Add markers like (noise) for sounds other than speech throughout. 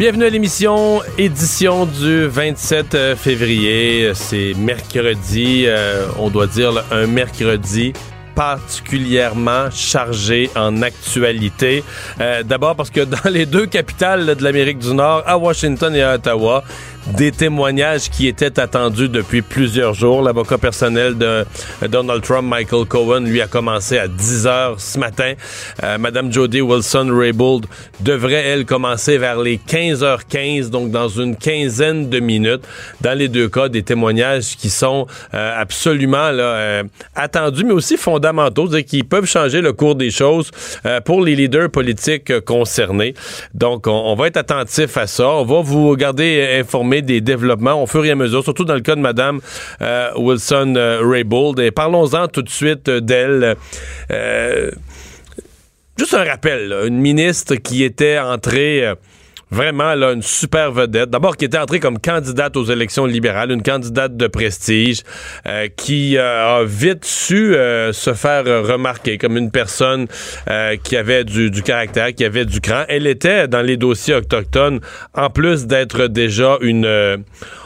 Bienvenue à l'émission édition du 27 euh, février. C'est mercredi, euh, on doit dire un mercredi particulièrement chargé en actualité. Euh, D'abord parce que dans les deux capitales de l'Amérique du Nord, à Washington et à Ottawa, des témoignages qui étaient attendus depuis plusieurs jours. L'avocat personnel de Donald Trump, Michael Cohen, lui a commencé à 10 heures ce matin. Euh, Madame Jody Wilson-Raybould devrait, elle, commencer vers les 15h15, donc dans une quinzaine de minutes. Dans les deux cas, des témoignages qui sont euh, absolument là, euh, attendus, mais aussi fondamentaux, c'est-à-dire qui peuvent changer le cours des choses euh, pour les leaders politiques euh, concernés. Donc, on, on va être attentif à ça. On va vous garder des développements au fur et à mesure, surtout dans le cas de Mme euh, Wilson euh, Raybould. Et parlons-en tout de suite euh, d'elle. Juste un rappel, une ministre qui était entrée... Vraiment, là, une super vedette. D'abord, qui était entrée comme candidate aux élections libérales, une candidate de prestige, euh, qui euh, a vite su euh, se faire remarquer comme une personne euh, qui avait du, du caractère, qui avait du cran. Elle était dans les dossiers autochtones, en plus d'être déjà une, euh,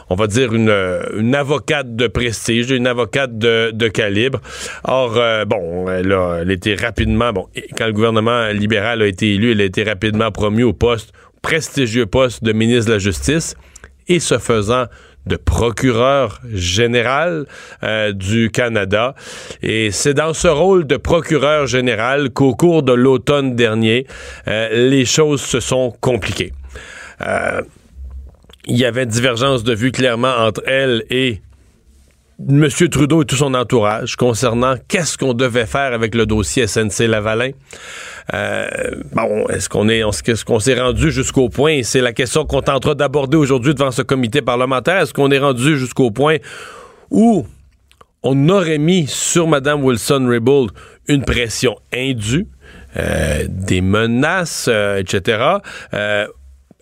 on va dire, une, euh, une avocate de prestige, une avocate de, de calibre. Or, euh, bon, elle a, elle a été rapidement, bon, quand le gouvernement libéral a été élu, elle a été rapidement promue au poste prestigieux poste de ministre de la Justice et ce faisant de procureur général euh, du Canada. Et c'est dans ce rôle de procureur général qu'au cours de l'automne dernier, euh, les choses se sont compliquées. Euh, il y avait divergence de vue clairement entre elle et M. Trudeau et tout son entourage concernant qu'est-ce qu'on devait faire avec le dossier SNC-Lavalin. Euh, bon, est-ce qu'on est, est-ce qu'on s'est rendu jusqu'au point, c'est la question qu'on tentera d'aborder aujourd'hui devant ce comité parlementaire, est-ce qu'on est rendu jusqu'au point où on aurait mis sur Mme Wilson-Raybould une pression indue, euh, des menaces, euh, etc.,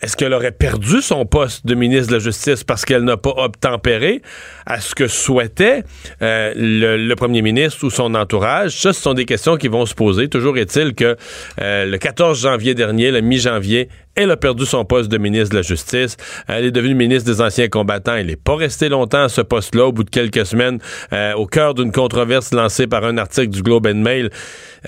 est-ce qu'elle aurait perdu son poste de ministre de la Justice parce qu'elle n'a pas obtempéré à ce que souhaitait euh, le, le, premier ministre ou son entourage? Ça, ce sont des questions qui vont se poser. Toujours est-il que euh, le 14 janvier dernier, le mi-janvier, elle a perdu son poste de ministre de la Justice. Elle est devenue ministre des Anciens combattants. Elle n'est pas restée longtemps à ce poste-là. Au bout de quelques semaines, euh, au cœur d'une controverse lancée par un article du Globe and Mail,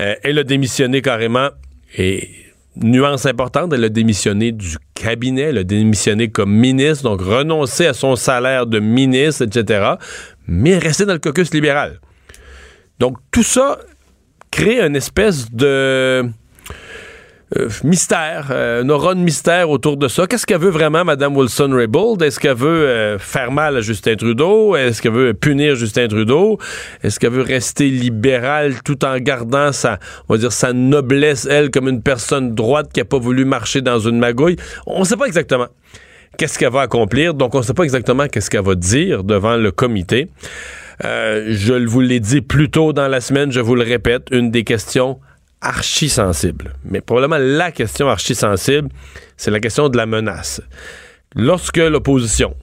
euh, elle a démissionné carrément. Et nuance importante, elle a démissionné du cabinet, elle a démissionné comme ministre, donc renoncé à son salaire de ministre, etc., mais resté dans le caucus libéral. Donc tout ça crée une espèce de euh, mystère, euh, une aura de mystère autour de ça. Qu'est-ce qu'elle veut vraiment, Mme Wilson-Raybould? Est-ce qu'elle veut euh, faire mal à Justin Trudeau? Est-ce qu'elle veut punir Justin Trudeau? Est-ce qu'elle veut rester libérale tout en gardant sa, on va dire, sa noblesse, elle, comme une personne droite qui n'a pas voulu marcher dans une magouille? On ne sait pas exactement qu'est-ce qu'elle va accomplir, donc on ne sait pas exactement qu'est-ce qu'elle va dire devant le comité. Je vous l'ai dit plus tôt dans la semaine, je vous le répète, une des questions archi sensible. Mais probablement la question archi sensible, c'est la question de la menace. Lorsque l'opposition,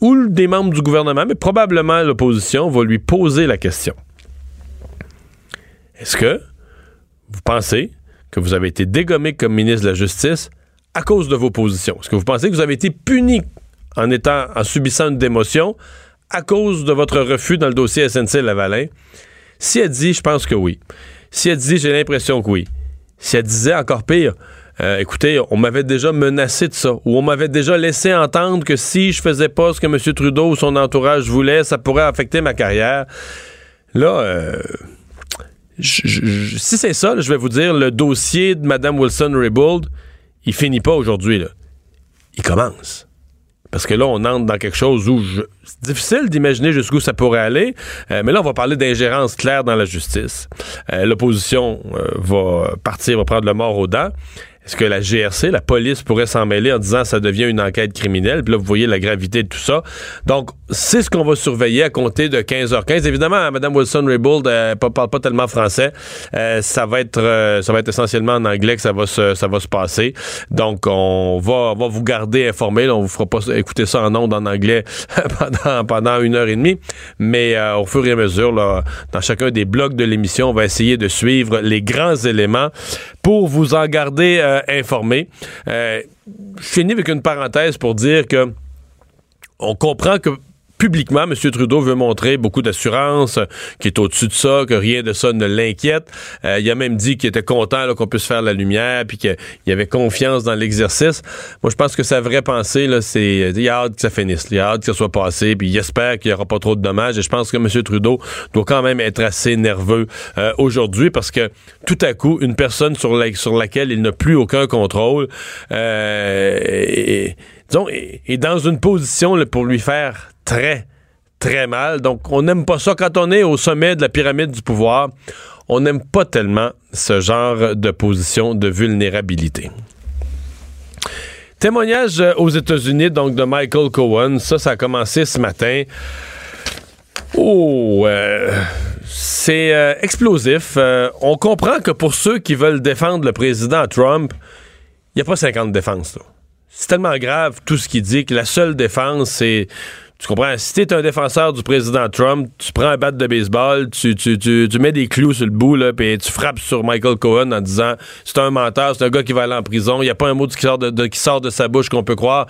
ou des membres du gouvernement, mais probablement l'opposition, va lui poser la question. Est-ce que vous pensez que vous avez été dégommé comme ministre de la Justice à cause de vos positions? Est-ce que vous pensez que vous avez été puni en étant, en subissant une démotion à cause de votre refus dans le dossier SNC-Lavalin? Si elle dit, je pense que oui. Si elle dit, j'ai l'impression que oui. Si elle disait encore pire, euh, écoutez, on m'avait déjà menacé de ça, ou on m'avait déjà laissé entendre que si je faisais pas ce que M. Trudeau ou son entourage voulait, ça pourrait affecter ma carrière. Là, euh, si c'est ça, je vais vous dire, le dossier de Mme Wilson-Raybould, il finit pas aujourd'hui. Il commence. Parce que là, on entre dans quelque chose où je... c'est difficile d'imaginer jusqu'où ça pourrait aller. Euh, mais là, on va parler d'ingérence claire dans la justice. Euh, L'opposition euh, va partir, va prendre le mort aux dents. Est-ce que la GRC, la police, pourrait s'en mêler en disant ça devient une enquête criminelle? Puis là, vous voyez la gravité de tout ça. Donc, c'est ce qu'on va surveiller à compter de 15h15. Évidemment, Mme Wilson-Raybould ne parle pas tellement français. Euh, ça va être euh, ça va être essentiellement en anglais que ça va se, ça va se passer. Donc, on va, va vous garder informé. On vous fera pas écouter ça en ondes en anglais (laughs) pendant, pendant une heure et demie. Mais euh, au fur et à mesure, là, dans chacun des blocs de l'émission, on va essayer de suivre les grands éléments pour vous en garder euh, informé. Euh, je finis avec une parenthèse pour dire que on comprend que publiquement, M. Trudeau veut montrer beaucoup d'assurance, euh, qu'il est au-dessus de ça, que rien de ça ne l'inquiète. Euh, il a même dit qu'il était content qu'on puisse faire la lumière, puis qu'il avait confiance dans l'exercice. Moi, je pense que sa vraie pensée, c'est il a hâte que ça finisse, il a hâte que ça soit passé, puis il espère qu'il n'y aura pas trop de dommages. Et je pense que M. Trudeau doit quand même être assez nerveux euh, aujourd'hui, parce que tout à coup, une personne sur, laquelle il n'a plus aucun contrôle, et, disons, est, dans une position pour lui faire très, très mal. Donc, on n'aime pas ça. Quand on est au sommet de la pyramide du pouvoir, on n'aime pas tellement ce genre de position de vulnérabilité. Témoignage euh, aux États-Unis, donc de Michael Cohen. Ça, ça a commencé ce matin. Oh, euh, c'est euh, explosif. on comprend que pour ceux qui veulent défendre le président Trump, il n'y a pas 50 défenses. C'est tellement grave tout ce qu'il dit que la seule défense, c'est tu comprends? Si t'es un défenseur du président Trump, tu prends un bat de baseball, tu, tu, tu, mets des clous sur le bout, là, puis tu frappes sur Michael Cohen en disant c'est un menteur, c'est un gars qui va aller en prison, il n'y a pas un mot qui sort de, qui sort de sa bouche qu'on peut croire.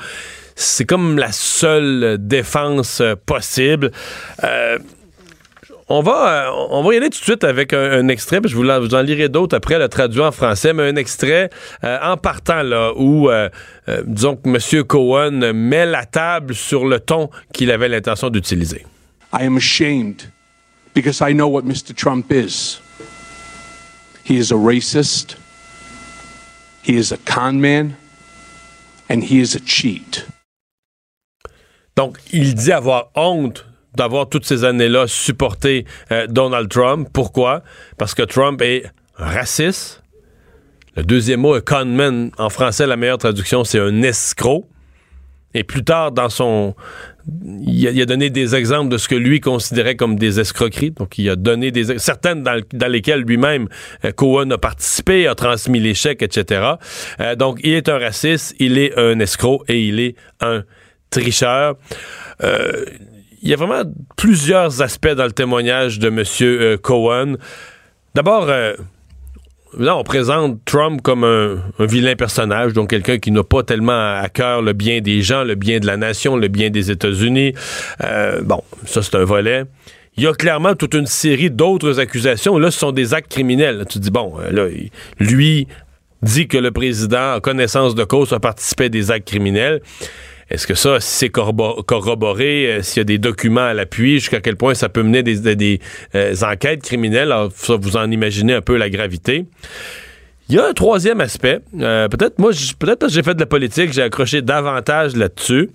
C'est comme la seule défense possible. Euh, on va, euh, on va y aller tout de suite avec un, extrait, puis je vous, en, lirai d'autres après, le traduit en français, mais un extrait euh, en partant là, où, euh, disons que M. Cohen met la table sur le ton qu'il avait l'intention d'utiliser. I am ashamed because I know what Mr. Trump is. He is a racist, he is a con man, and he is a cheat. Donc, il dit avoir honte d'avoir toutes ces années-là supporté euh, Donald Trump. Pourquoi? Parce que Trump est raciste. Le deuxième mot est conman. En français, la meilleure traduction, c'est un escroc. Et plus tard, dans son. Il a, donné des exemples de ce que lui considérait comme des escroqueries. Donc, il a donné des. Certaines dans, lesquelles lui-même, euh, Cohen a participé, a transmis les etc. Euh, donc, il est un raciste, il est un escroc et il est un tricheur. Il y a vraiment plusieurs aspects dans le témoignage de M. Euh, Cohen. D'abord, euh, là, on présente Trump comme un, vilain personnage, donc quelqu'un qui n'a pas tellement à cœur le bien des gens, le bien de la nation, le bien des États-Unis. Euh, bon, ça, c'est un volet. Il y a clairement toute une série d'autres accusations. Là, ce sont des actes criminels. Tu dis, bon, là, lui dit que le président, en connaissance de cause, a participé à des actes criminels. Est-ce que ça, c'est corroboré, euh, s'il y a des documents à l'appui, jusqu'à quel point ça peut mener des, euh, enquêtes criminelles? Alors, ça, vous en imaginez un peu la gravité. Il y a un troisième aspect. Euh, peut-être, moi, peut-être que j'ai fait de la politique, j'ai accroché davantage là-dessus.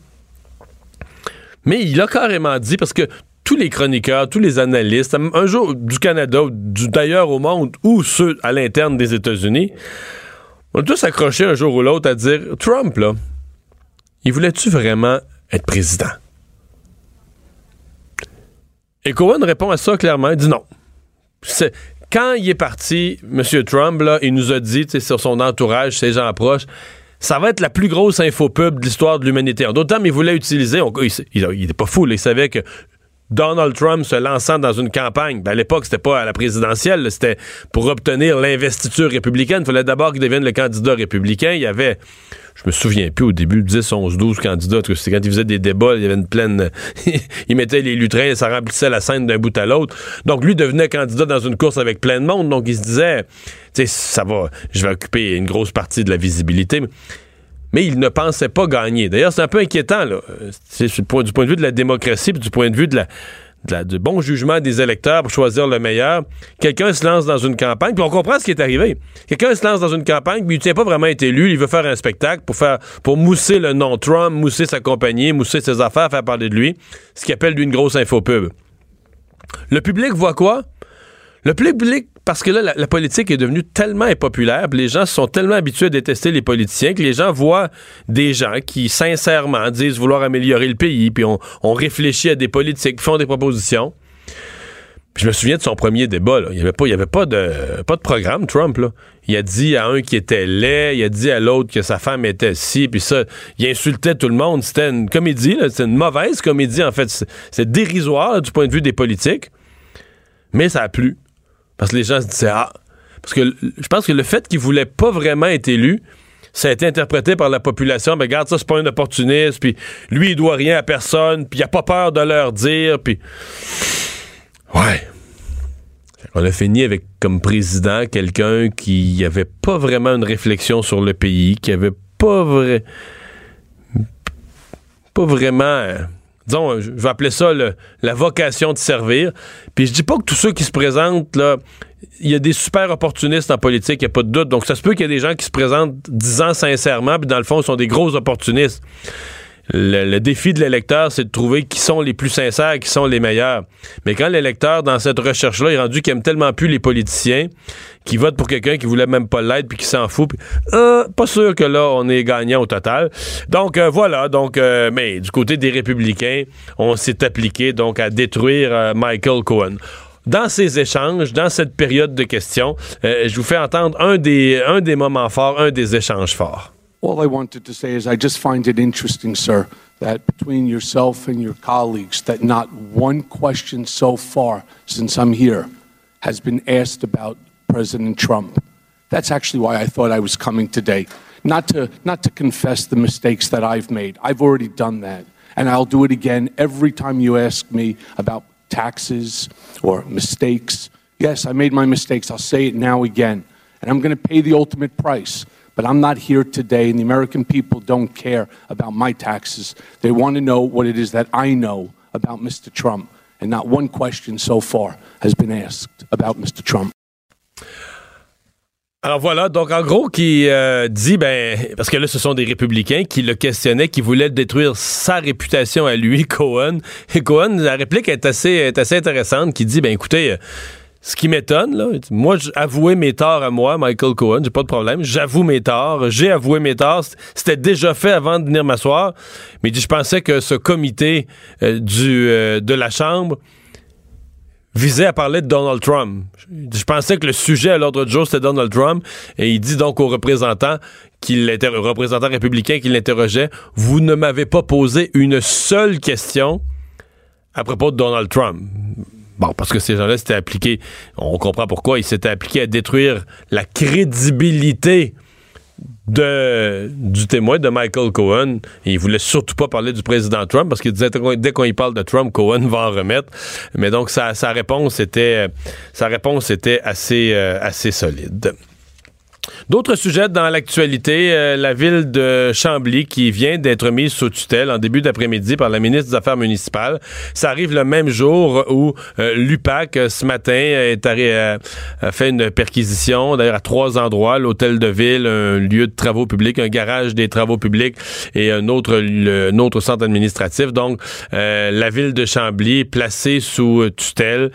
Mais il a carrément dit, parce que tous les chroniqueurs, tous les analystes, un jour du Canada, d'ailleurs au monde, ou ceux à l'interne des États-Unis, ont tous accroché un jour ou l'autre à dire Trump, là, il voulait-tu vraiment être président? Et Cohen répond à ça clairement. Il dit non. quand il est parti, M. Trump, là, il nous a dit, sur son entourage, ses gens proches, ça va être la plus grosse infopub de l'histoire de l'humanité. D'autant, il voulait utiliser, il n'est pas fou, il savait que Donald Trump se lançant dans une campagne, ben à l'époque, c'était pas à la présidentielle, c'était pour obtenir l'investiture républicaine. Il fallait d'abord qu'il devienne le candidat républicain. Il y avait je me souviens plus au début, 10, 11, 12 candidats. C'était quand il faisait des débats, il y avait une pleine. (laughs) il mettait les lutrins et ça remplissait la scène d'un bout à l'autre. Donc lui devenait candidat dans une course avec plein de monde. Donc il se disait, tu sais, ça va, je vais occuper une grosse partie de la visibilité. Mais il ne pensait pas gagner. D'ailleurs, c'est un peu inquiétant, là. C'est du point de vue de la démocratie, puis du point de vue de la du bon jugement des électeurs pour choisir le meilleur. Quelqu'un se lance dans une campagne, puis on comprend ce qui est arrivé. Quelqu'un se lance dans une campagne, puis il tient pas vraiment être élu, il veut faire un spectacle pour faire pour mousser le nom Trump, mousser sa compagnie, mousser ses affaires, faire parler de lui, ce qu'il appelle lui une grosse infopub. Le public voit quoi? Le public parce que là, la, politique est devenue tellement impopulaire, les gens sont tellement habitués à détester les politiciens que les gens voient des gens qui, sincèrement, disent vouloir améliorer le pays, puis on, réfléchit à des politiques, font des propositions. je me souviens de son premier débat. Il n'y avait, pas, avait pas, de, pas de programme, Trump. Il a dit à un qui était laid, il a dit à l'autre que sa femme était si, puis ça, il insultait tout le monde. C'était une comédie, c'était une mauvaise comédie, en fait. C'est dérisoire du point de vue des politiques. Mais ça a plu. Parce que les gens se disaient, ah, parce que je pense que le fait qu'il voulait pas vraiment être élu, ça a été interprété par la population. Mais regarde, ça, c'est pas un opportuniste, puis lui, il doit rien à personne, puis il a pas peur de leur dire, puis. Ouais. On a fini avec comme président quelqu'un qui avait pas vraiment une réflexion sur le pays, qui avait pas vrai. pas vraiment. Disons, je vais appeler ça la vocation de servir. Puis je dis pas que tous ceux qui se présentent, là, il y a des super opportunistes en politique, il n'y a pas de doute. Donc ça se peut qu'il y ait des gens qui se présentent disant sincèrement, puis dans le fond, ils sont des gros opportunistes. Le, défi de l'électeur, c'est de trouver qui sont les plus sincères, qui sont les meilleurs. Mais quand l'électeur, dans cette recherche-là, est rendu qu'il aime tellement plus les politiciens, qui vote pour quelqu'un qui voulait même pas l'être, puis qui s'en fout, euh, pas sûr que là, on est gagnant au total. Donc, euh, voilà. Donc, euh, mais du côté des républicains, on s'est appliqué donc à détruire Michael Cohen dans ces échanges, dans cette période de questions, je vous fais entendre un des, un des moments forts, un des échanges forts. All I wanted to say is I just find it interesting, sir, that between yourself and your colleagues, that not one question so far since I'm here has been asked about President Trump. That's actually why I thought I was coming today. Not to, not to confess the mistakes that I've made. I've already done that. And I'll do it again every time you ask me about taxes or mistakes. Yes, I made my mistakes. I'll say it now again. And I'm going to pay the ultimate price. But I'm not here today, and the American people don't care about my taxes. They want to know what it is that I know about Mr. Trump. And not one question so far has been asked about Mr. Trump. Alors voilà, donc en gros, qui euh, dit, ben, parce que là, ce sont des républicains qui le questionnaient, qui voulaient détruire sa réputation à lui, (laughs) Cohen. Et Cohen, la réplique est assez, est assez intéressante, qui dit, ben écoutez, ce qui m'étonne, là, moi, avoué mes torts à moi, Michael Cohen, j'ai pas de problème. J'avoue mes torts. J'ai avoué mes torts. C'était déjà fait avant de venir m'asseoir. Mais je pensais que ce comité euh, du, euh, de la Chambre visait à parler de Donald Trump. Je pensais que le sujet à l'ordre du jour, c'était Donald Trump. Et il dit donc aux représentants, qu'il représentant républicain qui l'interrogeait, vous ne m'avez pas posé une seule question à propos de Donald Trump. Bon, parce que ces gens-là s'étaient appliqués, on comprend pourquoi, ils s'étaient appliqués à détruire la crédibilité de, du témoin de Michael Cohen. Et il voulait surtout pas parler du président Trump parce qu'il disait dès qu'on y parle de Trump, Cohen va en remettre. Mais donc sa, réponse était sa réponse était assez euh, assez solide. D'autres sujets dans l'actualité, euh, la ville de Chambly qui vient d'être mise sous tutelle en début d'après-midi par la ministre des Affaires municipales. Ça arrive le même jour où euh, l'UPAC, euh, ce matin, est a fait une perquisition, d'ailleurs à trois endroits, l'hôtel de ville, un lieu de travaux publics, un garage des travaux publics et un autre, centre administratif. Donc, la ville de Chambly placée sous tutelle.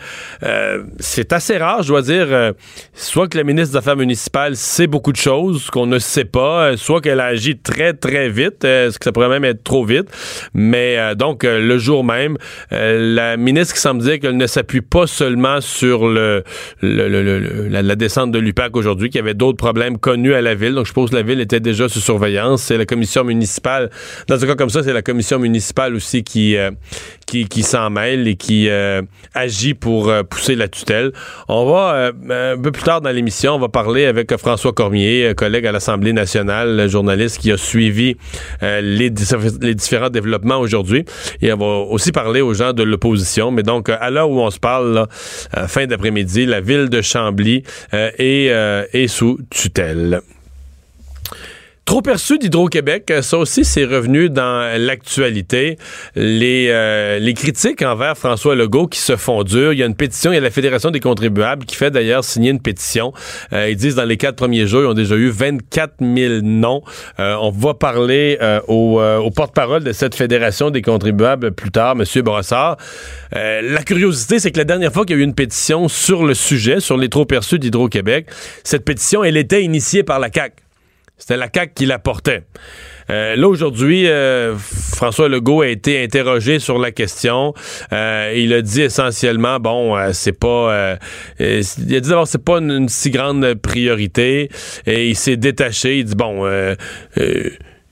C'est assez rare, je dois dire, soit que la ministre des Affaires municipales sait beaucoup de choses qu'on ne sait pas, euh, soit qu'elle a agi très, très vite, euh, ce que ça pourrait même être trop vite, mais euh, donc le jour même, la ministre qui semble dire qu'elle ne s'appuie pas seulement sur le, la, descente de l'UPAC aujourd'hui, qu'il y avait d'autres problèmes connus à la ville, donc je suppose que la ville était déjà sous surveillance, c'est la commission municipale, dans un cas comme ça, c'est la commission municipale aussi qui, qui, qui s'en mêle et qui agit pour pousser la tutelle. On va, un peu plus tard dans l'émission, on va parler avec François Cormier, euh, collègue à l'Assemblée nationale, journaliste qui a suivi euh, les, différents développements aujourd'hui. Et on va aussi parler aux gens de l'opposition. Mais donc, à l'heure où on se parle, fin d'après-midi, la ville de Chambly euh, est sous tutelle. Trop perçu d'Hydro-Québec, ça aussi c'est revenu dans l'actualité. Les, euh, les critiques envers François Legault qui se font dures. Il y a une pétition, il y a la Fédération des contribuables qui fait d'ailleurs signer une pétition. Euh, ils disent dans les quatre premiers jours, ils ont déjà eu 24 000 noms. Euh, on va parler au, au porte-parole de cette Fédération des contribuables plus tard, M. Brossard. la curiosité, c'est que la dernière fois qu'il y a eu une pétition sur le sujet, sur les trop perçus d'Hydro-Québec, cette pétition, elle était initiée par la CAQ. C'était la CAQ qui la portait. Euh, là, aujourd'hui, euh, François Legault a été interrogé sur la question. Euh, il a dit essentiellement, bon, c'est pas... il a dit d'abord, c'est pas une, si grande priorité. Et il s'est détaché. Il dit, bon...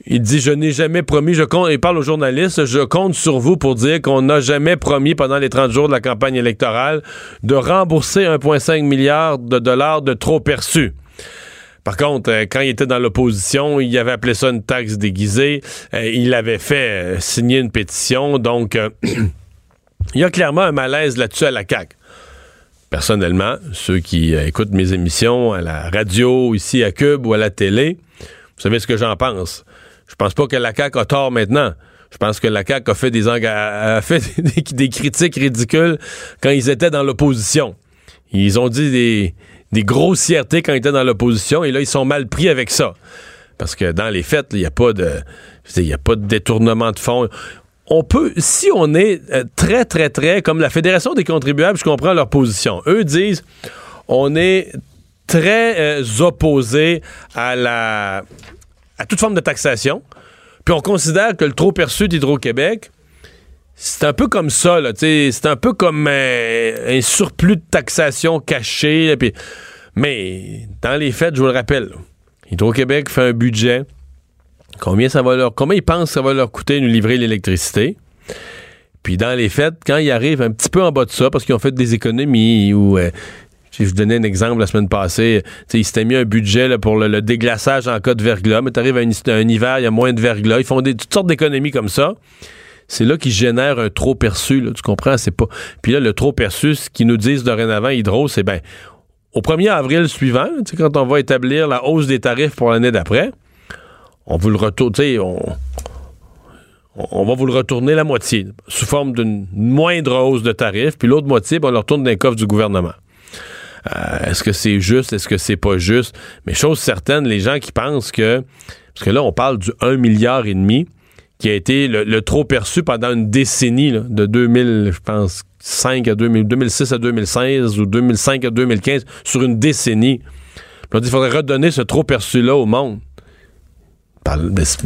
il dit, je n'ai jamais promis, je compte, il parle aux journalistes, je compte sur vous pour dire qu'on n'a jamais promis pendant les 30 jours de la campagne électorale de rembourser 1,5 milliard de dollars de trop perçus. Par contre, euh, quand il était dans l'opposition, il avait appelé ça une taxe déguisée. Euh, il avait fait euh, signer une pétition. Donc, (clears throat) il y a clairement un malaise là-dessus à la CAQ. Personnellement, ceux qui écoutent mes émissions à la radio, ici à Cube ou à la télé, vous savez ce que j'en pense. Je pense pas que la CAQ a tort maintenant. Je pense que la CAQ a fait des, a fait (laughs) des critiques ridicules quand ils étaient dans l'opposition. Ils ont dit des, des grossièretés quand ils étaient dans l'opposition et là, ils sont mal pris avec ça. Parce que dans les faits, il n'y a pas de. Il a pas de détournement de fonds. On peut, si on est euh, très, très, très, comme la Fédération des contribuables, je comprends leur position. Eux disent, on est très euh, opposé à la à toute forme de taxation. Puis on considère que le trop perçu d'Hydro-Québec, c'est un peu comme ça, là. C'est un peu comme un, surplus de taxation caché. mais dans les faits, je vous le rappelle, Hydro-Québec fait un budget. Combien ça va leur. Combien ils pensent que ça va leur coûter de nous livrer l'électricité? Puis dans les faits, quand ils arrivent un petit peu en bas de ça, parce qu'ils ont fait des économies ou. Euh, je vous donnais un exemple la semaine passée. Ils s'étaient mis un budget pour le, déglaçage en cas de verglas, mais tu arrives à, un hiver, il y a moins de verglas. Ils font des, toutes sortes d'économies comme ça c'est là qu'ils génèrent un trop perçu. tu comprends? C'est pas. Puis là, le trop perçu, ce qu'ils nous disent dorénavant, Hydro, c'est ben au 1er avril suivant, quand on va établir la hausse des tarifs pour l'année d'après, on vous le retourne, on, va vous le retourner la moitié, sous forme d'une moindre hausse de tarifs, puis l'autre moitié, ben, on le retourne dans les coffres du gouvernement. Euh, est-ce que c'est juste? Est-ce que c'est pas juste? Mais chose certaine, les gens qui pensent que. Parce que là, on parle du 1 milliard et demi qui a été le, trop perçu pendant une décennie, de 2000, je pense, 5 à 2000, 2006 à 2016 ou 2005 à 2015, sur une décennie. On dit qu'il faudrait redonner ce trop perçu-là au monde. Mais, cet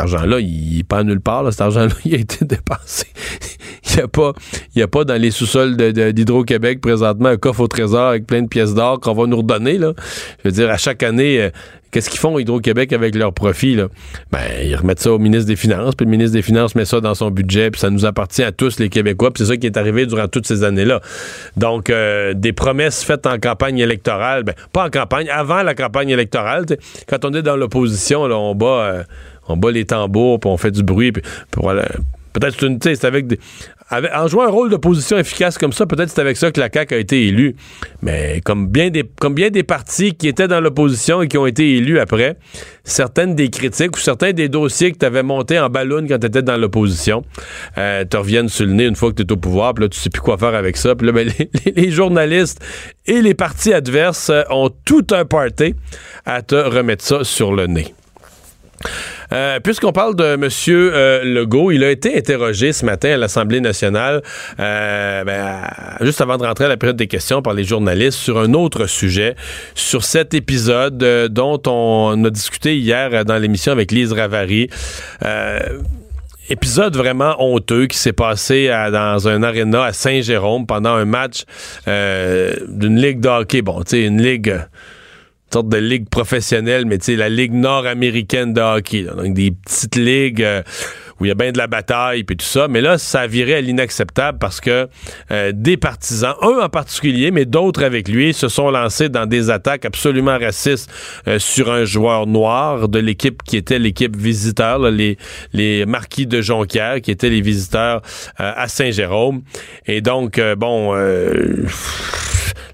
argent-là, il n'est pas nulle part. Cet argent-là, (laughs) il a été dépensé. il n'y a, pas, a pas dans les sous-sols d'Hydro-Québec présentement un coffre au trésor avec plein de pièces d'or qu'on va nous redonner. Je veux dire, à chaque année, euh, Qu'est-ce qu'ils font Hydro-Québec avec leurs profits? Ben, ils remettent ça au ministre des Finances, puis le ministre des Finances met ça dans son budget, puis ça nous appartient à tous les Québécois, puis c'est ça qui est arrivé durant toutes ces années-là. Donc, euh, des promesses faites en campagne électorale, ben, pas en campagne, avant la campagne électorale, quand on est dans l'opposition, là, on bat, euh, on bat les tambours, puis on fait du bruit, puis. Peut-être c'est avec des, en jouant un rôle d'opposition efficace comme ça, peut-être c'est avec ça que la CAQ a été élue. Mais comme bien des, comme bien des partis qui étaient dans l'opposition et qui ont été élus après, certaines des critiques ou certains des dossiers que tu avais montés en ballon quand tu étais dans l'opposition euh, te reviennent sur le nez une fois que tu es au pouvoir, puis là, tu sais plus quoi faire avec ça. Puis là, ben, (laughs) les, journalistes et les partis adverses ont tout un party à te remettre ça sur le nez. Euh, puisqu'on parle de M. Euh, Legault, il a été interrogé ce matin à l'Assemblée nationale, euh, ben, juste avant de rentrer à la période des questions par les journalistes, sur un autre sujet, sur cet épisode dont on a discuté hier dans l'émission avec Lise Ravary épisode vraiment honteux qui s'est passé dans un aréna à Saint-Jérôme pendant un match d'une ligue de hockey. Bon, tu sais, une ligue sorte de ligue professionnelle, mais tu sais, la ligue nord-américaine de hockey. donc des petites ligues euh, où il y a bien de la bataille puis tout ça. Mais là, ça virait à l'inacceptable parce que euh, des partisans, un en particulier, mais d'autres avec lui, se sont lancés dans des attaques absolument racistes euh, sur un joueur noir de l'équipe qui était l'équipe visiteur, les, les marquis de Jonquière, qui étaient les visiteurs à Saint-Jérôme. Et donc, bon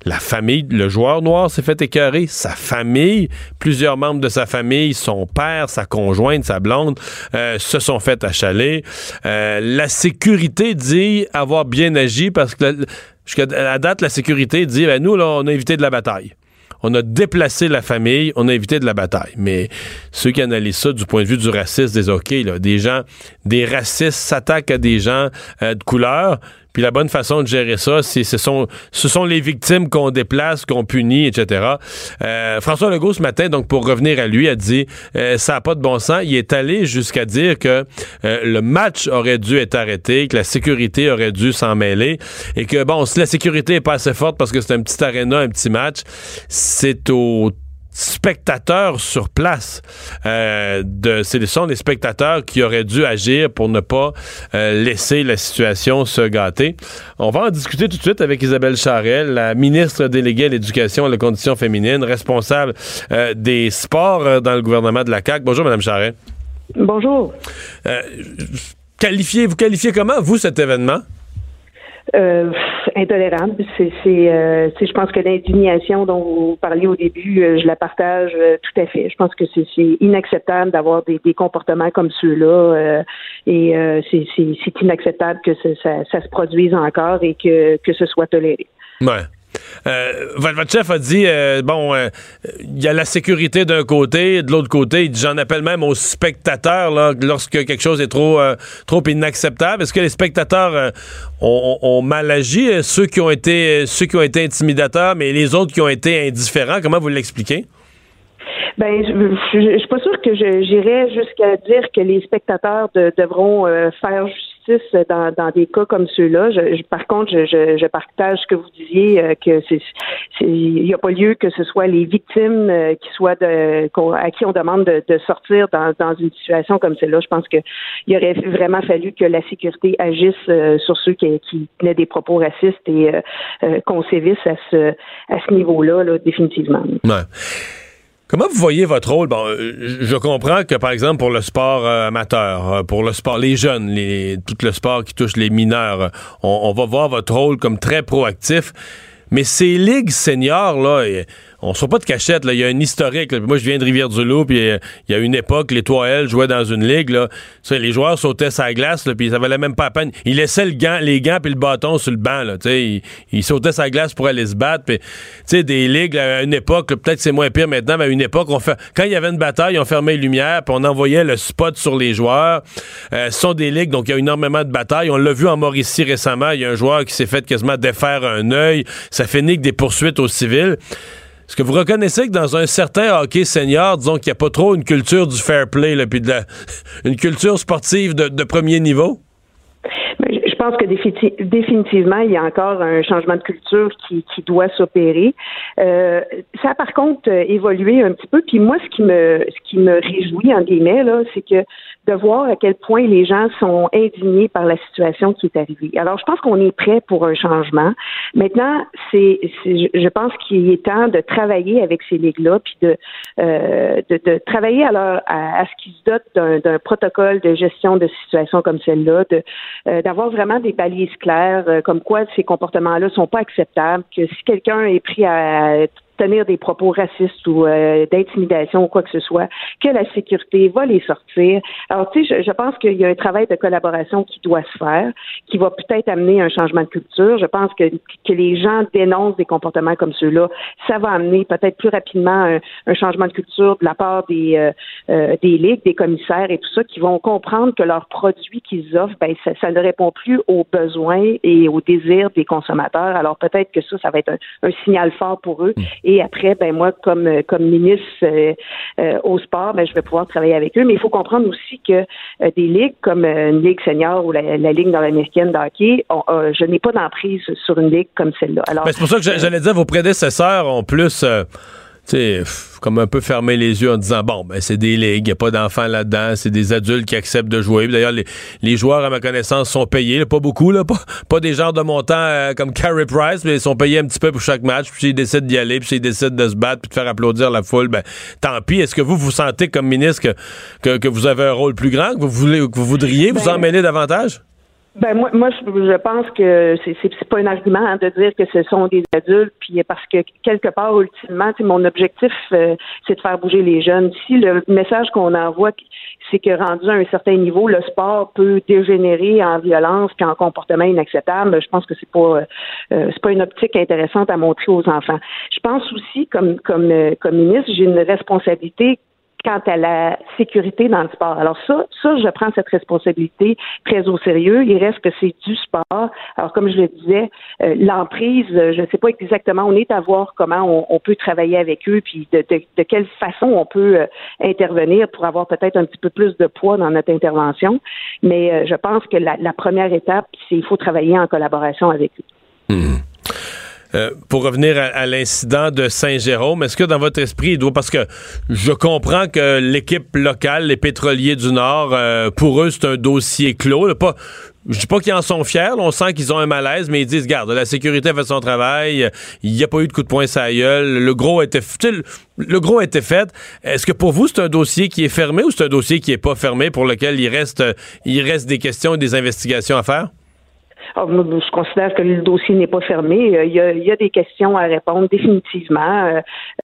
la famille, le joueur noir s'est fait écœurer, sa famille, plusieurs membres de sa famille, son père, sa conjointe, sa blonde, euh, se sont fait achaler. Euh, la sécurité dit avoir bien agi parce que jusqu'à la date, la sécurité dit, ben, nous, là, on a évité de la bataille on a déplacé la famille, on a évité de la bataille. Mais ceux qui analysent ça du point de vue du racisme, des OK, là, des gens, des racistes s'attaquent à des gens euh, de couleur, puis la bonne façon de gérer ça, c'est ce sont, ce sont les victimes qu'on déplace, qu'on punit, etc. Euh, François Legault, ce matin, donc pour revenir à lui, a dit euh, ça n'a pas de bon sens. Il est allé jusqu'à dire que euh, le match aurait dû être arrêté, que la sécurité aurait dû s'en mêler, et que, bon, si la sécurité est pas assez forte parce que c'est un petit aréna, un petit match, c'est au spectateurs sur place. Euh, de, ce sont des spectateurs qui auraient dû agir pour ne pas euh, laisser la situation se gâter. On va en discuter tout de suite avec Isabelle Charel, la ministre déléguée à l'éducation et aux conditions féminines, responsable euh, des sports dans le gouvernement de la CAQ. Bonjour, Madame Charel. Bonjour. qualifiez, vous qualifiez comment, vous, cet événement? Euh, intolérable. C'est, euh, je pense que l'indignation dont vous parliez au début, euh, je la partage tout à fait. Je pense que c'est, inacceptable d'avoir des, comportements comme ceux-là et c'est, inacceptable que ça, ça, se produise encore et que, que ce soit toléré. Ouais. Euh, votre a dit euh, bon, euh, il y a la sécurité d'un côté, de l'autre côté, j'en appelle même aux spectateurs là, lorsque quelque chose est trop trop inacceptable. Est-ce que les spectateurs ont, mal agi, ceux qui ont été ceux qui ont été intimidateurs, mais les autres qui ont été indifférents Comment vous l'expliquez? Ben, je, je, suis pas sûre que j'irais jusqu'à dire que les spectateurs devront faire justice dans, des cas comme ceux-là. Je, par contre, je, je, partage ce que vous disiez euh, que il n'y a pas lieu que ce soit les victimes euh, qui soient de, à qui on demande de, de sortir dans, dans, une situation comme celle-là. Je pense qu'il aurait vraiment fallu que la sécurité agisse euh, sur ceux qui, qui tenaient des propos racistes et qu'on sévisse à ce à ce niveau-là, là, définitivement. Comment vous voyez votre rôle? Bon, euh, je comprends que, par exemple, pour le sport euh, amateur, euh, pour le sport, les jeunes, tout le sport qui touche les mineurs, on, on va voir votre rôle comme très proactif. Mais ces ligues seniors, là, on se pas de cachette. Là. Il y a un historique. Moi, je viens de Rivière-du-Loup, puis euh, il y a une époque, les 3L jouaient dans une ligue. Là. les joueurs sautaient sa glace, puis ça valait même pas la peine. Ils laissaient le gant, les gants puis le bâton sur le banc. Là, ils, sautaient sa glace pour aller se battre. Des ligues, à une époque, peut-être c'est moins pire maintenant, mais à une époque, quand il y avait une bataille, on fermait les lumières, puis on envoyait le spot sur les joueurs. Euh, ce sont des ligues, donc il y a énormément de batailles. On l'a vu en Mauricie récemment. Il y a un joueur qui s'est fait quasiment défaire un œil. Ça fait nique des poursuites aux civils. Est-ce que vous reconnaissez que dans un certain hockey senior, disons qu'il n'y a pas trop une culture du fair play, puis de (laughs) une culture sportive de, premier niveau? Je pense que définitivement, il y a encore un changement de culture qui, doit s'opérer. Euh, ça a par contre évolué un petit peu. Puis moi, ce qui me ce qui me réjouit en guillemets c'est que de voir à quel point les gens sont indignés par la situation qui est arrivée. Alors, je pense qu'on est prêt pour un changement. Maintenant, c'est, je pense qu'il est temps de travailler avec ces ligues-là, puis de, euh, de, de, travailler alors à, ce qu'ils se dotent d'un, protocole de gestion de situations comme celle-là, de, euh, d'avoir vraiment des paliers clairs, euh, comme quoi ces comportements-là sont pas acceptables, que si quelqu'un est pris à tenir des propos racistes ou euh, d'intimidation ou quoi que ce soit, que la sécurité va les sortir. Alors, tu sais, je, pense qu'il y a un travail de collaboration qui doit se faire, qui va peut-être amener un changement de culture. Je pense que, que les gens dénoncent des comportements comme ceux-là. Ça va amener peut-être plus rapidement un, changement de culture de la part des, euh, euh, des ligues, des commissaires et tout ça, qui vont comprendre que leurs produits qu'ils offrent, ben, ça, ça, ne répond plus aux besoins et aux désirs des consommateurs. Alors, peut-être que ça, ça va être un, un signal fort pour eux. Et après, ben moi, comme euh, comme ministre euh, euh, au sport, ben je vais pouvoir travailler avec eux. Mais il faut comprendre aussi que des ligues comme une ligue senior ou la, ligue dans l'américaine de hockey, je n'ai pas d'emprise sur une ligue comme celle-là. Ben, c'est pour ça que j'allais dire vos prédécesseurs ont plus sais, comme un peu fermer les yeux en disant bon, ben c'est des ligues, il n'y a pas d'enfants là-dedans, c'est des adultes qui acceptent de jouer. D'ailleurs, les, joueurs, à ma connaissance, sont payés, pas beaucoup, là, pas, des genres de montants euh, comme Carey Price, mais ils sont payés un petit peu pour chaque match. Puis s'ils décident d'y aller, puis s'ils décident de se battre, puis de faire applaudir la foule, ben tant pis. Est-ce que vous vous sentez comme ministre que, que, vous avez un rôle plus grand, que vous voulez, que vous voudriez vous en mêler davantage? Ben moi, moi, je pense que c'est c'est pas un argument hein, de dire que ce sont des adultes, puis parce que quelque part, ultimement, mon objectif, euh, c'est de faire bouger les jeunes. Si le message qu'on envoie, c'est que rendu à un certain niveau, le sport peut dégénérer en violence puis en comportement inacceptable, je pense que c'est pas euh, c'est pas une optique intéressante à montrer aux enfants. Je pense aussi, comme comme euh, comme ministre, j'ai une responsabilité quant à la sécurité dans le sport. Alors ça, ça, je prends cette responsabilité très au sérieux. Il reste que c'est du sport. Alors comme je le disais, euh, l'emprise, je ne sais pas exactement, on est à voir comment on, peut travailler avec eux, puis de, quelle façon on peut euh, intervenir pour avoir peut-être un petit peu plus de poids dans notre intervention. Mais euh, je pense que la, première étape, c'est il faut travailler en collaboration avec eux. Hmm. Euh, pour revenir à, l'incident de Saint-Jérôme, est-ce que dans votre esprit, il doit, parce que je comprends que l'équipe locale, les pétroliers du Nord, euh, pour eux, c'est un dossier clos. Pas, je dis pas qu'ils en sont fiers, on sent qu'ils ont un malaise, mais ils disent, garde, la sécurité a fait son travail, il n'y a pas eu de coup de poing sur la gueule, le gros était, le gros était fait. Est-ce que pour vous, c'est un dossier qui est fermé ou c'est un dossier qui est pas fermé pour lequel il reste, il reste des questions et des investigations à faire? Ah, je considère que le dossier n'est pas fermé. Euh, il y, a, des questions à répondre définitivement. Euh,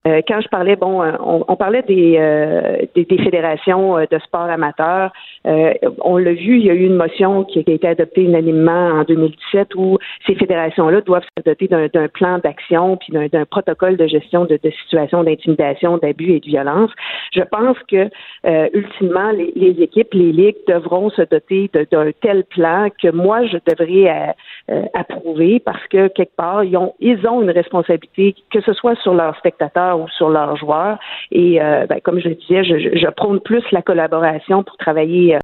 euh, quand je parlais, bon, on, parlait des, des, fédérations de sport amateur. on l'a vu, il y a eu une motion qui a été adoptée unanimement en 2017 où ces fédérations-là doivent se doter d'un plan d'action puis d'un protocole de gestion de, de situations d'intimidation, d'abus et de violence. Je pense que ultimement, les, les, équipes, les ligues devront se doter d'un tel plan que moi, je devrais euh, approuver parce que quelque part, ils ont, ils ont une responsabilité, que ce soit sur leurs spectateurs ou sur leurs joueurs. Et euh, ben, comme je le disais, je, je, prône plus la collaboration pour travailler euh,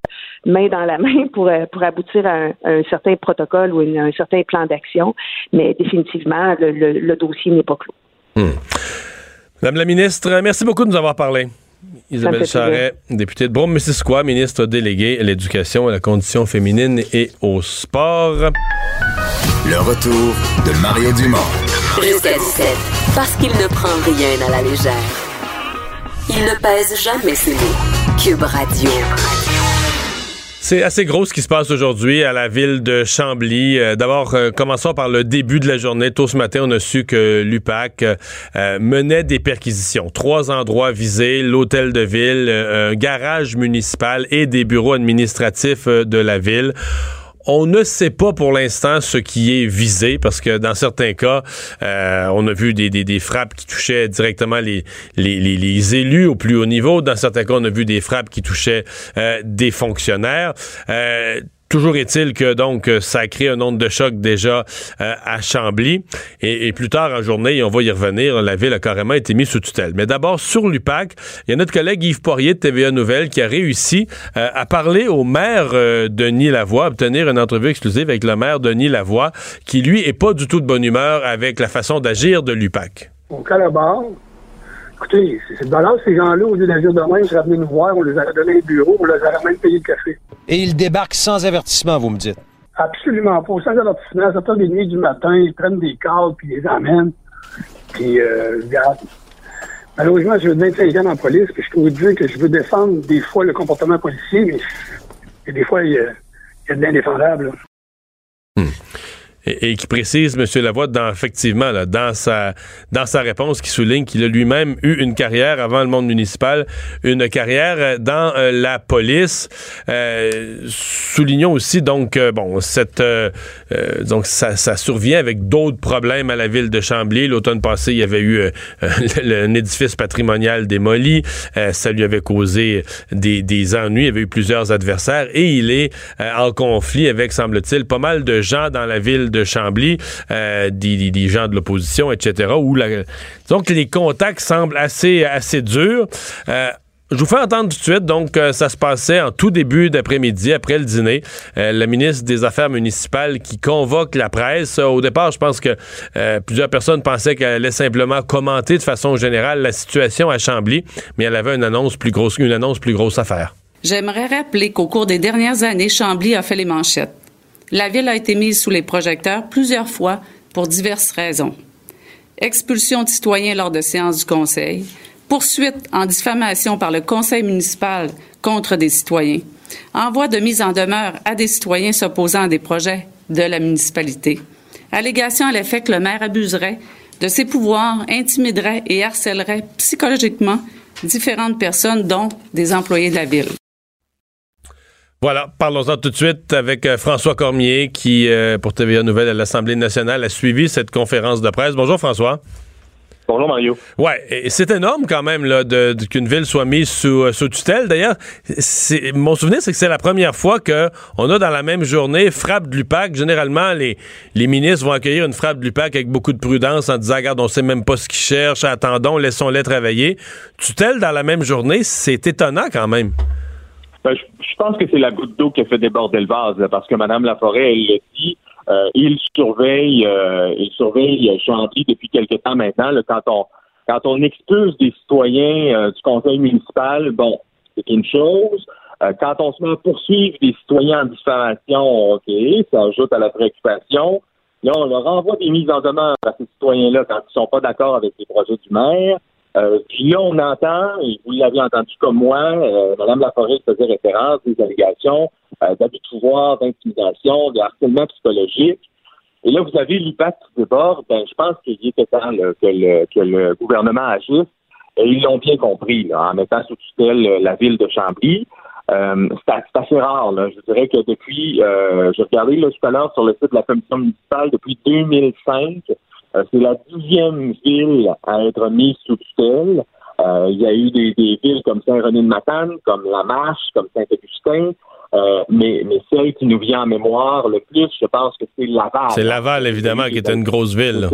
main dans la (laughs) main pour, pour aboutir à un, certain protocole ou un certain plan d'action. Mais définitivement, le, dossier n'est pas clos. Hmm. Madame la ministre, merci beaucoup de nous avoir parlé. Isabelle Charret, députée de Brome-Missisquoi, ministre déléguée à l'éducation, à la condition féminine et au sport. Le retour de Mario Dumont. Jusqu'à 17, parce qu'il ne prend rien à la légère. Il ne pèse jamais ses mots. Cube Radio. C'est assez gros ce qui se passe aujourd'hui à la ville de Chambly. Euh, d'abord, euh, commençons par le début de la journée. Tôt ce matin, on a su que l'UPAC euh, menait des perquisitions. Trois endroits visés, l'hôtel de ville, un garage municipal et des bureaux administratifs de la ville. On ne sait pas pour l'instant ce qui est visé parce que dans certains cas, euh, on a vu des, des, frappes qui touchaient directement les, les, élus au plus haut niveau. Dans certains cas, on a vu des frappes qui touchaient euh, des fonctionnaires. Euh, Toujours est-il que donc ça a un onde de choc déjà euh, à Chambly et, plus tard en journée, on va y revenir, la ville a carrément été mise sous tutelle. Mais d'abord sur l'UPAC, il y a notre collègue Yves Poirier de TVA Nouvelle qui a réussi euh, à parler au maire euh, Denis Lavoie, obtenir une entrevue exclusive avec le maire Denis Lavoie, qui lui est pas du tout de bonne humeur avec la façon d'agir de l'UPAC. On collabore, Écoutez, c'est de valeur, ces gens-là, au lieu d'agir de même, ils seraient venus nous voir, on les aurait donné un bureau, on les aurait même payé le café. Et ils débarquent sans avertissement, vous me dites? Absolument pas. Sans avertissement, à 7h30 du matin, ils prennent des cadres, puis ils les amènent. Puis, euh, regarde. Malheureusement, j'ai 25 ans en police, puis je peux vous dire que je veux défendre des fois le comportement policier, mais des fois, il y a, il y a de l'indéfendable et, qui précise, M. Lavoie, dans, effectivement, là, dans, sa, dans sa réponse, qui souligne qu'il a lui-même eu une carrière avant le monde municipal, une carrière dans euh, la police. Euh, soulignons aussi, donc, euh, bon, cette, donc ça, ça, survient avec d'autres problèmes à la ville de Chambly. L'automne passé, il y avait eu (laughs) un édifice patrimonial démoli. ça lui avait causé des, des ennuis. Il y avait eu plusieurs adversaires et il est en conflit avec, semble-t-il, pas mal de gens dans la ville de de Chambly, euh, des, gens de l'opposition, etc., donc les contacts semblent assez, assez durs. Euh, je vous fais entendre tout de suite. Donc, euh, ça se passait en tout début d'après-midi, après le dîner. la ministre des Affaires municipales qui convoque la presse. au départ, je pense que plusieurs personnes pensaient qu'elle allait simplement commenter de façon générale la situation à Chambly, mais elle avait une annonce plus grosse, une annonce plus grosse à faire. J'aimerais rappeler qu'au cours des dernières années, Chambly a fait les manchettes. La ville a été mise sous les projecteurs plusieurs fois pour diverses raisons. Expulsion de citoyens lors de séances du Conseil, poursuite en diffamation par le Conseil municipal contre des citoyens, envoi de mise en demeure à des citoyens s'opposant à des projets de la municipalité, allégation à l'effet que le maire abuserait de ses pouvoirs, intimiderait et harcèlerait psychologiquement différentes personnes, dont des employés de la ville. Voilà, parlons-en tout de suite avec euh, François Cormier qui, euh, pour TVA Nouvelle à l'Assemblée nationale, a suivi cette conférence de presse. Bonjour François. Bonjour Mario. Ouais, c'est énorme quand même là de, qu'une ville soit mise sous, euh, sous tutelle. D'ailleurs, mon souvenir c'est que c'est la première fois que on a dans la même journée frappe de l'UPAC. Généralement, les, les ministres vont accueillir une frappe de l'UPAC avec beaucoup de prudence en disant regarde, on sait même pas ce qu'ils cherchent, attendons, laissons-les travailler. Tutelle dans la même journée, c'est étonnant quand même. Ben, je, pense que c'est la goutte d'eau qui a fait déborder le vase, parce que Mme Laforêt, elle l'a dit, euh, il surveille, euh, il surveille Chambly depuis quelque temps maintenant. quand on quand on expulse des citoyens euh, du conseil municipal, bon, c'est une chose. quand on se met à poursuivre des citoyens en diffamation, OK, ça ajoute à la préoccupation. Là, on leur envoie des mises en demeure à ces citoyens-là quand ils sont pas d'accord avec les projets du maire. Euh, puis là, on entend, et vous l'avez entendu comme moi, euh, Mme Laforêt faisait référence des allégations euh, d'abus de pouvoir, d'intimidation, de harcèlement psychologique. Et là, vous avez l'IPAC qui déborde. Ben, je pense qu'il était temps que, le, que le gouvernement agisse. Et ils l'ont bien compris, là, en mettant sous tutelle euh, la ville de Chambly. Euh, c'est assez rare. Là. Je dirais que depuis, euh, je regardais là, tout à l'heure sur le site de la commission municipale, depuis 2005, euh, c'est la dixième ville à être mise sous tutelle. Euh, il y a eu des, villes comme Saint-René-de-Matane, comme La Marche, comme Saint-Augustin, euh, mais, mais celle qui nous vient en mémoire le plus, je pense que c'est Laval. C'est Laval, évidemment, qui est une grosse ville.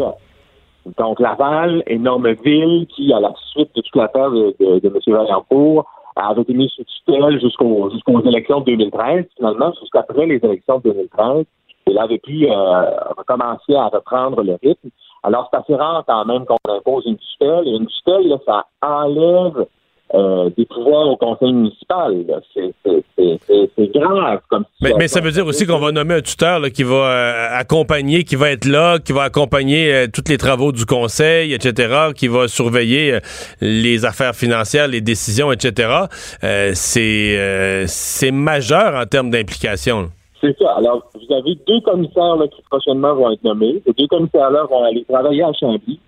Donc, Laval, énorme ville qui, à la suite de toute l'affaire de, de, de M. Vaillancourt, avait été mise sous tutelle jusqu'aux jusqu'aux élections de 2013, finalement, jusqu'après les élections de 2013. Elle avait pu euh, recommencer à reprendre le rythme. Alors, c'est assez rare quand même qu'on impose une tutelle. Et une tutelle, là, ça enlève euh, des pouvoirs au conseil municipal. C'est grave. Comme mais, mais, ça veut dire aussi qu'on va nommer un tuteur là, qui va euh, accompagner, qui va être là, qui va accompagner euh, tous les travaux du conseil, etc., qui va surveiller les affaires financières, les décisions, etc. c'est majeur en termes d'implication. C'est ça. Alors, vous avez deux commissaires là, qui prochainement vont être nommés. Ces deux commissaires-là vont aller travailler à Chambly.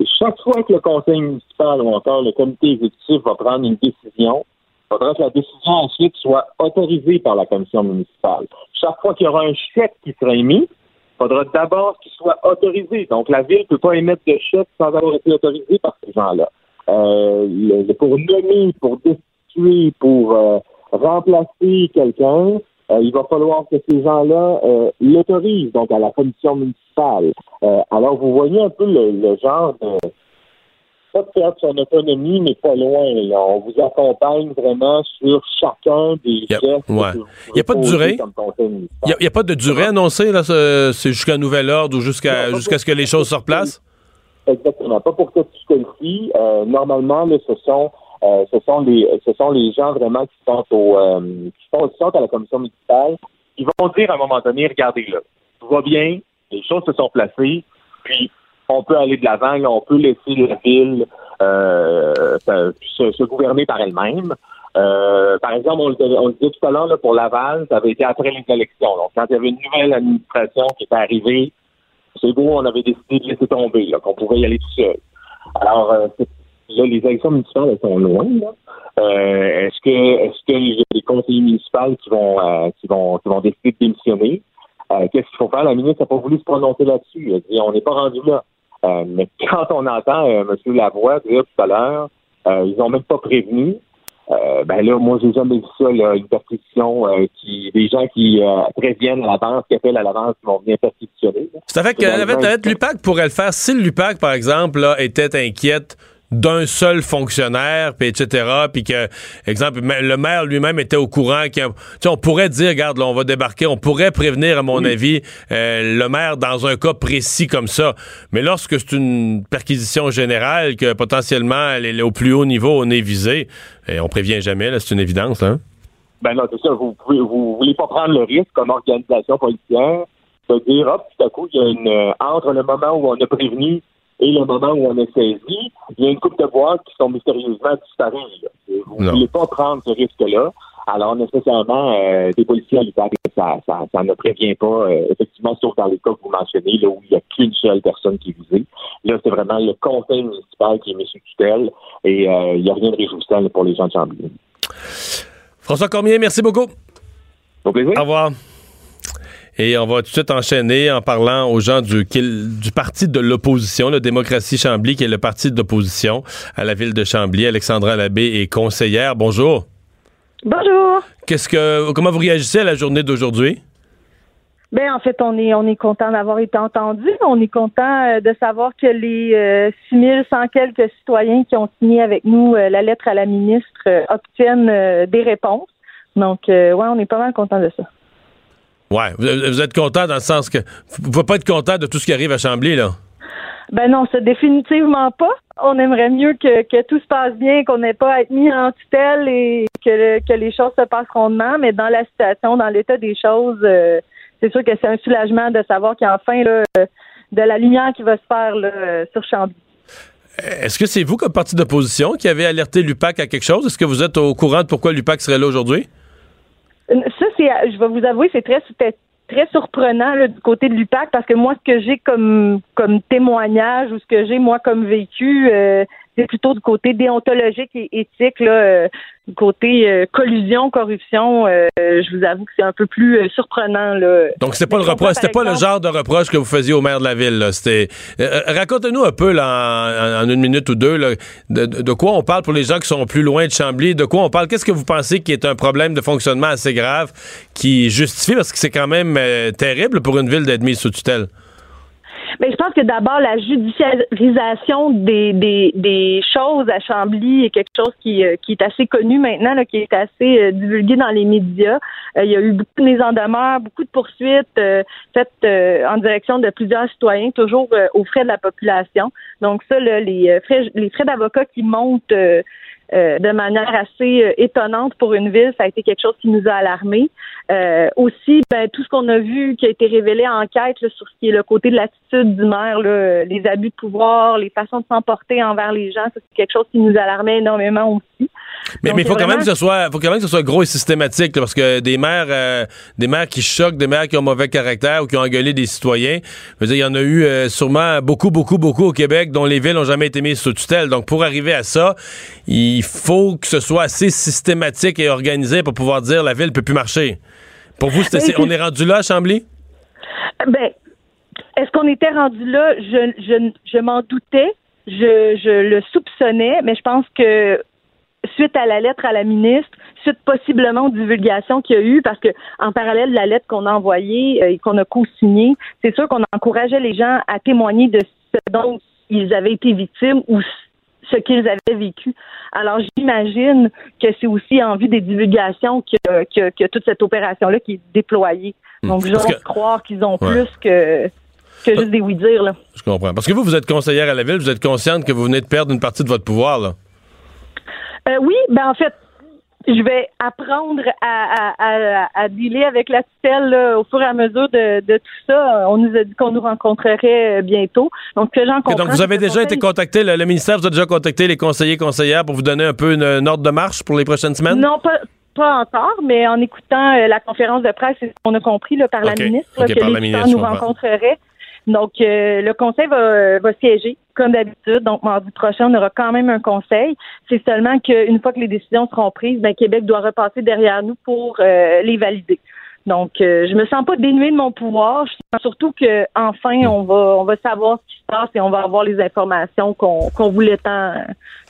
Et chaque fois que le conseil municipal ou encore le comité exécutif va prendre une décision, il faudra que la décision ensuite soit autorisée par la commission municipale. Chaque fois qu'il y aura un chèque qui sera émis, il faudra d'abord qu'il soit autorisé. Donc, la ville ne peut pas émettre de chèque sans avoir été autorisé par ces gens-là. Euh, pour nommer, pour destituer, pour euh, remplacer quelqu'un, il va falloir que ces gens-là euh, l'autorisent, donc à la commission municipale. Euh, alors, vous voyez un peu le, genre de pas de perdre son autonomie, mais pas loin. On vous accompagne vraiment sur chacun des gestes. Il n'y a pas de durée? Il n'y a, pas de durée annoncée, là, c'est jusqu'à nouvel ordre ou jusqu'à jusqu'à ce que les choses se replacent? Exactement. Pas pour cette tutelle-ci. normalement, là, ce sont euh, ce sont les gens vraiment qui sont au euh, qui, sont, qui, sont, à la commission municipale qui vont dire à un moment donné, regardez là, tout va bien, les choses se sont placées, puis on peut aller de l'avant, on peut laisser la ville euh, se, gouverner par elle-même. Euh, par exemple, on le, disait tout à l'heure pour Laval, ça avait été après les élections. Donc, quand il y avait une nouvelle administration qui était arrivée, c'est beau, on avait décidé de laisser tomber, qu'on pouvait y aller tout seul. Alors, Là, les élections municipales, elles sont loin. Euh, est-ce que est-ce y a des conseillers municipaux qui vont euh, qui vont qui vont décider de démissionner? Euh, qu'est-ce qu'il faut faire? La ministre n'a pas voulu se prononcer là-dessus. Elle dit on n'est pas rendu là. mais quand on entend M. Lavoie dire tout à l'heure, ils n'ont même pas prévenu. ben là, moi, j'ai jamais vu ça, une perquisition qui des gens qui préviennent à l'avance, qui appellent à l'avance, qui vont venir perquisitionner. C'est avec que l'UPAC pourrait le faire. Si l'UPAC, par exemple, là, était inquiète d'un seul fonctionnaire, puis etc., puis que, exemple, le maire lui-même était au courant. on pourrait dire, regarde, là, on va débarquer, on pourrait prévenir, à mon avis, euh, le maire dans un cas précis comme ça. Mais lorsque c'est une perquisition générale, que potentiellement, elle est au plus haut niveau, on est visé, et on prévient jamais, là, c'est une évidence, là. Ben non, c'est ça. Vous, pouvez, vous voulez pas prendre le risque comme organisation policière de dire, hop, tout à coup, il y a une, euh, entre le moment où on a prévenu et le moment où on est saisi, il y a une coupe de boîtes qui sont mystérieusement disparues. Vous ne voulez pas prendre ce risque-là. Alors, nécessairement, euh, des policiers à l'UPAC, ça, ça, ça, ne prévient pas, euh, effectivement, sauf dans les cas que vous mentionnez, là où il n'y a qu'une seule personne qui vous est. Là, c'est vraiment le conseil municipal qui est mis sous tutelle et euh, il n'y a rien de réjouissant pour les gens de Chambly. François Cormier, merci beaucoup. Au plaisir. Au revoir. Et on va tout de suite enchaîner en parlant aux gens du, du parti de l'opposition, la Démocratie Chambly, qui est le parti d'opposition à la ville de Chambly. Alexandra Labbé est conseillère. Bonjour. Bonjour. Qu'est-ce que, comment vous réagissez à la journée d'aujourd'hui? Ben en fait, on est on est content d'avoir été entendu. On est content euh, de savoir que les euh, 6100 quelques citoyens qui ont signé avec nous euh, la lettre à la ministre euh, obtiennent des réponses. Donc ouais, on est pas mal content de ça. Ouais, vous, êtes content dans le sens que vous ne pouvez pas être content de tout ce qui arrive à Chambly là? Ben non, c'est définitivement pas. On aimerait mieux que, que tout se passe bien, qu'on n'ait pas à être mis en tutelle et que, que les choses se passent rondement, mais dans la situation, dans l'état des choses, euh, c'est sûr que c'est un soulagement de savoir qu'il y a enfin là, de la lumière qui va se faire là, sur Chambly. Est-ce que c'est vous, comme parti d'opposition, qui avez alerté l'UPAC à quelque chose? Est-ce que vous êtes au courant de pourquoi l'UPAC serait là aujourd'hui? Ça, c'est, je vais vous avouer, c'est très, très surprenant là, du côté de l'UPAC parce que moi, ce que j'ai comme, comme témoignage ou ce que j'ai, moi, comme vécu, euh, c'est plutôt du côté déontologique et éthique, là, euh, du côté euh, collusion, corruption. Euh, je vous avoue que c'est un peu plus euh, surprenant. Là. Donc c'était pas le reproche, c'était pas le genre de reproche que vous faisiez au maire de la ville. Là. C'était racontez-nous un peu là, en, en, une minute ou deux là, de, de, quoi on parle pour les gens qui sont plus loin de Chambly. De quoi on parle? Qu'est-ce que vous pensez qui est un problème de fonctionnement assez grave qui justifie parce que c'est quand même terrible pour une ville d'être mise sous tutelle? Mais je pense que d'abord, la judiciarisation des, des, des, choses à Chambly est quelque chose qui, euh, qui est assez connu maintenant, là, qui est assez euh, divulgué dans les médias. Euh, il y a eu beaucoup de mises en demeure, beaucoup de poursuites euh, faites euh, en direction de plusieurs citoyens, toujours aux frais de la population. Donc ça, là, les frais, les frais d'avocat qui montent euh, de manière assez euh, étonnante pour une ville. Ça a été quelque chose qui nous a alarmés. Euh, aussi, ben, tout ce qu'on a vu qui a été révélé en enquête là, sur ce qui est le côté de l'attitude du maire, là, les abus de pouvoir, les façons de s'emporter envers les gens, c'est quelque chose qui nous alarmait énormément aussi. Mais il faut, quand même que ce soit, faut quand même que ce soit gros et systématique, là, parce que des maires, euh, des maires qui choquent, des maires qui ont mauvais caractère ou qui ont engueulé des citoyens, je veux dire, il y en a eu euh, sûrement beaucoup, beaucoup, beaucoup au Québec dont les villes n'ont jamais été mises sous tutelle. Donc, pour arriver à ça, il faut que ce soit assez systématique et organisé pour pouvoir dire la ville peut plus marcher. Pour vous, c'est, on est rendu là Chambly? Ben, est-ce qu'on était rendu là? Je, je, je m'en doutais. Je, je le soupçonnais, mais je pense que suite à la lettre à la ministre, suite possiblement aux divulgations qu'il y a eu, parce que en parallèle de la lettre qu'on a envoyée euh, et qu'on a co-signée, c'est sûr qu'on encourageait les gens à témoigner de ce dont ils avaient été victimes ou ce qu'ils avaient vécu. Alors j'imagine que c'est aussi en vue des divulgations que, que, que toute cette opération-là qui est déployée. Hmm. Donc j'ose que... croire qu'ils ont ouais. plus que que juste des oui-dire. Là. Je comprends. Parce que vous, vous êtes conseillère à la ville, vous êtes consciente que vous venez de perdre une partie de votre pouvoir, là. Euh, oui, ben en fait, je vais apprendre à, à, à, à dealer avec la tutelle là, au fur et à mesure de, de, tout ça. On nous a dit qu'on nous rencontrerait bientôt. Donc, que j'en Donc, vous avez déjà été contacté, le, le, ministère vous a déjà contacté les conseillers conseillères pour vous donner un peu une, une ordre de marche pour les prochaines semaines? Non, pas, pas encore, mais en écoutant euh, la conférence de presse, on a compris là, par okay. la ministre okay, là, que par les la ministre, nous rencontreraient. Donc, euh, le conseil va, va siéger comme d'habitude. Donc, mardi prochain, on aura quand même un conseil. C'est seulement qu'une fois que les décisions seront prises, ben, Québec doit repasser derrière nous pour euh, les valider. Donc, euh, je me sens pas dénuée de mon pouvoir. Je sens surtout que enfin, on va, on va savoir ce qui se passe et on va avoir les informations qu'on voulait tant,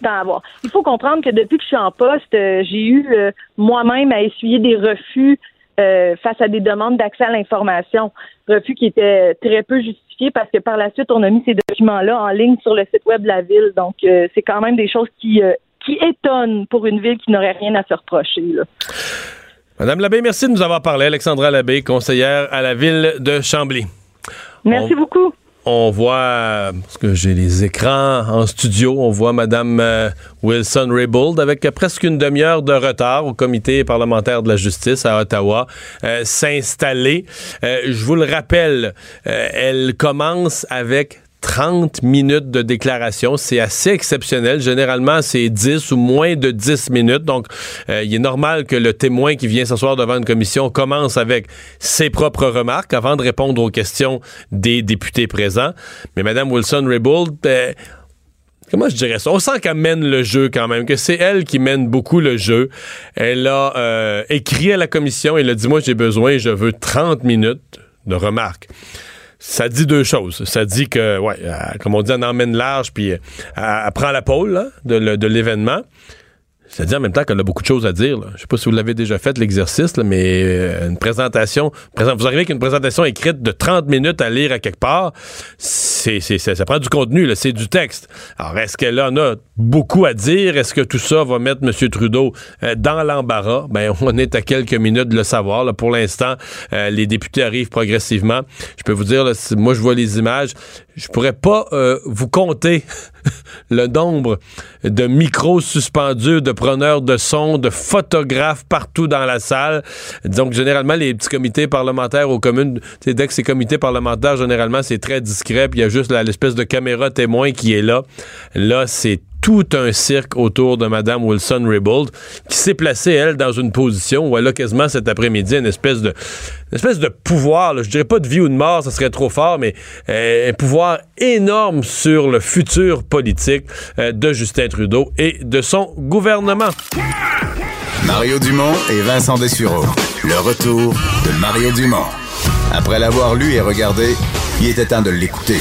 tant avoir. Il faut comprendre que depuis que je suis en poste, euh, j'ai eu euh, moi-même à essuyer des refus face à des demandes d'accès à l'information. Refus qui étaient très peu justifiés parce que par la suite, on a mis ces documents-là en ligne sur le site web de la ville. Donc, euh, c'est quand même des choses qui, euh, qui étonnent pour une ville qui n'aurait rien à se reprocher. Là. Madame Labbé, merci de nous avoir parlé. Alexandra Labbé, conseillère à la ville de Chambly. Merci on... beaucoup on voit, parce que j'ai les écrans en studio, on voit Mme euh, Wilson-Raybould avec presque une demi-heure de retard au comité parlementaire de la justice à Ottawa euh, s'installer. Euh, je vous le rappelle, elle commence avec 30 minutes de déclaration. C'est assez exceptionnel. Généralement, c'est 10 ou moins de 10 minutes. Donc, euh, il est normal que le témoin qui vient s'asseoir devant une commission commence avec ses propres remarques avant de répondre aux questions des députés présents. Mais Mme Wilson-Raybould, ben, comment je dirais ça? On sent qu'elle mène le jeu quand même, que c'est elle qui mène beaucoup le jeu. Elle a euh, écrit à la commission, elle a dit, moi j'ai besoin, je veux 30 minutes de remarques ça dit deux choses. Ça dit que, ouais, comme on dit, elle emmène large, puis elle, prend la pôle de l'événement. C'est-à-dire en même temps qu'elle a beaucoup de choses à dire. Je sais pas si vous l'avez déjà fait, l'exercice, mais euh, une présentation, vous arrivez avec une présentation écrite de 30 minutes à lire à quelque part, c'est, ça prend du contenu, c'est du texte. Alors, est-ce qu'elle en a beaucoup à dire? Est-ce que tout ça va mettre M. Trudeau euh, dans l'embarras? Ben, (laughs) on est à quelques minutes de le savoir. Pour l'instant, euh, les députés arrivent progressivement. Je peux vous dire, moi, je vois les images je pourrais pas euh, vous compter (laughs) le nombre de micros suspendus, de preneurs de son, de photographes partout dans la salle. Donc, généralement, les petits comités parlementaires aux communes, dès que c'est comité parlementaire, généralement, c'est très discret, puis il y a juste l'espèce de caméra témoin qui est là. Là, c'est tout un cirque autour de Mme Wilson-Raybould, qui s'est placée, elle, dans une position où elle a quasiment cet après-midi une espèce de, une espèce de pouvoir, là, je dirais pas de vie ou de mort, ça serait trop fort, mais euh, un pouvoir énorme sur le futur politique euh, de Justin Trudeau et de son gouvernement. Mario Dumont et Vincent Dessureau. Le retour de Mario Dumont. Après l'avoir lu et regardé, il était temps de l'écouter.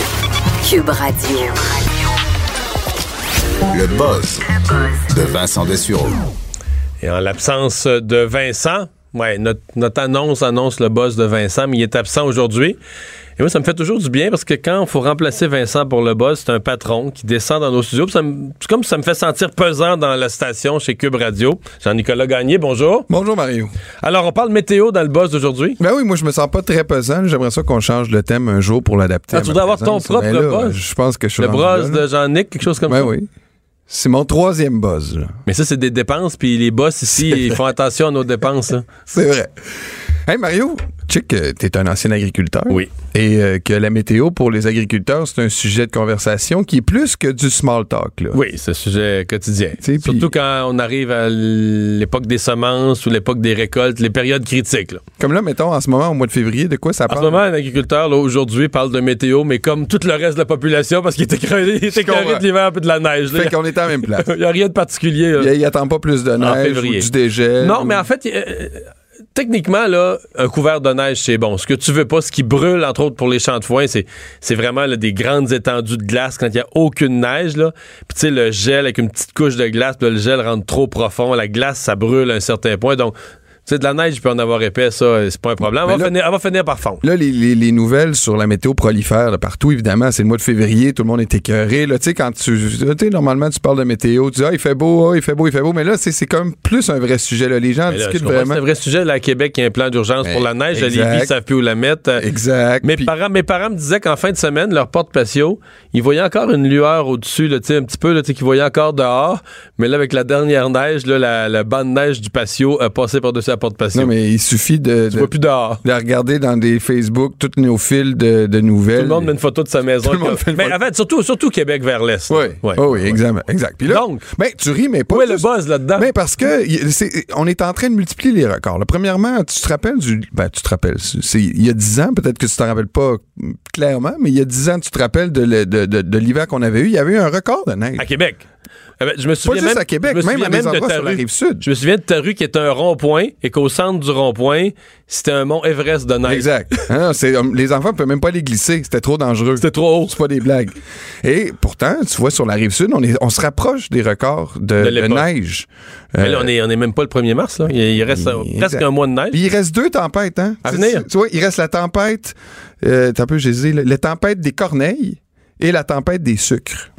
Cube Radio. Le buzz de Vincent Dessureau. Et en l'absence de Vincent, ouais, notre, notre annonce annonce le buzz de Vincent, mais il est absent aujourd'hui. Et moi, ça me fait toujours du bien parce que quand il faut remplacer Vincent pour le boss, c'est un patron qui descend dans nos studios. C'est comme ça me fait sentir pesant dans la station chez Cube Radio. Jean-Nicolas Gagné, bonjour. Bonjour, Mario. Alors, on parle météo dans le boss d'aujourd'hui? Ben oui, moi, je me sens pas très pesant. J'aimerais ça qu'on change le thème un jour pour l'adapter. Ah, tu dois avoir ton propre ben boss? Je pense que je suis Le boss de Jean-Nic, quelque chose comme ben ça? oui. C'est mon troisième buzz. Là. Mais ça, c'est des dépenses, puis les boss ici, ils font attention à nos dépenses. C'est vrai. Hey Mario, tu sais que tu es un ancien agriculteur. Oui. Et euh, que la météo pour les agriculteurs, c'est un sujet de conversation qui est plus que du small talk. Là. Oui, c'est un sujet quotidien. Surtout quand on arrive à l'époque des semences ou l'époque des récoltes, les périodes critiques. Comme là, mettons, en ce moment, au mois de février, de quoi ça parle? En ce moment, un agriculteur, aujourd'hui, parle de météo, mais comme tout le reste de la population, parce qu'il était crevé de l'hiver et de la neige. Fait qu'on est à la même place. (laughs) il n'y a rien de particulier. Il, il attend pas plus de neige ou du dégel. Non, mais en fait... Euh, techniquement, là, un couvert de neige, c'est bon. Ce que tu veux pas, ce qui brûle, entre autres, pour les champs de foin, c'est, vraiment des grandes étendues de glace quand il n'y a aucune neige. Là. Puis tu sais, le gel avec une petite couche de glace, le gel rentre trop profond. La glace, ça brûle à un certain point. Donc, sais, de la neige, il peut en avoir épais, ça, c'est pas un problème. Elle va, finir, va, finir, par fondre. Là, les, les, les, nouvelles sur la météo prolifèrent partout, évidemment. C'est le mois de février, tout le monde est écœuré. Tu sais, quand tu. sais, normalement, tu parles de météo, tu dis, ah, il fait beau, ah, il fait beau, il fait beau. Mais là, c'est comme plus un vrai sujet. Là. Les gens discutent vraiment. C'est un vrai sujet. Là, à Québec, il y a un plan d'urgence pour la neige. Les Lévis, savent plus où la mettre. Exact. Mes, parents, mes parents me disaient qu'en fin de semaine, leur porte-patio, ils voyaient encore une lueur au-dessus, un petit peu, là, qu'ils voyaient encore dehors. Mais là, avec la dernière neige, là, la, la bande neige du patio a passé par-dessus la porte-patio. Non, mais il suffit de, de, plus dehors. de regarder dans des Facebook tous nos fils de, de, nouvelles. Tout le monde met une photo de sa maison. mais en fait, surtout, surtout Québec vers l'Est. Oui, oui, oh, oui, exact. exact. Puis là, Donc, ben, tu ris, mais pas. Où est le buzz là-dedans? Ben, parce que est, on est en train de multiplier les records. Là, premièrement, tu te rappelles du. Ben, tu te rappelles. Il y a 10 ans, peut-être que tu te rappelles pas clairement, mais il y a 10 ans, tu te rappelles de, de, de, de l'hiver qu'on avait eu. Il y avait eu un record de neige. À Québec. Eh ben, je me souviens pas même, à Québec, même, même de ta rive sud. Je me souviens de ta rue qui est un rond-point et qu'au centre du rond-point, c'était un mont Everest de neige. Exact. (laughs) Hein, les enfants ne peuvent même pas les glisser. C'était trop dangereux. C'était trop haut. C'est pas des blagues. Et pourtant, tu vois, sur la rive sud, on, est, on se rapproche des records de, de, neige. Mais là, on n'est on est même pas le 1er mars. Là. Il, reste presque un mois de neige. Puis il reste deux tempêtes. Hein? À venir. Tu vois, il reste la tempête, euh, un peu, j'ai la tempête des corneilles et la tempête des sucres.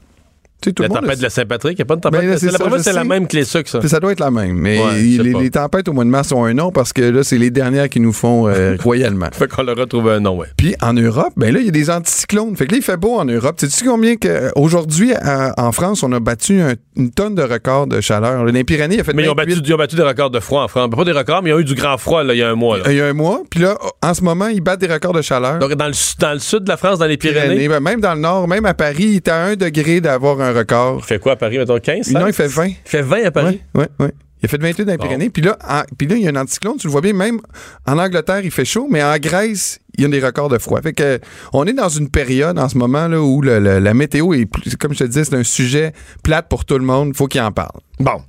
Tout La tempête de la Saint-Patrick, il n'y a pas de tempête. Ben là, de c'est la je c'est la même que les sucres, ça. Ça doit être la même. Mais Ouais, les, tempêtes au mois de mars ont un nom parce que là, c'est les dernières qui nous font euh, (laughs) royalement. Fait qu'on leur a trouvé un nom, ouais. Puis en Europe, ben là, il y a des anticyclones. Fait que là, il fait beau en Europe. Tu sais combien que aujourd'hui à- en France, on a battu un- une tonne de records de chaleur? Les Pyrénées, il a fait Mais ils ont, 28 battu, ils ont battu des records de froid en France. Pas des records, mais ils ont eu du grand froid là, il y a un mois. Là. il y a un mois. Puis là, en ce moment, ils battent des records de chaleur. Donc, dans le, su- dans le sud de la France, dans les Pyrénées, Pyrénées, ben, même dans le nord, même à Paris, il est à 1 degré d'avoir un record. il fait quoi à Paris, mettons 15? Non, il 16? fait 20. Il fait 20 à Paris? Oui, oui, oui. Il a fait 28 dans les. Pyrénées. Puis là, en- puis là, il y a un anticyclone. Tu le vois bien, même en Angleterre, il fait chaud, mais en Grèce, il y a des records de froid. Fait que, on est dans une période en ce moment là, où le- le- la météo est, plus- comme je te disais, c'est un sujet plate pour tout le monde. faut qu'il en parle. Bon.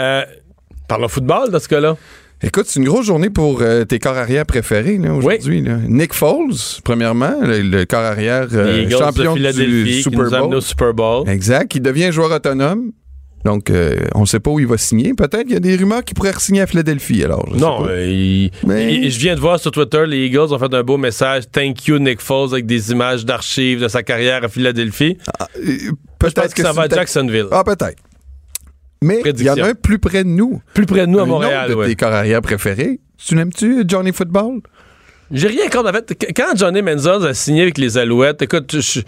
Euh, parlons football dans ce cas-là. Écoute, c'est une grosse journée pour euh, tes corps arrière préférés aujourd'hui. Nick Foles, premièrement, le, le corps arrière euh, champion de du Super Bowl. au Super Bowl. Exact, qui devient joueur autonome. Donc, euh, on ne sait pas où il va signer. Peut-être qu'il y a des rumeurs qu'il pourrait signer à Philadelphie. Alors, je sais Non, pas. il- Mais- il- je viens de voir sur Twitter, les Eagles ont fait un beau message. Thank you, Nick Foles, avec des images d'archives de sa carrière à Philadelphie. Je peut-être pense que ça va à Jacksonville. Ah, peut-être. Mais il y en a un plus près de nous. Plus près de nous à Montréal. autre de ouais. tes corps arrière préférés. Tu n'aimes-tu Johnny Football? J'ai rien contre. En fait, qu- quand Johnny Menzel a signé avec les Alouettes, écoute, je,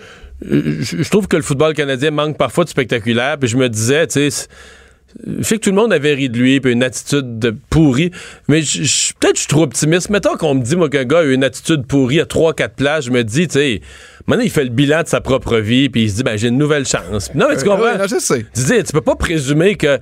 je- je trouve que le football canadien manque parfois de spectaculaire. Puis je me disais, tu sais, je sais que tout le monde avait ri de lui, puis une attitude de pourrie. Mais peut-être que je suis trop optimiste. Mettons qu'on me dit, moi, qu'un gars a eu une attitude pourrie à 3-4 places, je me dis, tu sais, maintenant, il fait le bilan de sa propre vie, puis il se dit, ben, j'ai une nouvelle chance. Non, mais tu Euh, comprends? ouais, non, je sais. Tu dis, tu peux pas présumer que. euh,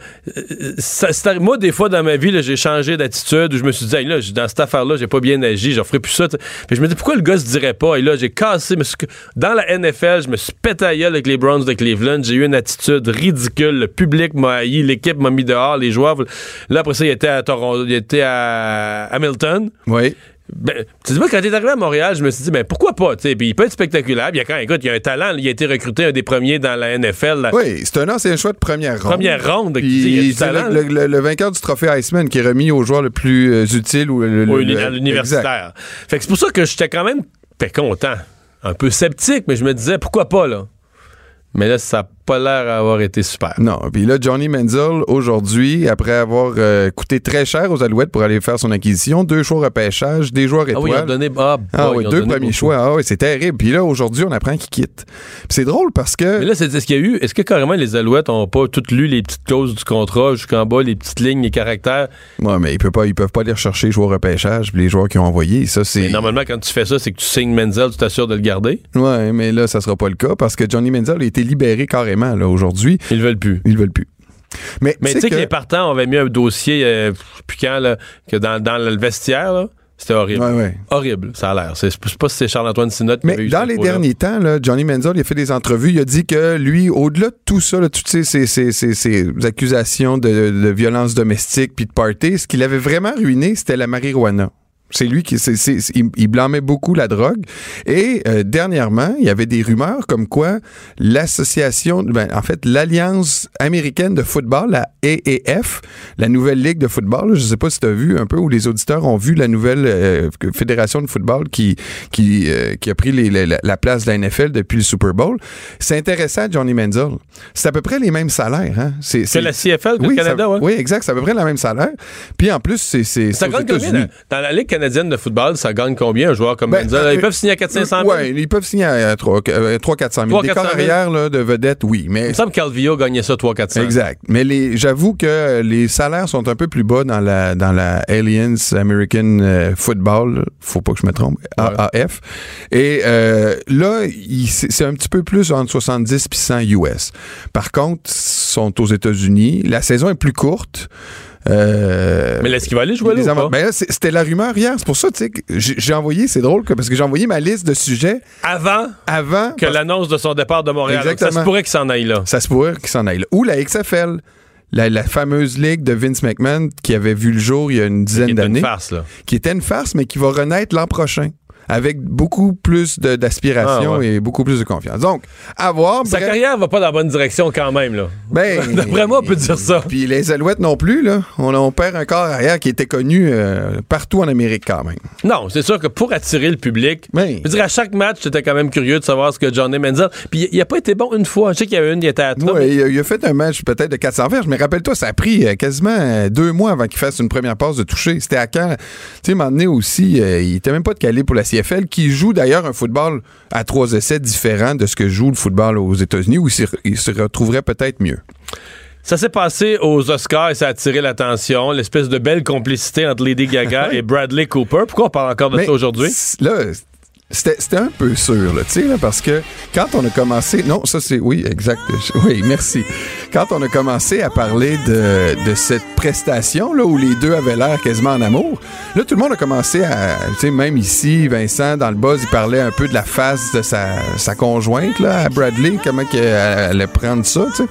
ça- moi, des fois, dans ma vie, j'ai changé d'attitude où je me suis dit, Hey, là, dans cette affaire-là, j'ai pas bien agi, j'en ferai plus ça. Puis je me dis, pourquoi le gars se dirait pas? Et là, j'ai cassé. me suis- Dans la NFL, je me suis pété à gueule avec les Browns de Cleveland. J'ai eu une attitude ridicule. Le public m'a haï, l'équipe m'a mis dehors, les joueurs. Là, après ça, il était à Toronto, il était à Hamilton. Oui. Ben, tu sais, moi, quand il est arrivé à Montréal, je me suis dit, ben pourquoi pas? Puis il peut être spectaculaire. Il y a quand, écoute, il y a un talent. Il a été recruté un des premiers dans la NFL. là. Oui, c'est un ancien choix de première ronde. Première ronde. Puis il y a du c'est talent. le, le- le vainqueur du trophée Iceman qui est remis au joueur le plus euh, utile ou le, uni- à l'universitaire. Fait que c'est pour ça que j'étais quand même fait content. Un peu sceptique, mais je me disais pourquoi pas là. Mais là, ça pas l'air d'avoir été super. Non, puis là, Johnny Menzel, aujourd'hui, après avoir euh, coûté très cher aux Alouettes pour aller faire son acquisition, deux choix repêchage, des joueurs Ah oui, ils ont étoiles. donné. Ah, Ah oui, ils ont deux donné premiers beaucoup. choix. Ah oui, c'est terrible. Puis là, aujourd'hui, on apprend qu'il quitte. Puis c'est drôle parce que... Mais là, c'est ce qu'il y a eu. Est-ce que carrément les Alouettes n'ont pas toutes lu les petites clauses du contrat jusqu'en bas, les petites lignes, les caractères? Ouais, mais ils peuvent pas, ils peuvent pas aller rechercher les joueurs repêchage puis les joueurs qui ont envoyé. Ça, c'est. Mais normalement, quand tu fais ça, c'est que tu signes Menzel, tu t'assures de le garder? Ouais, mais là, ça sera pas le cas parce que Johnny Menzel a été libéré carrément, là, aujourd'hui. Ils le veulent plus. Ils veulent plus. Mais, Mais tu sais que... les partants avaient mis un dossier, euh, puis quand, là, que dans, dans le vestiaire, là, c'était horrible. Ouais, ouais. Horrible, ça a l'air. Je sais pas si c'est Charles-Antoine Sinot qui avait Mais eu dans les derniers temps, là, Johnny Menzel il a fait des entrevues. Il a dit que lui, au-delà de tout ça, là, toutes ces, ces- ces- ces- ces accusations de, de violence domestique puis de party, ce qu'il avait vraiment ruiné, c'était la marijuana. C'est lui qui c'est- c'est- il, il blâmait beaucoup la drogue. Et euh, dernièrement, il y avait des rumeurs comme quoi l'association, ben, en fait, l'Alliance américaine de football, la AAF, la nouvelle ligue de football, là, je sais pas si tu as vu un peu, où les auditeurs ont vu la nouvelle euh, fédération de football qui, qui, euh, qui a pris les- la, la place de la NFL depuis le Super Bowl. C'est intéressant, Johnny Menzel. C'est à peu près les mêmes salaires. Hein? C'est, la CFL, que oui, Canada, ça- ouais. Oui, exact. C'est à peu près le même salaire. Puis en plus, c'est, Ça aux? États-Unis. Dans, dans la Ligue canadienne de football, ça gagne combien un joueur comme Ben, Menzel? euh, Ils peuvent signer à 400 000? Oui, ils peuvent signer à 300-400 000. Des 300 corps 000. arrière là, de vedettes, oui. Mais Il me semble qu'Alvio gagnait ça 300-400. Exact. Mais les, j'avoue que les salaires sont un peu plus bas dans la, dans la Aliens American euh, Football. Faut pas que je me trompe. AAF. Et euh, là, c'est c'est un petit peu plus entre 70 et 100 US. Par contre, ils sont aux États-Unis. La saison est plus courte. Euh, Mais est-ce qu'il va aller jouer là ou pas? Ben c'était la rumeur hier. C'est pour ça, tu sais, que j'ai envoyé, c'est drôle, que- parce que j'ai envoyé ma liste de sujets Avant avant. que l'annonce de son départ de Montréal. Donc, Ça se pourrait qu'il s'en aille là. Ça se pourrait qu'il s'en aille là. Ou la XFL. La, la fameuse ligue de Vince McMahon qui avait vu le jour il y a une Qui dizaine est une d'années. farce, là. Qui était une farce, mais qui va renaître l'an prochain. Avec beaucoup plus d'aspiration Ah, ouais. et beaucoup plus de confiance. Donc, à voir. Sa bref, carrière va pas dans la bonne direction quand même, là. ben, (laughs) D'après moi, on peut dire ça. Puis les Alouettes non plus, là. On, on perd un corps arrière qui était connu euh, partout en Amérique quand même. Non, c'est sûr que pour attirer le public, Oui. je veux dire, à chaque match, j'étais quand même curieux de savoir ce que Johnny Manziel. Puis il- a pas été bon une fois. Je sais qu'il y a une, il était à top. Ouais, il, a, il a fait un match peut-être de 400 verges, mais rappelle-toi, ça a pris euh, quasiment euh, deux mois avant qu'il fasse une première passe de toucher. C'était à quand? Tu sais, m'en donné aussi, euh, il était même pas de calé pour la CFL, qui joue d'ailleurs un football à trois essais différent de ce que joue le football aux États-Unis, où il se retrouverait peut-être mieux. Ça s'est passé aux Oscars et ça a attiré l'attention. L'espèce de belle complicité entre Lady Gaga (laughs) et Bradley Cooper. Pourquoi on parle encore de Mais ça aujourd'hui? Là, c'était un peu sûr, là, tu sais, là, parce que quand on a commencé. Non, ça c'est. Oui, exact. Oui, merci. Quand on a commencé à parler de, de cette prestation, là, où les deux avaient l'air quasiment en amour, là, tout le monde a commencé à. Tu sais, même ici, Vincent, dans le buzz, il parlait un peu de la face de sa, sa conjointe, là, à Bradley, comment qu'elle allait prendre ça, tu sais.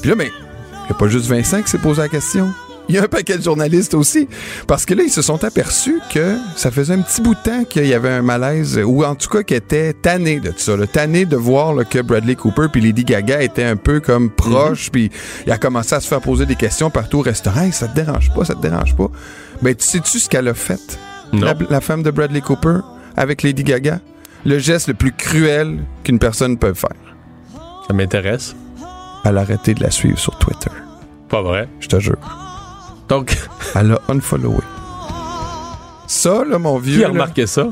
Puis là, ben, il n'y a pas juste Vincent qui s'est posé la question. Il y a un paquet de journalistes aussi. Parce que là, ils se sont aperçus que ça faisait un petit bout de temps qu'il y avait un malaise, ou en tout cas qu'ils étaient tannés de tout ça. Tannés de voir là, que Bradley Cooper puis Lady Gaga étaient un peu comme proches, puis il a commencé à se faire poser des questions partout au restaurant. Hey, ça te dérange pas, ça te dérange pas? Ben, tu sais-tu ce qu'elle a fait? Non. La, la femme de Bradley Cooper avec Lady Gaga? Le geste le plus cruel qu'une personne peut faire. Ça m'intéresse. Elle a arrêté de la suivre sur Twitter. Pas vrai. Je te jure. Donc, (laughs) Elle a unfollowé. Ça, là, mon vieux. qui a là, remarqué ça?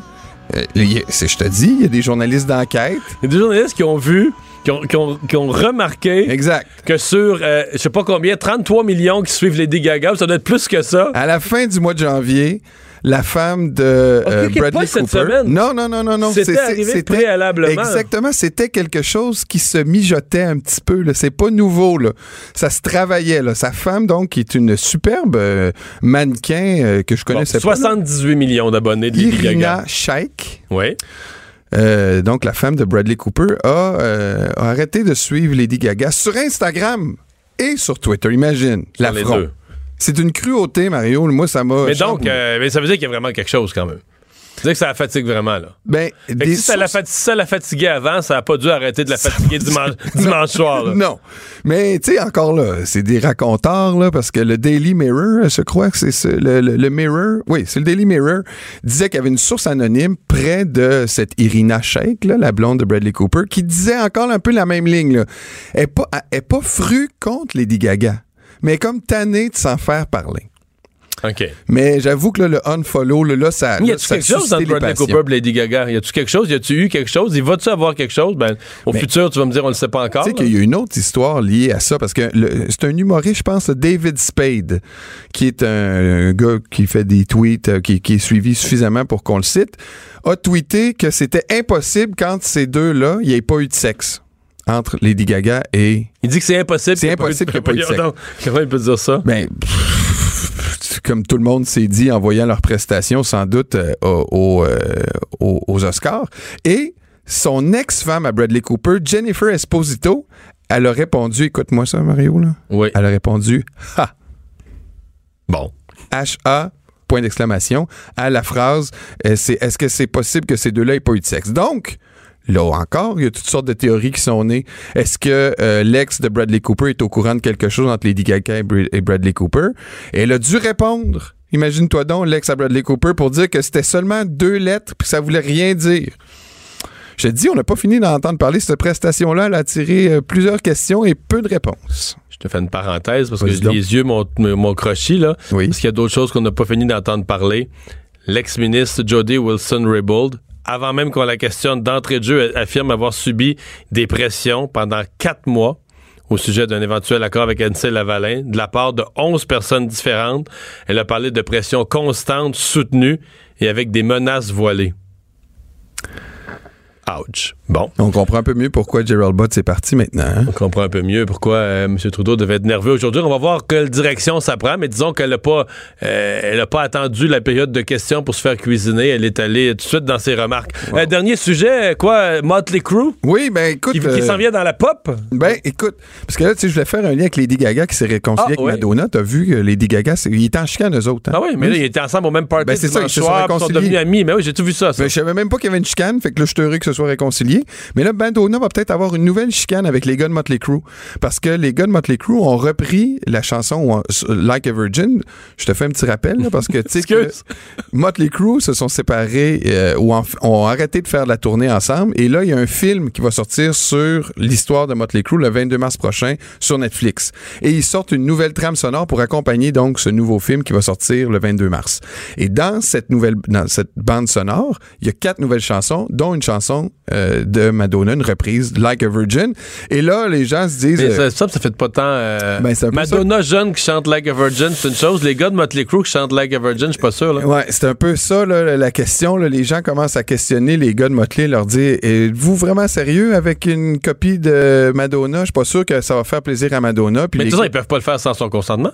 euh, je te dis, il y a des journalistes d'enquête. Il y a des journalistes qui ont vu, qui ont, qui ont- qui ont remarqué Exact. que sur, euh, je sais pas combien, 33 millions qui suivent Lady Gaga, ça doit être plus que ça. À la fin du mois de janvier, la femme de euh, Bradley pas cette Cooper. semaine. Non, non, non, non, non. C'était C'est- arrivé préalablement. Exactement. C'était quelque chose qui se mijotait un petit peu. C'est pas nouveau. Là. Ça se travaillait. Là. Sa femme, donc, qui est une superbe euh, mannequin euh, que je Bon, connaissais pas. là. 78 millions d'abonnés de Lady Gaga. Irina Shayk. Oui. Euh, donc, la femme de Bradley Cooper a, euh, a arrêté de suivre Lady Gaga sur Instagram et sur Twitter. Imagine les l'affront. deux. C'est une cruauté, Mario. Moi, ça m'a. Mais donc, euh, mais ça veut dire qu'il y a vraiment quelque chose quand même. Ça veut dire que ça la fatigue vraiment, là. ben, si ça, la sources- fati- si ça la fatiguait avant, ça n'a pas dû arrêter de la fatiguer dimanche, dimanche soir. là. (laughs) Non. Mais, tu sais, encore là, c'est des raconteurs, là, parce que le Daily Mirror, je crois que c'est ce- le, le- le Mirror, oui, c'est le Daily Mirror, disait qu'il y avait une source anonyme près de cette Irina Shayk, là, la blonde de Bradley Cooper, qui disait encore un peu la même ligne, là. Elle n'est pas, elle est pas frue contre Lady Gaga, mais comme tannée de s'en faire parler. OK. Mais j'avoue que là, le unfollow, là, là, ça. Y a-tu quelque chose entre les Bradley. Cooper et Lady Gaga? Y a-tu quelque chose? Y a-tu eu quelque chose? Il va-tu avoir quelque chose? Ben, au Mais- futur, tu vas me dire, on le sait pas encore. Tu sais qu'il y a une autre histoire liée à ça, parce que c'est un humoriste, je pense, David Spade, qui est un, un gars qui fait des tweets, euh, qui, qui est suivi suffisamment pour qu'on le cite, a tweeté que c'était impossible quand ces deux-là, il n'y ait pas eu de sexe entre Lady Gaga et... Il dit que c'est impossible. C'est impossible (laughs) qu'il y ait pas eu de Comment il peut dire ça? Ben, pff, comme tout le monde s'est dit en voyant leur prestation, sans doute, euh, au- au, euh, aux, aux Oscars. Et son ex-femme à Bradley Cooper, Jennifer Esposito, elle a répondu, écoute-moi ça, Mario, là. Oui. Elle a répondu Ha. Bon. H-A, point d'exclamation, à la phrase euh, c'est Est-ce que c'est possible que ces deux-là aient pas eu de sexe? Donc, là encore, il y a toutes sortes de théories qui sont nées. Est-ce que euh, l'ex de Bradley Cooper est au courant de quelque chose entre Lady Gaga et, Br- et Bradley Cooper? Et elle a dû répondre. Imagine-toi donc, l'ex à Bradley Cooper, pour dire que c'était seulement deux lettres puis que ça voulait rien dire. Je te dis, on n'a pas fini d'entendre parler. Cette prestation-là, elle a attiré euh, plusieurs questions et peu de réponses. Je te fais une parenthèse parce que donc. les yeux m'ont m'ont crochi, là. Oui. Parce qu'il y a d'autres choses qu'on n'a pas fini d'entendre parler. L'ex-ministre Jody Wilson-Raybould, avant même qu'on la questionne d'entrée de jeu, elle affirme avoir subi des pressions pendant quatre mois au sujet d'un éventuel accord avec Ansel Lavalin de la part de 11 personnes différentes. Elle a parlé de pressions constantes, soutenues et avec des menaces voilées. Ouch. Bon. On comprend un peu mieux pourquoi Gerald Butts est parti maintenant. hein? On comprend un peu mieux pourquoi euh, M. Trudeau devait être nerveux aujourd'hui. On va voir quelle direction ça prend, mais disons qu'elle n'a pas, euh, elle a pas attendu la période de questions pour se faire cuisiner. Elle est allée tout de suite dans ses remarques. Euh, dernier sujet, quoi, Motley Crue? Oui, ben écoute. Qui, qui s'en vient dans la pop? Ben, écoute, parce que là, tu sais, je voulais faire un lien avec Lady Gaga qui s'est réconciliée Ah, avec oui. Madonna. T'as vu que Lady Gaga, ils étaient en chicane, eux autres. hein? Ah oui, mais là, ils étaient ensemble au même party Ben, c'est ça, ils sont ils devenus amis. Mais oui, j'ai tout vu ça. ça. Ben, je savais même pas qu'il y avait une chicane, fait que là, je suis heureux que ce soit réconcilié. Mais là, Madonna va peut-être avoir une nouvelle chicane avec les gars de Motley Crue. Parce que les gars de Motley Crue ont repris la chanson euh, Like a Virgin. Je te fais un petit rappel, là, parce que, tu sais. Motley Crue se sont séparés euh, ou en- ont arrêté de faire de la tournée ensemble. Et là, il y a un film qui va sortir sur l'histoire de Motley Crue le 22 mars prochain sur Netflix. Et ils sortent une nouvelle trame sonore pour accompagner donc ce nouveau film qui va sortir le 22 mars. Et dans cette nouvelle dans cette bande sonore, il y a quatre nouvelles chansons, dont une chanson euh, de Madonna, une reprise Like a Virgin. Et là, les gens se disent Mais euh, ça, ça, ça fait pas tant. euh, Ben, Madonna jeune qui chante Like a Virgin, c'est une chose. Les gars de Motley Crue qui chantent Like a Virgin, je suis pas sûr. Là. Ouais, c'est un peu ça là, la question. là. Les gens commencent à questionner les gars de Motley, leur dire Êtes-vous vraiment sérieux avec une copie de Madonna? Je suis pas sûr que ça va faire plaisir à Madonna. Puis Mais les gars- ils peuvent pas le faire sans son consentement.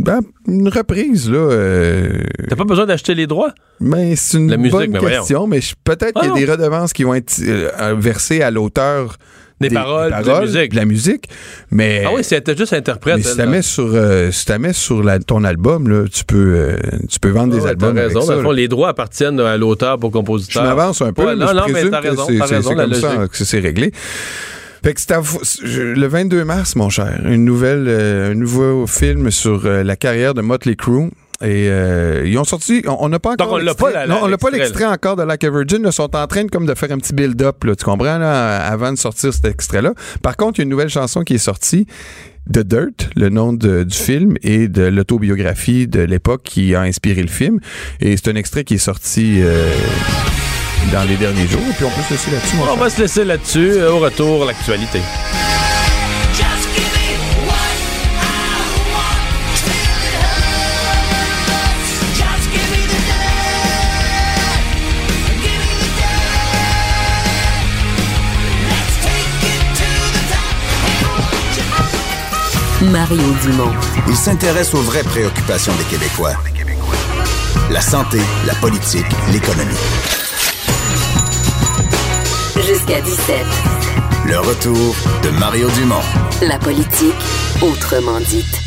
Ben, une reprise, là. euh, T'as pas besoin d'acheter les droits? Mais c'est une La musique, bonne mais question. Mais je- peut-être Ah qu'il y a des redevances qui vont être euh, versées à l'auteur Des paroles, de la musique. de la musique. Mais, Ah oui, c'était juste interprète. mais si tu mets sur, euh, si mets sur la- ton album, là, tu peux, euh, tu peux vendre Ah des ouais, albums T'as avec raison. ça. Fond, là. les droits appartiennent à l'auteur pour Je compositeur. m'avance un peu, Ouais, non, je non, mais t'as raison. T'as raison, c'est comme ça que c'est réglé. Fait que à le 22 mars, mon cher, une nouvelle, euh, un nouveau film sur euh, la carrière de Motley Crue. Et euh, ils ont sorti, on n'a pas encore. Donc, on l'a pas, la- Non, on n'a pas l'extrait, encore de Like a Virgin. Ils sont en train de, comme de faire un petit build-up, tu comprends, là, avant de sortir cet extrait-là. Par contre, il y a une nouvelle chanson qui est sortie. The Dirt, le nom de- du film et de l'autobiographie de l'époque qui a inspiré le film. Et c'est un extrait qui est sorti euh, dans les derniers jours. Et puis on peut se laisser là-dessus. On va se laisser là-dessus. Euh, Au retour, l'actualité. Mario Dumont. Il s'intéresse aux vraies préoccupations des Québécois. La santé, la politique, l'économie. Jusqu'à 17. Le retour de Mario Dumont. La politique, autrement dite.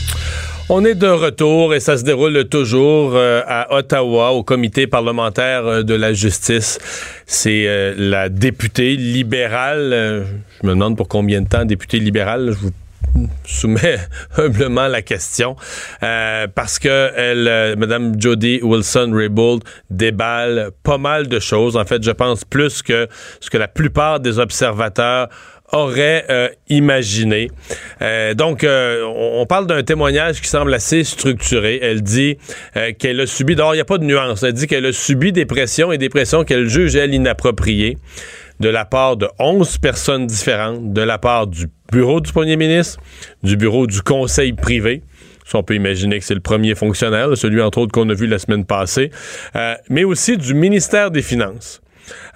On est de retour et ça se déroule toujours euh, à Ottawa au comité parlementaire euh, de la justice. C'est euh, la députée libérale. je me demande pour combien de temps députée libérale. Je vous soumets (laughs) humblement la question euh, parce que elle, euh, Madame Jody Wilson-Raybould déballe pas mal de choses. En fait, je pense plus que ce que la plupart des observateurs aurait euh, imaginé. Euh, donc, euh, on, parle d'un témoignage qui semble assez structuré. Elle dit qu'elle a subi, d'abord, il n'y a pas de nuance, elle dit qu'elle a subi des pressions et des pressions qu'elle juge, elle, inappropriées de la part de 11 personnes différentes, de la part du bureau du premier ministre, du bureau du conseil privé, ça, on peut imaginer que c'est le premier fonctionnaire, celui entre autres qu'on a vu la semaine passée, euh, mais aussi du ministère des Finances.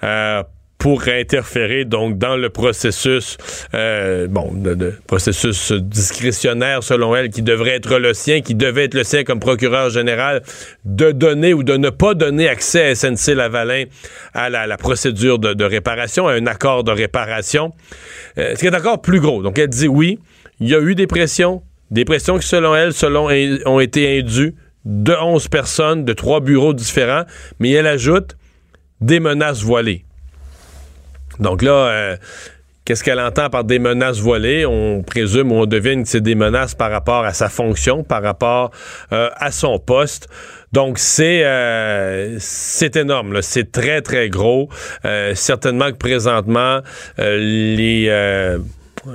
Euh, pour interférer donc dans le processus, euh, bon, de, de- processus discrétionnaire selon elle, qui devrait être le sien, qui devait être le sien comme procureur général, de donner ou de ne pas donner accès à SNC Lavalin à la, la procédure de, de réparation, à un accord de réparation, Euh, ce qui est encore plus gros. Donc elle dit oui, il y a eu des pressions, des pressions qui selon elle, selon ont été indues de 11 personnes, de trois bureaux différents, mais elle ajoute des menaces voilées. Donc là, euh, qu'est-ce qu'elle entend par des menaces voilées? On présume ou on devine que c'est des menaces par rapport à sa fonction, par rapport euh, à son poste. Donc c'est euh, c'est énorme, c'est très très gros. Certainement que présentement les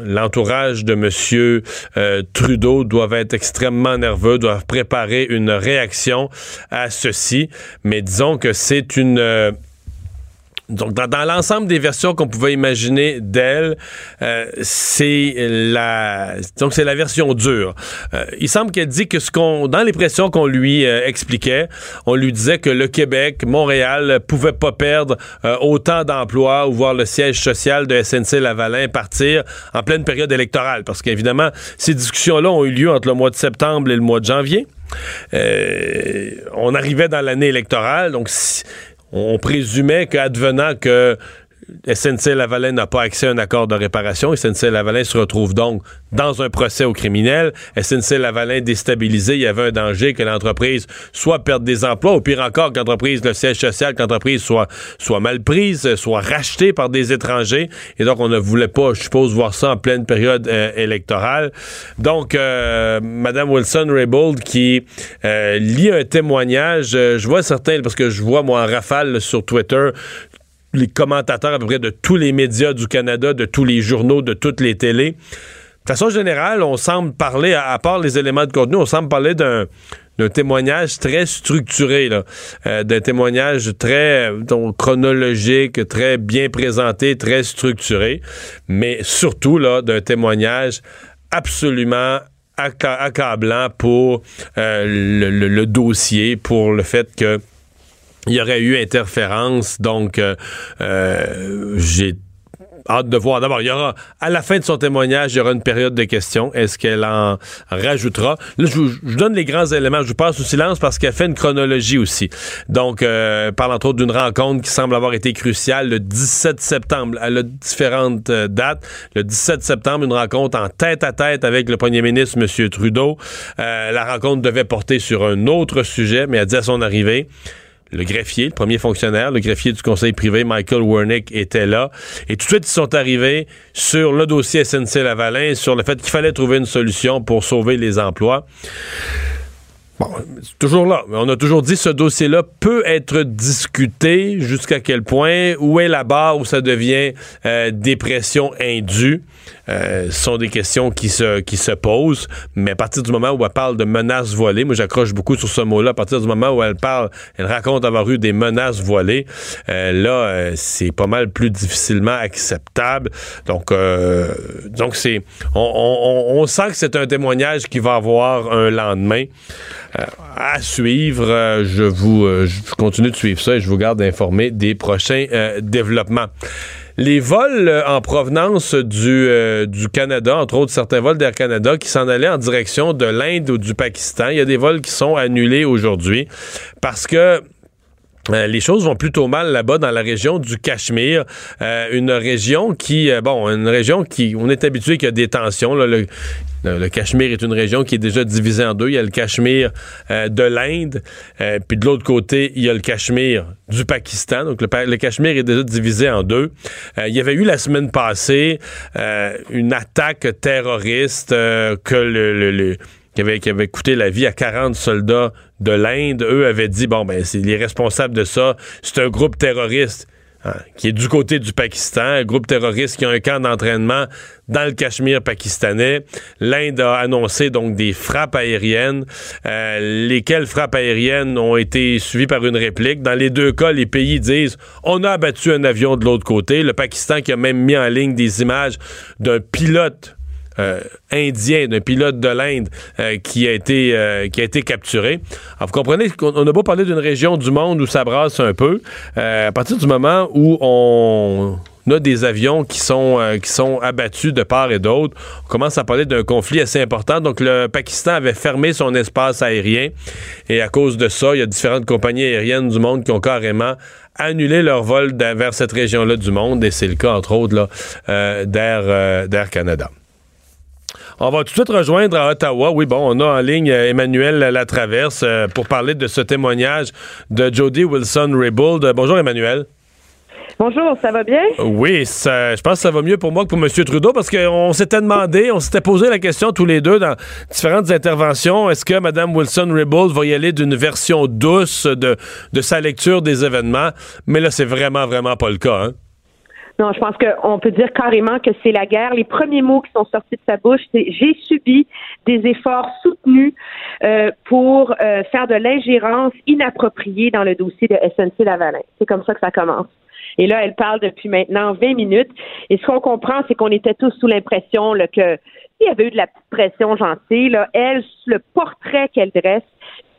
L'entourage de M. Trudeau doivent être extrêmement nerveux, doivent préparer une réaction à ceci. Mais disons que c'est une, donc, dans, l'ensemble des versions qu'on pouvait imaginer d'elle, euh, c'est la donc c'est la version dure. Euh, il semble qu'elle dit que ce qu'on dans les pressions qu'on lui euh, expliquait, on lui disait que le Québec, Montréal pouvait pas perdre autant d'emplois ou voir le siège social de SNC Lavalin partir en pleine période électorale, parce qu'évidemment ces discussions-là ont eu lieu entre le mois de septembre et le mois de janvier. on arrivait dans l'année électorale, donc si, on présumait qu'advenant que SNC-Lavalin n'a pas accès à un accord de réparation. SNC-Lavalin se retrouve donc dans un procès au criminel. SNC-Lavalin déstabilisé, il y avait un danger que l'entreprise soit perde des emplois, ou pire encore, qu'entreprise, le siège social, qu'entreprise soit, soit mal prise, soit rachetée par des étrangers. Et donc, on ne voulait pas, je suppose, voir ça en pleine période euh, électorale. Donc, euh, Madame Wilson-Raybould qui euh, lit un témoignage, je vois certains, parce que je vois, moi, en rafale sur Twitter, les commentateurs à peu près de tous les médias du Canada, de tous les journaux, de toutes les télés. De façon générale, on semble parler, à, part les éléments de contenu, on semble parler d'un témoignage très structuré, euh, d'un témoignage très chronologique, très bien présenté, très structuré, mais surtout d'un témoignage absolument accablant pour euh, le, dossier, pour le fait que il y aurait eu interférence. Donc, euh, euh, j'ai hâte de voir. D'abord, il y aura, à la fin de son témoignage, il y aura une période de questions. Est-ce qu'elle en rajoutera? Là, je, vous donne les grands éléments. Je vous passe sous silence parce qu'elle fait une chronologie aussi. Donc, euh, parle entre autres d'une rencontre qui semble avoir été cruciale le 17 septembre. A différentes euh, dates. Le 17 septembre, une rencontre en tête à tête avec le premier ministre, M. Trudeau. la rencontre devait porter sur un autre sujet, mais elle dit à son arrivée, le greffier, le premier fonctionnaire, le greffier du conseil privé, Michael Wernick, était là. Et tout de suite, ils sont arrivés sur le dossier SNC-Lavalin, sur le fait qu'il fallait trouver une solution pour sauver les emplois. Bon, c'est toujours là. On a toujours dit ce dossier-là peut être discuté jusqu'à quel point, où est la barre où ça devient euh, dépression indue. Euh, ce sont des questions qui se, qui se posent, mais à partir du moment où elle parle de menaces voilées, moi j'accroche beaucoup sur ce mot-là, à partir du moment où elle parle, elle raconte avoir eu des menaces voilées, euh, là, c'est pas mal plus difficilement acceptable. Donc, donc c'est, on, on sent que c'est un témoignage qui va avoir un lendemain. Euh, à suivre. Euh, je vous euh, je continue de suivre ça et je vous garde informé des prochains développements. Les vols en provenance du, du Canada, entre autres certains vols d'Air Canada qui s'en allaient en direction de l'Inde ou du Pakistan, il y a des vols qui sont annulés aujourd'hui parce que les choses vont plutôt mal là-bas dans la région du Cachemire, une région qui, bon, une région qui, on est habitué qu'il y a des tensions. Là, le, Cachemire est une région qui est déjà divisée en deux. Il y a le Cachemire euh, de l'Inde, euh, puis de l'autre côté, il y a le Cachemire du Pakistan. Donc, le, Cachemire est déjà divisé en deux. Euh, il y avait eu la semaine passée une attaque terroriste que le, qui avait, qui avait, coûté la vie à 40 soldats de l'Inde. Eux avaient dit, bon, ben, c'est les responsables de ça, c'est un groupe terroriste. Hein, qui est du côté du Pakistan, un groupe terroriste qui a un camp d'entraînement dans le Cachemire pakistanais. L'Inde a annoncé donc des frappes aériennes, euh, lesquelles frappes aériennes ont été suivies par une réplique. Dans les deux cas, les pays disent on a abattu un avion de l'autre côté. Le Pakistan qui a même mis en ligne des images d'un pilote euh, indien, d'un pilote de l'Inde euh, qui a été euh, qui a été capturé. Alors, vous comprenez qu'on a beau parler d'une région du monde où ça brasse un peu, à partir du moment où on a des avions qui sont, qui sont abattus de part et d'autre. On commence à parler d'un conflit assez important. Donc, le Pakistan avait fermé son espace aérien et à cause de ça, il y a différentes compagnies aériennes du monde qui ont carrément annulé leur vol vers cette région-là du monde et c'est le cas, entre autres, d'Air Canada. On va tout de suite rejoindre à Ottawa. Oui, bon, on a en ligne euh, Emmanuel Latraverse euh, pour parler de ce témoignage de Jody Wilson-Raybould. Bonjour, Emmanuel. Bonjour, ça va bien? Oui, je pense que ça va mieux pour moi que pour M. Trudeau parce qu'on s'était demandé, on s'était posé la question tous les deux dans différentes interventions, est-ce que Mme Wilson-Raybould va y aller d'une version douce de, de sa lecture des événements? Mais là, c'est vraiment, vraiment pas le cas. Hein? Non, je pense qu'on peut dire carrément que c'est la guerre. Les premiers mots qui sont sortis de sa bouche, c'est j'ai subi des efforts soutenus euh, pour euh, faire de l'ingérence inappropriée dans le dossier de SNC Lavalin. C'est comme ça que ça commence. Et là, elle parle depuis maintenant 20 minutes. Et ce qu'on comprend, c'est qu'on était tous sous l'impression que il y avait eu de la pression gentille. Là. Elle, le portrait qu'elle dresse,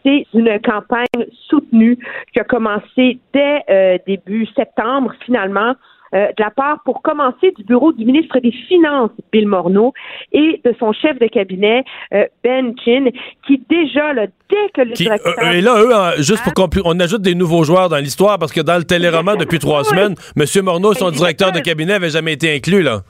c'est une campagne soutenue qui a commencé dès euh, début septembre, finalement, euh, de la part, pour commencer, du bureau du ministre des Finances, Bill Morneau, et de son chef de cabinet, euh, Ben Chin, qui déjà, là, dès que le directeur... et là, eux, juste pour qu'on on ajoute des nouveaux joueurs dans l'histoire, parce que dans le téléroman, depuis trois semaines, M. Morneau, son directeur de cabinet, avait jamais été inclus, là.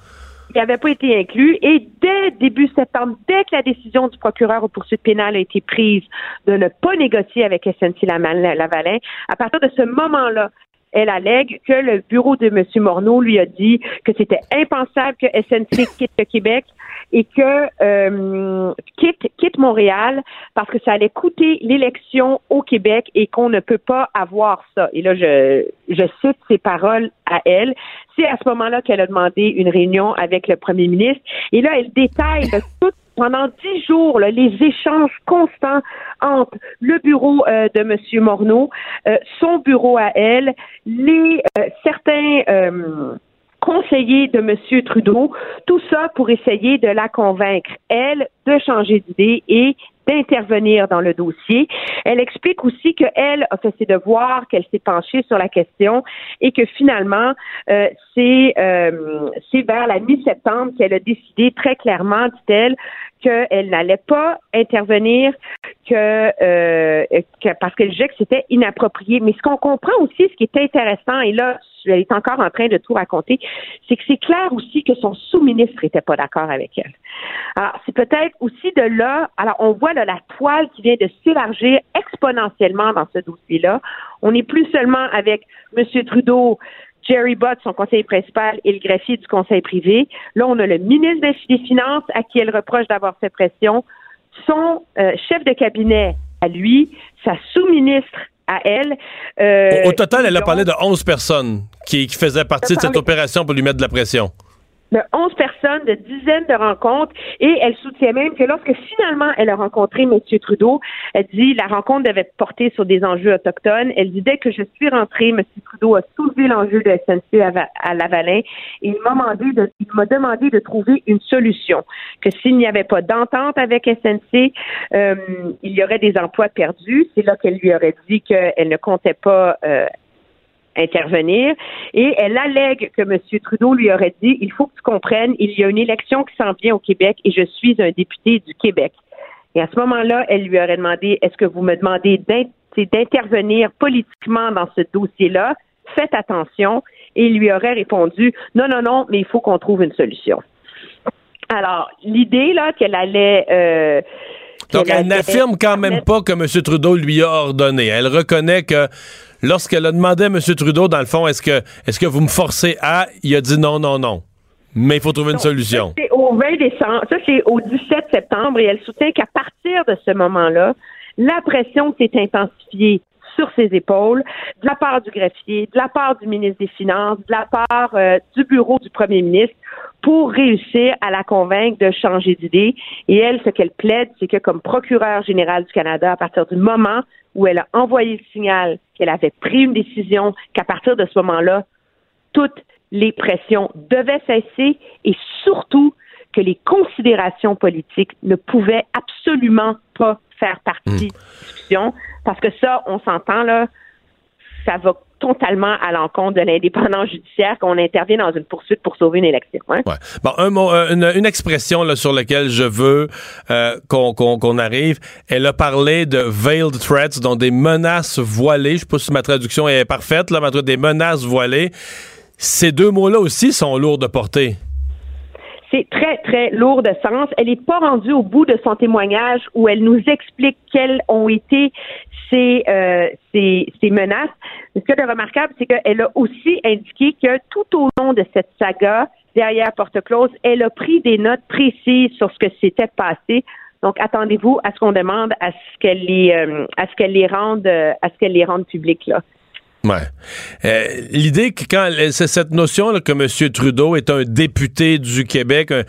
Qui n'avait pas été inclus. Et dès début septembre, dès que la décision du procureur aux poursuites pénales a été prise de ne pas négocier avec SNC Lavalin, à partir de ce moment-là, elle allègue que le bureau de M. Morneau lui a dit que c'était impensable que SNC quitte le Québec et que euh, quitte, quitte Montréal parce que ça allait coûter l'élection au Québec et qu'on ne peut pas avoir ça. Et là, je, je cite ses paroles à elle. C'est à ce moment-là qu'elle a demandé une réunion avec le premier ministre. Et là, elle détaille tout pendant dix jours les échanges constants entre le bureau euh, de M. Morneau, euh, son bureau à elle, les euh, certains conseillers de M. Trudeau, tout ça pour essayer de la convaincre, elle, de changer d'idée et d'intervenir dans le dossier. Elle explique aussi qu'elle a fait ses devoirs, qu'elle s'est penchée sur la question et que finalement, euh, c'est euh, vers la mi-septembre qu'elle a décidé très clairement, dit-elle, qu'elle n'allait pas intervenir, que, euh, que parce qu'elle jugeait que c'était inapproprié. Mais ce qu'on comprend aussi, ce qui est intéressant, et là, elle est encore en train de tout raconter, c'est que c'est clair aussi que son sous-ministre n'était pas d'accord avec elle. Alors, c'est peut-être aussi de là, alors on voit là, la toile qui vient de s'élargir exponentiellement dans ce dossier-là. On n'est plus seulement avec M. Trudeau, Jerry Butt, son conseiller principal, et le greffier du conseil privé. Là, on a le ministre des Finances à qui elle reproche d'avoir fait pression, son euh, chef de cabinet à lui, sa sous-ministre à elle. Euh, au, total, elle a parlé de 11 personnes qui, qui faisaient partie de cette opération pour lui mettre de la pression de 11 personnes, de dizaines de rencontres, et elle soutient même que lorsque finalement elle a rencontré M. Trudeau, elle dit la rencontre devait porter sur des enjeux autochtones. Elle dit dès que je suis rentrée, M. Trudeau a soulevé l'enjeu de SNC à, Lavalin et il m'a demandé de, il m'a demandé de trouver une solution. Que s'il n'y avait pas d'entente avec SNC, euh, il y aurait des emplois perdus. C'est là qu'elle lui aurait dit qu'elle ne comptait pas euh, intervenir. Et elle allègue que M. Trudeau lui aurait dit, il faut que tu comprennes, il y a une élection qui s'en vient au Québec et je suis un député du Québec. Et à ce moment-là, elle lui aurait demandé, est-ce que vous me demandez d'intervenir politiquement dans ce dossier-là? Faites attention. Et il lui aurait répondu, non, non, non, mais il faut qu'on trouve une solution. Alors, l'idée, là, qu'elle allait... Euh, donc, elle n'affirme quand même pas que M. Trudeau lui a ordonné. Elle reconnaît que lorsqu'elle a demandé à M. Trudeau, dans le fond, est-ce que, est-ce que vous me forcez à, il a dit non, non, non. Mais il faut trouver une solution. c'est au 20 décembre, ça c'est au 17 septembre et elle soutient qu'à partir de ce moment-là, la pression s'est intensifiée sur ses épaules, de la part du greffier, de la part du ministre des Finances, de la part euh, du bureau du premier ministre, pour réussir à la convaincre de changer d'idée. Et elle, ce qu'elle plaide, c'est que comme procureure générale du Canada, à partir du moment où elle a envoyé le signal qu'elle avait pris une décision, qu'à partir de ce moment-là, toutes les pressions devaient cesser et surtout que les considérations politiques ne pouvaient absolument pas faire partie hmm. de la discussion parce que ça, on s'entend là, ça va totalement à l'encontre de l'indépendance judiciaire qu'on intervient dans une poursuite pour sauver une élection. Hein? Ouais. Bon, un mot, euh, une, expression là, sur laquelle je veux euh, qu'on arrive. Elle a parlé de veiled threats, donc des menaces voilées. Je sais pas si ma traduction est parfaite, là, mais des menaces voilées. Ces deux mots-là aussi sont lourds de portée c'est très, très lourd de sens. Elle n'est pas rendue au bout de son témoignage où elle nous explique quelles ont été ces, euh, ces, ces menaces. Ce qui est remarquable, c'est qu'elle a aussi indiqué que tout au long de cette saga, derrière porte close, elle a pris des notes précises sur ce que s'était passé. Donc, attendez-vous à ce qu'on demande à ce qu'elle les, euh, à ce qu'elle les rende, euh, à ce qu'elle les rende publiques là. Ouais. Euh, L'idée que quand c'est cette notion là, que M. Trudeau est un député du Québec, euh,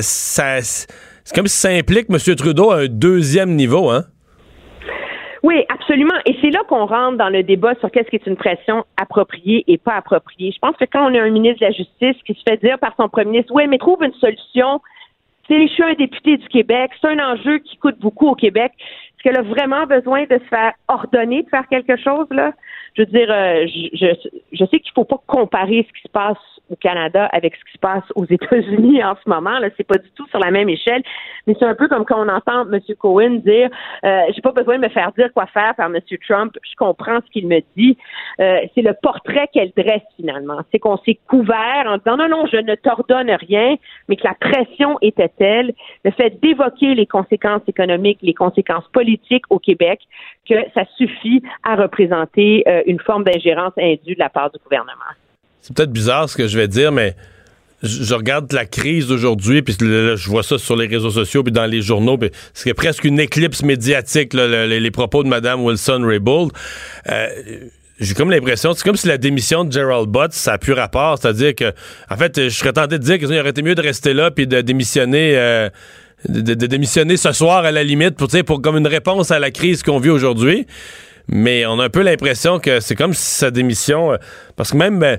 ça c'est comme si ça implique M. Trudeau à un deuxième niveau, hein? Oui, absolument. Et c'est là qu'on rentre dans le débat sur qu'est-ce qui est une pression appropriée et pas appropriée. Je pense que quand on a un ministre de la Justice qui se fait dire par son premier ministre, oui, mais trouve une solution. Je suis un député du Québec, c'est un enjeu qui coûte beaucoup au Québec. Qu'elle a vraiment besoin de se faire ordonner de faire quelque chose, là? Je veux dire, euh, je, je, sais qu'il faut pas comparer ce qui se passe au Canada avec ce qui se passe aux États-Unis en ce moment. Là, c'est pas du tout sur la même échelle, mais c'est un peu comme quand on entend M. Cohen dire euh, j'ai pas besoin de me faire dire quoi faire par M. Trump, je comprends ce qu'il me dit. Euh, c'est le portrait qu'elle dresse finalement. C'est qu'on s'est couvert en disant non, non, je ne t'ordonne rien, mais que la pression était telle, le fait d'évoquer les conséquences économiques, les conséquences politiques au Québec, que ça suffit à représenter euh, une forme d'ingérence indue de la part du gouvernement c'est peut-être bizarre ce que je vais dire, mais je, regarde la crise d'aujourd'hui, puis je vois ça sur les réseaux sociaux, puis dans les journaux, puis c'est presque une éclipse médiatique, les, propos de Mme Wilson-Raybould. Euh, j'ai comme l'impression, c'est comme si la démission de Gerald Butts, ça a plus rapport. C'est-à-dire que, en fait, je serais tenté de dire qu'il aurait été mieux de rester là puis de démissionner, euh, de, démissionner ce soir à la limite pour, pour comme une réponse à la crise qu'on vit aujourd'hui. Mais on a un peu l'impression que c'est comme si sa démission, euh, parce que même ben,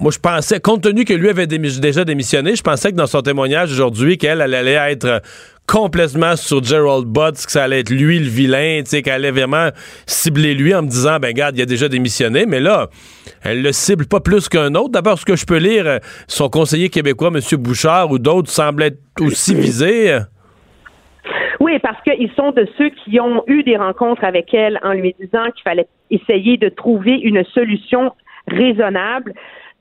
moi, je pensais, compte tenu que lui avait déjà démissionné, je pensais que dans son témoignage aujourd'hui, qu'elle allait être complètement sur Gerald Butts, que ça allait être lui le vilain, qu'elle allait vraiment cibler lui en me disant, ben garde, il a déjà démissionné, mais là, elle le cible pas plus qu'un autre. D'abord, ce que je peux lire, son conseiller québécois, M. Bouchard, ou d'autres semblent être aussi (coughs) visés. Oui, parce qu'ils sont de ceux qui ont eu des rencontres avec elle en lui disant qu'il fallait essayer de trouver une solution raisonnable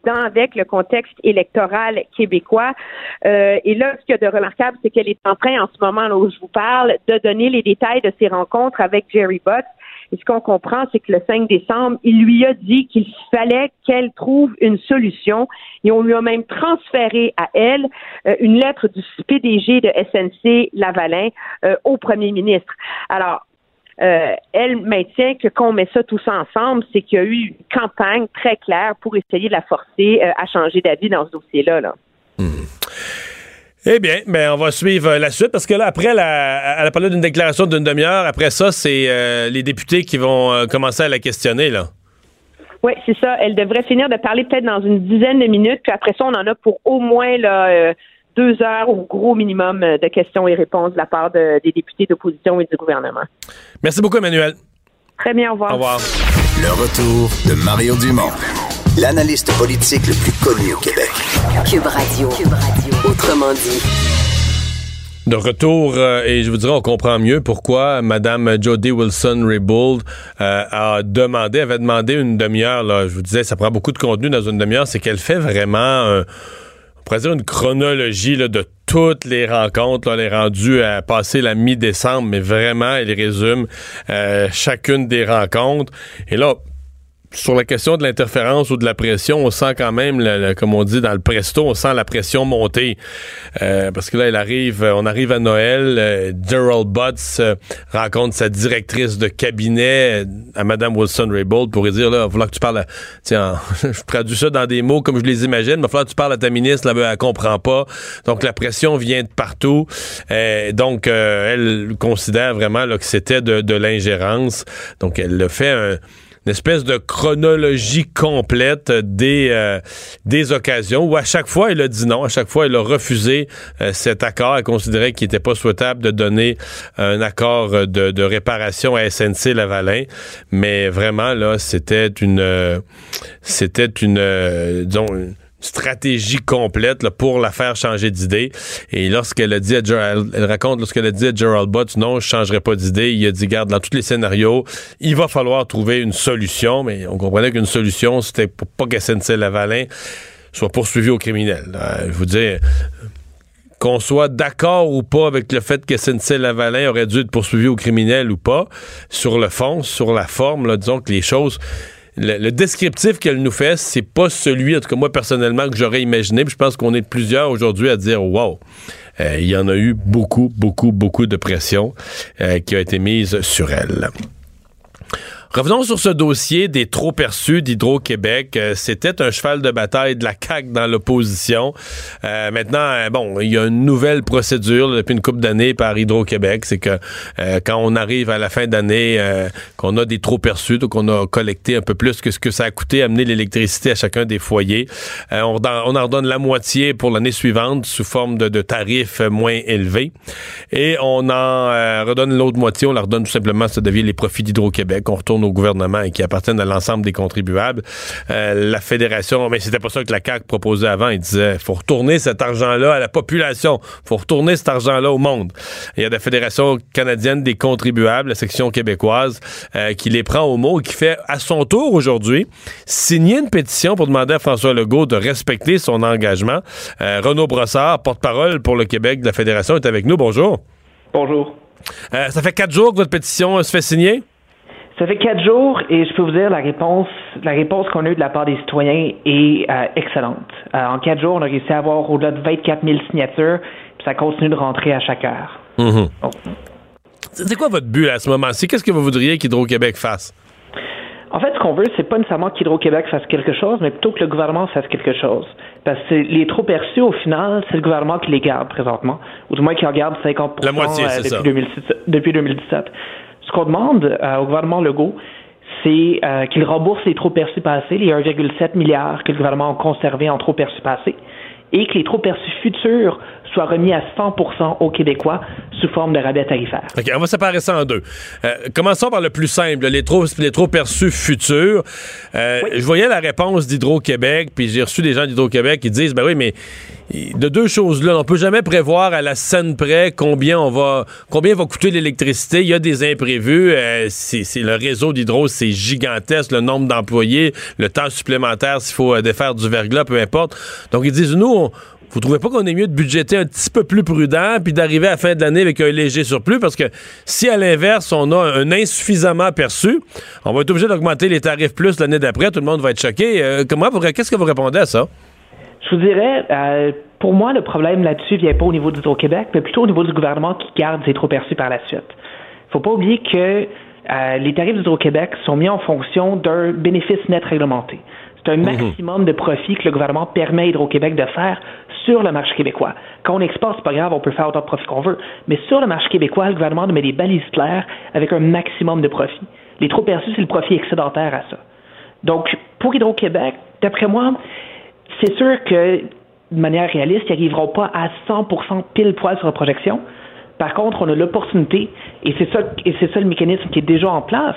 dans avec le contexte électoral québécois. Euh, et là, ce qu'il y a de remarquable, c'est qu'elle est en train, en ce moment là où je vous parle, de donner les détails de ses rencontres avec Jerry Butts. Et ce qu'on comprend, c'est que le 5 décembre, il lui a dit qu'il fallait qu'elle trouve une solution. Et on lui a même transféré à elle euh, une lettre du PDG de SNC Lavalin euh, au premier ministre. Alors, euh, elle maintient que quand on met ça tous ensemble, c'est qu'il y a eu une campagne très claire pour essayer de la forcer à changer d'avis dans ce dossier-là. Là. Hmm. Eh bien, ben on va suivre la suite parce que là, après, la, elle a parlé d'une déclaration d'une demi-heure. Après ça, c'est euh, les députés qui vont commencer à la questionner, là. Oui, c'est ça. Elle devrait finir de parler peut-être dans une dizaine de minutes, puis après ça, on en a pour au moins là, deux heures au gros minimum euh, de questions et réponses de la part des députés d'opposition et du gouvernement. Merci beaucoup, Emmanuel. Très bien, au revoir. Au revoir. Le retour de Mario Dumont, l'analyste politique le plus connu au Québec. Cube Radio. Cube Radio. Autrement dit. De retour, euh, et je vous dirais, on comprend mieux pourquoi Mme Jody Wilson-Raybould euh, a demandé, avait demandé une demi-heure. Je vous disais, ça prend beaucoup de contenu dans une demi-heure. C'est qu'elle fait vraiment on pourrait dire une chronologie de toutes les rencontres. Là, elle est rendue à passer la mi-décembre, mais vraiment, elle résume euh, chacune des rencontres. Et là, sur la question de l'interférence ou de la pression, on sent quand même, comme on dit dans le presto, on sent la pression monter. Euh, parce que là, elle arrive, on arrive à Noël. Euh, Gerald Butts euh, rencontre sa directrice de cabinet à Mme Wilson-Raybould pour lui dire, là, il va que tu parles à... Tiens, (laughs) je traduis ça dans des mots comme je les imagine, mais il va falloir que tu parles à ta ministre, là, elle comprend pas. Donc, la pression vient de partout. donc, elle considère vraiment là, que c'était de, de l'ingérence. Donc, elle le fait un une espèce de chronologie complète des, euh, des occasions où à chaque fois elle a dit non, à chaque fois elle a refusé euh, cet accord, elle considérait qu'il n'était pas souhaitable de donner un accord de, de réparation à SNC Lavalin, mais vraiment là c'était une euh, c'était une disons stratégie complète pour la faire changer d'idée. Et lorsqu'elle a dit à Gerald, elle raconte lorsqu'elle a dit à Gerald Butts, non, je changerai pas d'idée, il a dit, garde, dans tous les scénarios, il va falloir trouver une solution, mais on comprenait qu'une solution, c'était pour pas que SNC-Lavalin soit poursuivi au criminel. Je vous dis, qu'on soit d'accord ou pas avec le fait que SNC-Lavalin aurait dû être poursuivi au criminel ou pas, sur le fond, sur la forme, disons que les choses le, descriptif qu'elle nous fait, c'est pas celui, en tout cas moi personnellement, que j'aurais imaginé. je pense qu'on est plusieurs aujourd'hui à dire wow. Euh, il y en a eu beaucoup, beaucoup, beaucoup de pression euh, qui a été mise sur elle. Revenons sur ce dossier des trop perçus d'Hydro-Québec. Euh, c'était un cheval de bataille de la CAQ dans l'opposition. Euh, maintenant, euh, bon, il y a une nouvelle procédure depuis une couple d'années par Hydro-Québec. C'est que quand on arrive à la fin d'année, qu'on a des trop perçus, donc on a collecté un peu plus que ce que ça a coûté amener l'électricité à chacun des foyers. on, en redonne la moitié pour l'année suivante sous forme de, de, tarifs moins élevés. Et on en redonne l'autre moitié, on la redonne tout simplement, ça devient les profits d'Hydro-Québec. On retourne au gouvernement et qui appartiennent à l'ensemble des contribuables. Euh, la fédération, mais c'était pas ça que la CAQ proposait avant. Il disait, faut retourner cet argent-là à la population. faut retourner cet argent-là au monde. Il y a la Fédération canadienne des contribuables, la section québécoise, euh, qui les prend au mot et qui fait à son tour aujourd'hui signer une pétition pour demander à François Legault de respecter son engagement. Euh, Renaud Brossard, porte-parole pour le Québec de la Fédération, est avec nous. Bonjour. Bonjour. ça fait quatre jours que votre pétition se fait signer? Ça fait quatre jours et je peux vous dire la réponse, la réponse qu'on a eue de la part des citoyens est euh, excellente. Euh, en quatre jours, on a réussi à avoir au-delà de 24 000 signatures, puis ça continue de rentrer à chaque heure. Mhm. C'est quoi votre but à ce moment-ci? Qu'est-ce que vous voudriez qu'Hydro-Québec fasse? En fait, ce qu'on veut, c'est pas nécessairement qu'Hydro-Québec fasse quelque chose, mais plutôt que le gouvernement fasse quelque chose. Parce que les trop perçus, au final, c'est le gouvernement qui les garde présentement, ou du moins qui en garde 50 La moitié, euh, depuis, depuis 2017. Ce qu'on demande euh, au gouvernement Legault, c'est euh, qu'il rembourse les trop perçus passés, les 1,7 milliards que le gouvernement a conservé en trop perçus passés, et que les trop perçus futurs soient remis à 100% aux Québécois sous forme de rabais tarifaire. OK, on va séparer ça en deux. Euh, commençons par le plus simple, les trop, les trop perçus futurs. Je voyais la réponse d'Hydro-Québec, puis j'ai reçu des gens d'Hydro-Québec qui disent, ben oui, mais de deux choses là. On peut jamais prévoir à la scène près combien on va combien va coûter l'électricité. Il y a des imprévus. Euh, c'est le réseau d'hydro, c'est gigantesque, le nombre d'employés, le temps supplémentaire s'il faut euh, défaire du verglas, peu importe. Donc ils disent nous, vous trouvez pas qu'on est mieux de budgéter un petit peu plus prudent puis d'arriver à la fin de l'année avec un léger surplus? Parce que si à l'inverse on a un insuffisamment perçu, on va être obligé d'augmenter les tarifs plus l'année d'après, tout le monde va être choqué. Euh, comment qu'est-ce que vous répondez à ça? Je vous dirais, euh, pour moi, le problème là-dessus vient pas au niveau d'Hydro-Québec, mais plutôt au niveau du gouvernement qui garde ses trop perçus par la suite. Faut pas oublier que euh, les tarifs d'Hydro-Québec sont mis en fonction d'un bénéfice net réglementé. C'est un mhm. maximum de profit que le gouvernement permet à Hydro-Québec de faire sur le marché québécois. Quand on exporte, c'est pas grave, on peut faire autant de profit qu'on veut. Mais sur le marché québécois, le gouvernement met des balises claires avec un maximum de profit. Les trop perçus, c'est le profit excédentaire à ça. Donc, pour Hydro-Québec, d'après moi, c'est sûr que, de manière réaliste, ils n'arriveront pas à 100% pile poil sur la projection. Par contre, on a l'opportunité, et c'est ça, et c'est ça le mécanisme qui est déjà en place,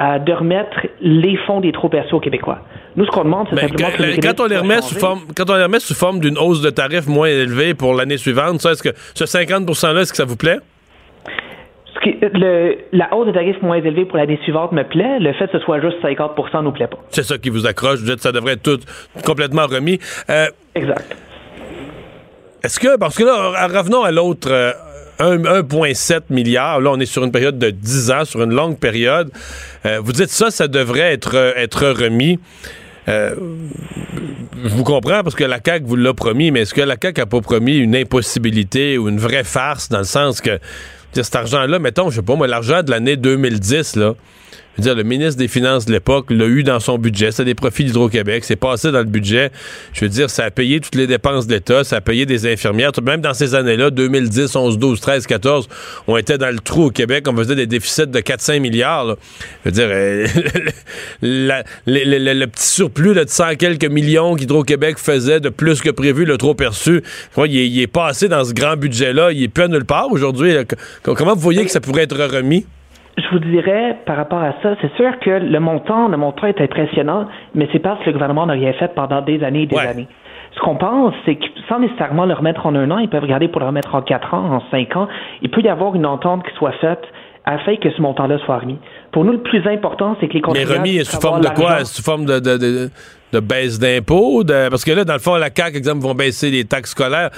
euh, de remettre les fonds des trop perçus aux Québécois. Nous, ce qu'on demande, c'est simplement que, quand on les remet sous forme, quand on les remet sous forme d'une hausse de tarifs moins élevée pour l'année suivante, ça, est-ce que ce 50%-là, est-ce que ça vous plaît? le, la hausse des tarifs moins élevée pour l'année suivante me plaît. Le fait que ce soit juste 50 ne nous plaît pas. C'est ça qui vous accroche. Vous dites que ça devrait être tout complètement remis. Euh, exact. Est-ce que, parce que là, revenons à l'autre. 1,7 euh, milliard. Là, on est sur une période de 10 ans, sur une longue période. Euh, vous dites ça, ça devrait être, être remis. Je vous comprends parce que la CAQ vous l'a promis, mais est-ce que la CAQ n'a pas promis une impossibilité ou une vraie farce dans le sens que cet argent-là, mettons, je sais pas, moi, l'argent de l'année 2010, là, dire, le ministre des Finances de l'époque l'a eu dans son budget. C'est des profits d'Hydro-Québec. C'est passé dans le budget. Je veux dire, ça a payé toutes les dépenses d'État. Ça a payé des infirmières. Même dans ces années-là, 2010, 11, 12, 13, 14, on était dans le trou au Québec. On faisait des déficits de 4-5 milliards. Je veux dire, euh, (laughs) le, petit surplus de 100 quelques millions qu'Hydro-Québec faisait de plus que prévu, le trop perçu, il est, il passé dans ce grand budget-là. Il est plus à nulle part aujourd'hui. Comment vous voyez que ça pourrait être remis? Je vous dirais, par rapport à ça, c'est sûr que le montant, le montant est impressionnant, mais c'est parce que le gouvernement n'a rien fait pendant des années et des années. Ce qu'on pense, c'est que sans nécessairement le remettre en un an, ils peuvent regarder pour le remettre en quatre ans, en cinq ans. Il peut y avoir une entente qui soit faite afin que ce montant-là soit remis. Pour nous, le plus important, c'est que les contribuables... Mais remis sous forme de quoi? Sous forme de, de baisse d'impôts? parce que là, dans le fond, la CAQ, exemple, vont baisser les taxes scolaires.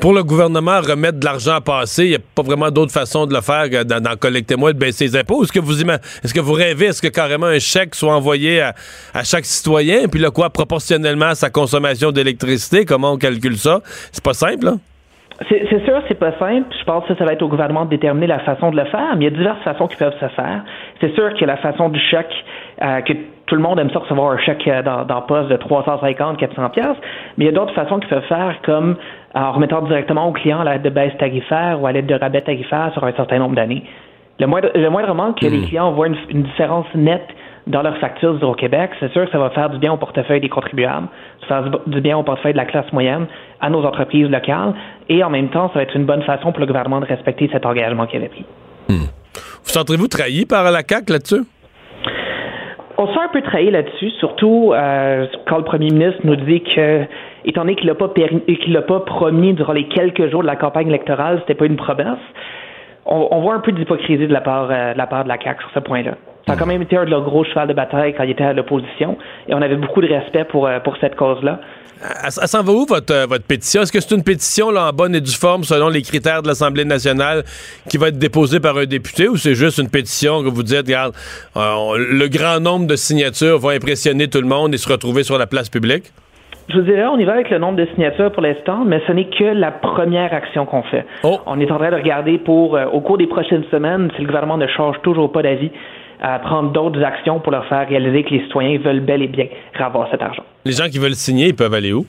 pour le gouvernement, remettre de l'argent à passer, il n'y a pas vraiment d'autre façon de le faire que d'en collecter moins, de baisser les impôts. Est-ce que vous est-ce que vous rêvez, est-ce que carrément un chèque soit envoyé à, chaque citoyen, puis là, quoi, proportionnellement à sa consommation d'électricité? Comment on calcule ça? C'est pas simple, là? C'est sûr, c'est pas simple. Je pense que ça, va être au gouvernement de déterminer la façon de le faire, mais il y a diverses façons qui peuvent se faire. C'est sûr que la façon du chèque, euh, que tout le monde aime ça recevoir un chèque euh, dans, dans poste de 350, 400 pièces, mais il y a d'autres façons qu'ils peuvent faire, comme en remettant directement au client à l'aide de baisse tarifaire ou à l'aide de rabais tarifaire sur un certain nombre d'années. Le moindre, le moindrement que les hmm. clients voient une, différence nette dans leur facture au Québec, c'est sûr que ça va faire du bien au portefeuille des contribuables, ça va faire du bien au portefeuille de la classe moyenne, à nos entreprises locales, et en même temps, ça va être une bonne façon pour le gouvernement de respecter cet engagement qu'il avait pris. Hmm. Vous sentirez-vous trahi par la CAQ là-dessus? On se un peu trahi là-dessus, surtout euh, quand le premier ministre nous dit que, étant donné qu'il pas, qu'il pas promis durant les quelques jours de la campagne électorale, c'était pas une promesse, on, voit un peu d'hypocrisie de la part euh, de la part de la CAQ sur ce point-là. Ça a quand même été un de leurs gros cheval de bataille quand il était à l'opposition et on avait beaucoup de respect pour, euh, pour cette cause-là. Elle, s'en va où votre, euh, votre pétition? Est-ce que c'est une pétition là, en bonne et due forme selon les critères de l'Assemblée nationale qui va être déposée par un député ou c'est juste une pétition que vous dites, regarde, le grand nombre de signatures va impressionner tout le monde et se retrouver sur la place publique? Je vous dirais, on y va avec le nombre de signatures pour l'instant, mais ce n'est que la première action qu'on fait. Oh. On est en train de regarder pour, euh, au cours des prochaines semaines, si le gouvernement ne change toujours pas d'avis, à prendre d'autres actions pour leur faire réaliser que les citoyens veulent bel et bien avoir cet argent. Les gens qui veulent signer, ils peuvent aller où?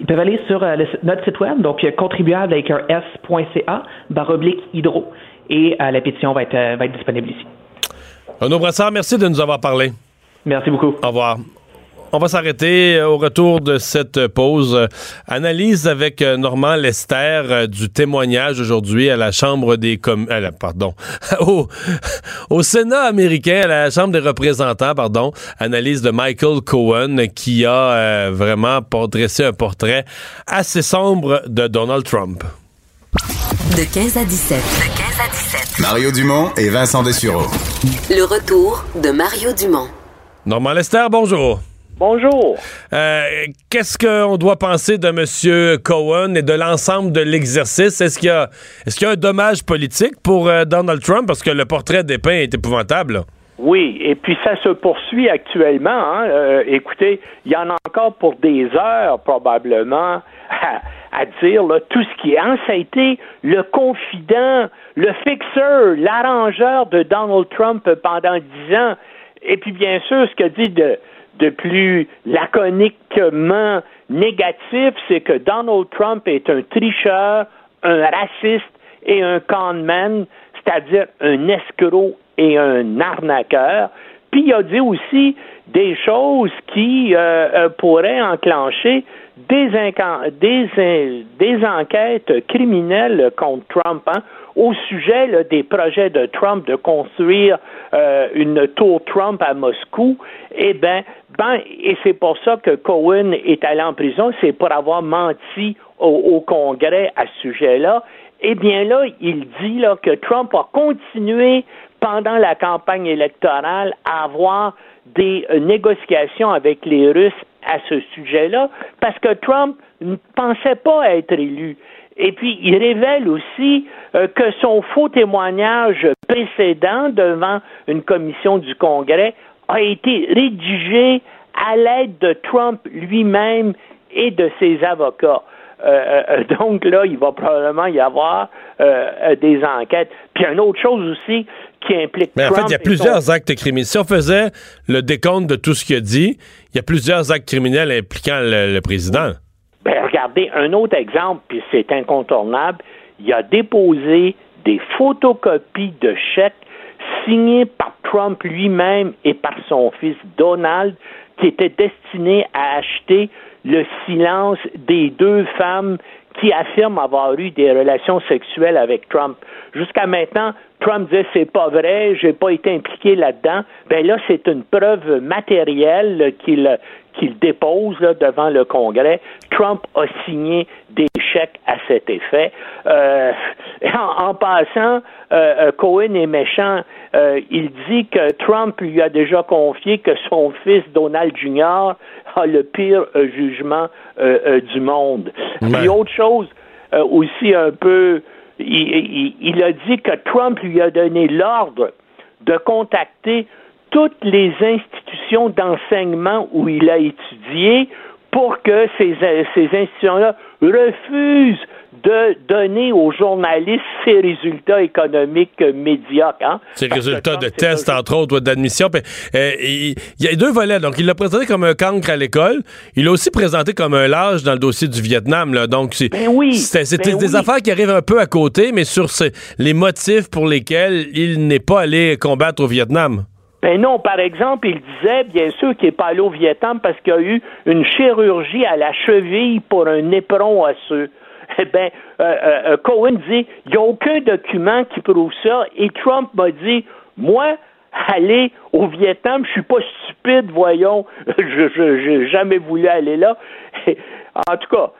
Ils peuvent aller sur euh, notre site web, donc euh, contribuable avec un s.ca, barre oblique hydro, et la pétition va être, va être disponible ici. Renaud Brassard, merci de nous avoir parlé. Merci beaucoup. Au revoir. On va s'arrêter euh, au retour de cette pause. Analyse avec euh, Normand Lester euh, du témoignage aujourd'hui à la Chambre des com pardon, (laughs) au, (laughs) au, Sénat américain, à la Chambre des représentants, pardon. Analyse de Michael Cohen qui a vraiment dressé un portrait assez sombre de Donald Trump. De 15 à 17. De 15 à 17. Mario Dumont et Vincent Dessureau. Le retour de Mario Dumont. Normand Lester, bonjour. Bonjour. Euh, qu'est-ce qu'on doit penser de M. Cohen et de l'ensemble de l'exercice? Est-ce qu'il y, a, est y a un dommage politique pour euh, Donald Trump? Parce que le portrait dépeint est épouvantable. Oui, et puis ça se poursuit actuellement. Hein. Euh, écoutez, il y en a encore pour des heures probablement (laughs) à, dire tout ce qui est. Hein, ça a été le confident, le fixeur, l'arrangeur de Donald Trump pendant dix ans. Et puis bien sûr, ce que dit de de plus laconiquement négatif, c'est que Donald Trump est un tricheur, un raciste et un conman, c'est-à-dire un escroc et un arnaqueur. Puis il a dit aussi des choses qui euh, euh, pourraient enclencher des, enquêtes criminelles contre Trump. Hein au sujet des projets de Trump de construire euh, une tour Trump à Moscou, eh bien, ben, et c'est pour ça que Cohen est allé en prison, c'est pour avoir menti au, Congrès à ce sujet-là. Eh bien là, il dit là, que Trump a continué pendant la campagne électorale à avoir des négociations avec les Russes à ce sujet-là, parce que Trump ne pensait pas être élu. Et puis, il révèle aussi euh, que son faux témoignage précédent devant une commission du Congrès a été rédigé à l'aide de Trump lui-même et de ses avocats. Euh, euh, donc là, il va probablement y avoir des enquêtes. Puis une autre chose aussi qui implique. Mais en fait, il y a plusieurs actes criminels. Si on faisait le décompte de tout ce qu'il a dit, il y a plusieurs actes criminels impliquant le président. Ben, regardez, un autre exemple, puis c'est incontournable, il a déposé des photocopies de chèques signés par Trump lui-même et par son fils Donald, qui étaient destinés à acheter le silence des deux femmes qui affirment avoir eu des relations sexuelles avec Trump. Jusqu'à maintenant, Trump disait c'est pas vrai, j'ai pas été impliqué là-dedans. Ben là, c'est une preuve matérielle qu'il qu'il dépose devant le Congrès. Trump a signé des chèques à cet effet. Euh, (laughs) en, passant, euh, euh, Cohen est méchant. il dit que Trump lui a déjà confié que son fils Donald Jr. a le pire jugement du monde. Puis autre chose aussi un peu, il a dit que Trump lui a donné l'ordre de contacter toutes les institutions d'enseignement où il a étudié pour que ces, ces institutions-là refusent de donner aux journalistes ces résultats économiques médiocres. Hein? Ces résultats de tests, entre autres, d'admission. Euh, il y a deux volets. Donc, il l'a présenté comme un cancre à l'école. Il l'a aussi présenté comme un lâche dans le dossier du Vietnam. Là. Donc, c'est ben oui, ben des affaires qui arrivent un peu à côté, mais sur les motifs pour lesquels il n'est pas allé combattre au Vietnam. Ben non, par exemple, il disait bien sûr qu'il n'est pas allé au Vietnam parce qu'il y a eu une chirurgie à la cheville pour un éperon osseux eh bien, euh, euh, euh, Cohen dit, il n'y a aucun document qui prouve ça. Et Trump m'a dit, moi, aller au Vietnam, je suis pas stupide, voyons, (laughs) je n'ai jamais voulu aller là. (laughs) en tout cas,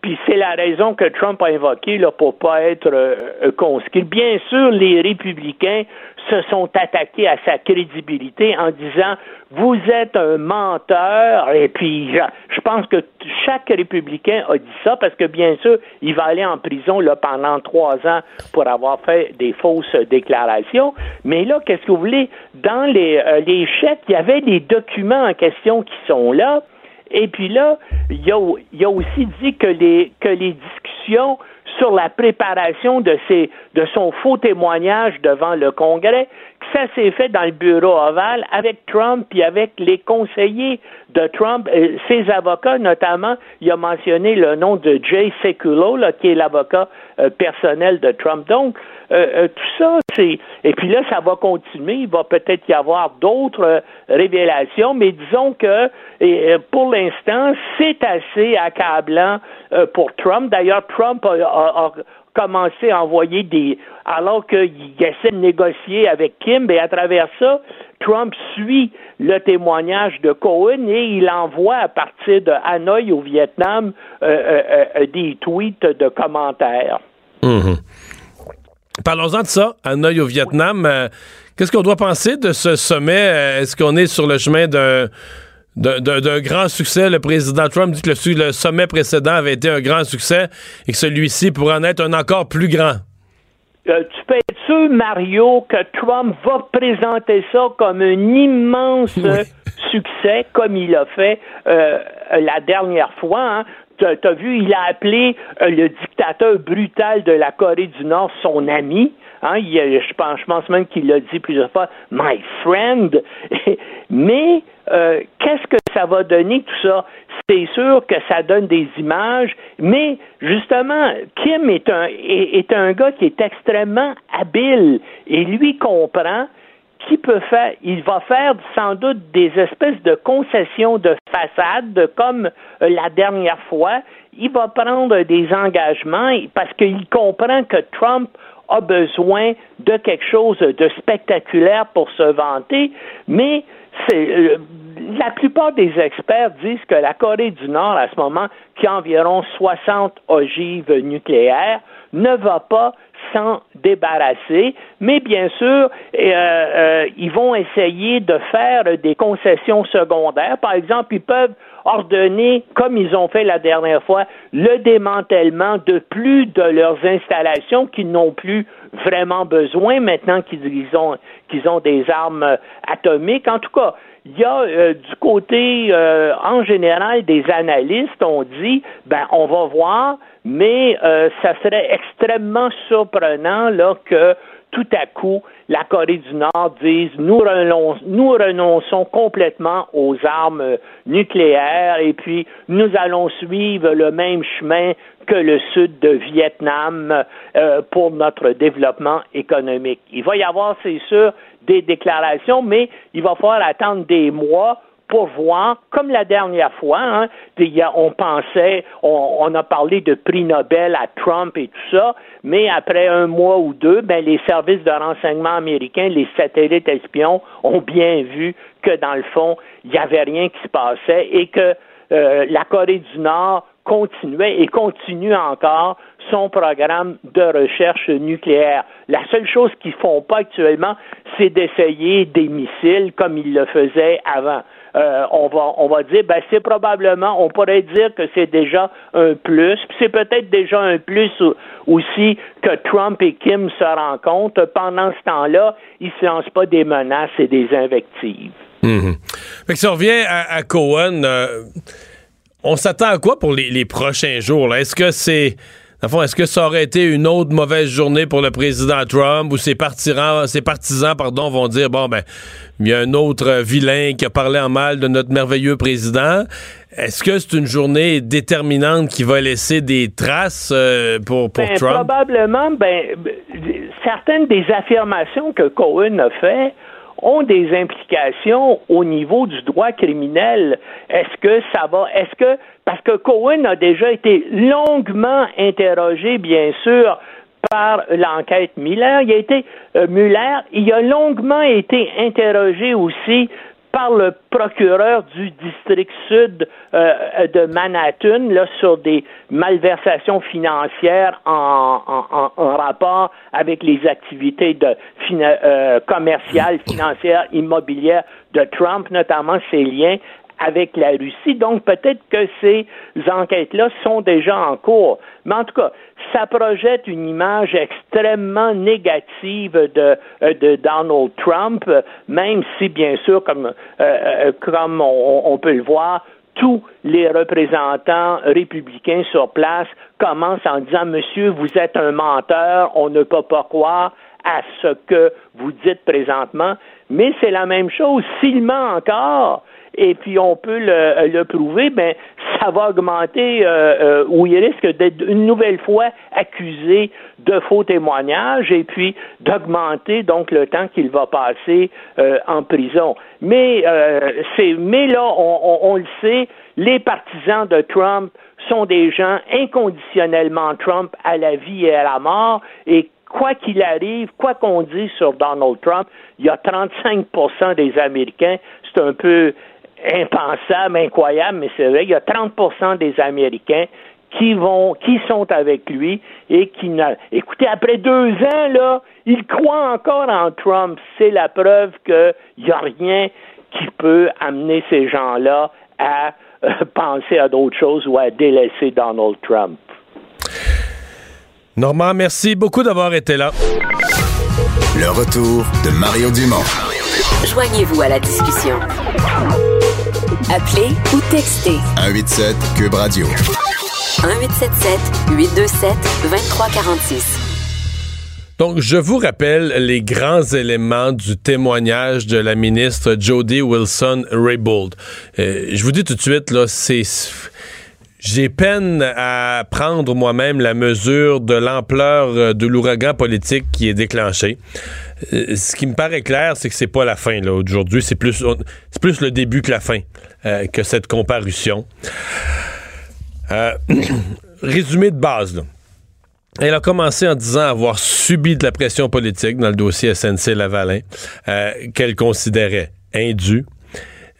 puis c'est la raison que Trump a invoquée là, pour pas être conscrit. Bien sûr, les républicains se sont attaqués à sa crédibilité en disant vous êtes un menteur. Et puis je pense que chaque républicain a dit ça parce que bien sûr il va aller en prison là pendant trois ans pour avoir fait des fausses déclarations. Mais là qu'est-ce que vous voulez? Dans les, euh, les chèques il y avait des documents en question qui sont là. Et puis là il a, a aussi dit que les que les discussions sur la préparation de, ses, son faux témoignage devant le Congrès, ça s'est fait dans le bureau ovale avec Trump et avec les conseillers de Trump, euh, ses avocats notamment. Il a mentionné le nom de Jay Sekulow, là, qui est l'avocat euh, personnel de Trump. Donc, euh, tout ça, c'est... Et puis là, ça va continuer. Il va peut-être y avoir d'autres révélations, mais disons que pour l'instant, c'est assez accablant pour Trump. D'ailleurs, Trump a, commencé à envoyer des... Alors qu'il essaie de négocier avec Kim, et à travers ça, Trump suit le témoignage de Cohen et il envoie à partir de Hanoï au Vietnam des tweets de commentaires. Mhm. Parlons-en de ça, Hanoï au Vietnam. Euh, qu'est-ce qu'on doit penser de ce sommet? Euh, est-ce qu'on est sur le chemin d'un d'un grand succès? Le président Trump dit que le, sommet précédent avait été un grand succès et que celui-ci pourrait en être un encore plus grand. Euh, tu peux être sûr, Mario, que Trump va présenter ça comme un immense succès, comme il a fait la dernière fois. Hein tu as vu, il a appelé euh, le dictateur brutal de la Corée du Nord son ami. Hein, je, pense, même qu'il l'a dit plusieurs fois, my friend. (laughs) Mais euh, qu'est-ce que ça va donner tout ça? C'est sûr que ça donne des images, mais justement, Kim est un, est un gars qui est extrêmement habile et lui comprend qui peut faire, il va faire sans doute des espèces de concessions de façade, comme euh, la dernière fois. Il va prendre des engagements parce qu'il comprend que Trump a besoin de quelque chose de spectaculaire pour se vanter, mais euh, la plupart des experts disent que la Corée du Nord, à ce moment, qui a environ 60 ogives nucléaires, ne va pas s'en débarrasser, mais bien sûr, euh, euh, ils vont essayer de faire des concessions secondaires. Par exemple, ils peuvent ordonner, comme ils ont fait la dernière fois, le démantèlement de plus de leurs installations qu'ils n'ont plus vraiment besoin maintenant qu'ils ont, qu'ils ont des armes atomiques. En tout cas, il y a euh, du côté, en général, des analystes, on dit, ben, on va voir mais euh, ça serait extrêmement surprenant là que tout à coup, la Corée du Nord dise nous, renonçons, nous renonçons complètement aux armes nucléaires et puis nous allons suivre le même chemin que le sud de Vietnam euh, pour notre développement économique. Il va y avoir, c'est sûr, des déclarations, mais il va falloir attendre des mois pour voir, comme la dernière fois, hein, on pensait, on, a parlé de prix Nobel à Trump et tout ça, mais après un mois ou deux, ben, les services de renseignement américains, les satellites espions, ont bien vu que dans le fond, il n'y avait rien qui se passait et que euh, la Corée du Nord continuait et continue encore son programme de recherche nucléaire. La seule chose qu'ils font pas actuellement, c'est d'essayer des missiles comme ils le faisaient avant. Euh, on va on va dire ben c'est probablement on pourrait dire que c'est déjà un plus c'est peut-être déjà un plus aussi que Trump et Kim se rencontrent pendant ce temps-là ils se lancent pas des menaces et des invectives. Mmh. Fait que si on revient à, Cohen euh, on s'attend à quoi pour les, prochains jours? Est-ce que c'est. Est-ce que ça aurait été une autre mauvaise journée pour le président Trump ou ses partisans, ses partisans pardon, vont dire bon ben il y a un autre vilain qui a parlé en mal de notre merveilleux président. Est-ce que c'est une journée déterminante qui va laisser des traces euh, pour, pour ben, Trump? Probablement, ben, certaines des affirmations que Cohen a fait ont des implications au niveau du droit criminel. Est-ce que ça va, est-ce que, parce que Cohen a déjà été longuement interrogé, bien sûr, par l'enquête Miller. Il a été euh, Muller, il a longuement été interrogé aussi par le procureur du district sud euh, de Manhattan là, sur des malversations financières en, rapport avec les activités de, euh, commerciales, financières, immobilières de Trump, notamment ses liens avec la Russie. Donc peut-être que ces enquêtes-là sont déjà en cours. Mais en tout cas, ça projette une image extrêmement négative de, euh, Donald Trump, même si, bien sûr, comme, euh, euh, comme on, peut le voir, tous les représentants républicains sur place commencent en disant Monsieur, vous êtes un menteur, on ne peut pas croire à ce que vous dites présentement. Mais c'est la même chose. S'il ment encore, et puis on peut le, le prouver, ben ça va augmenter euh, euh, ou il risque d'être une nouvelle fois accusé de faux témoignages et puis d'augmenter donc le temps qu'il va passer euh, en prison. Mais c'est mais là on, on, le sait, les partisans de Trump sont des gens inconditionnellement Trump à la vie et à la mort et quoi qu'il arrive, quoi qu'on dise sur Donald Trump, il y a 35% des Américains, c'est un peu impensable, incroyable, mais c'est vrai, il y a 30 des Américains qui vont, qui sont avec lui et qui n'a. Écoutez, après deux ans, là, ils croient encore en Trump. C'est la preuve qu'il n'y a rien qui peut amener ces gens-là à euh, (laughs) penser à d'autres choses ou à délaisser Donald Trump. Normand, merci beaucoup d'avoir été là. Le retour de Mario Dumont. Joignez-vous à la discussion. Appelez ou textez. 187 Cube Radio. 1877 827 2346. Donc, je vous rappelle les grands éléments du témoignage de la ministre Jody Wilson-Raybould. Euh, je vous dis tout de suite, là, c'est j'ai peine à prendre moi-même la mesure de l'ampleur euh, de l'ouragan politique qui est déclenché. Euh, ce qui me paraît clair, c'est que c'est pas la fin. Là. Aujourd'hui, c'est plus, c'est plus le début que la fin euh, que cette comparution. Euh, (clears throat) résumé de base. Là. Elle a commencé en disant avoir subi de la pression politique dans le dossier SNC-Lavalin qu'elle considérait indue.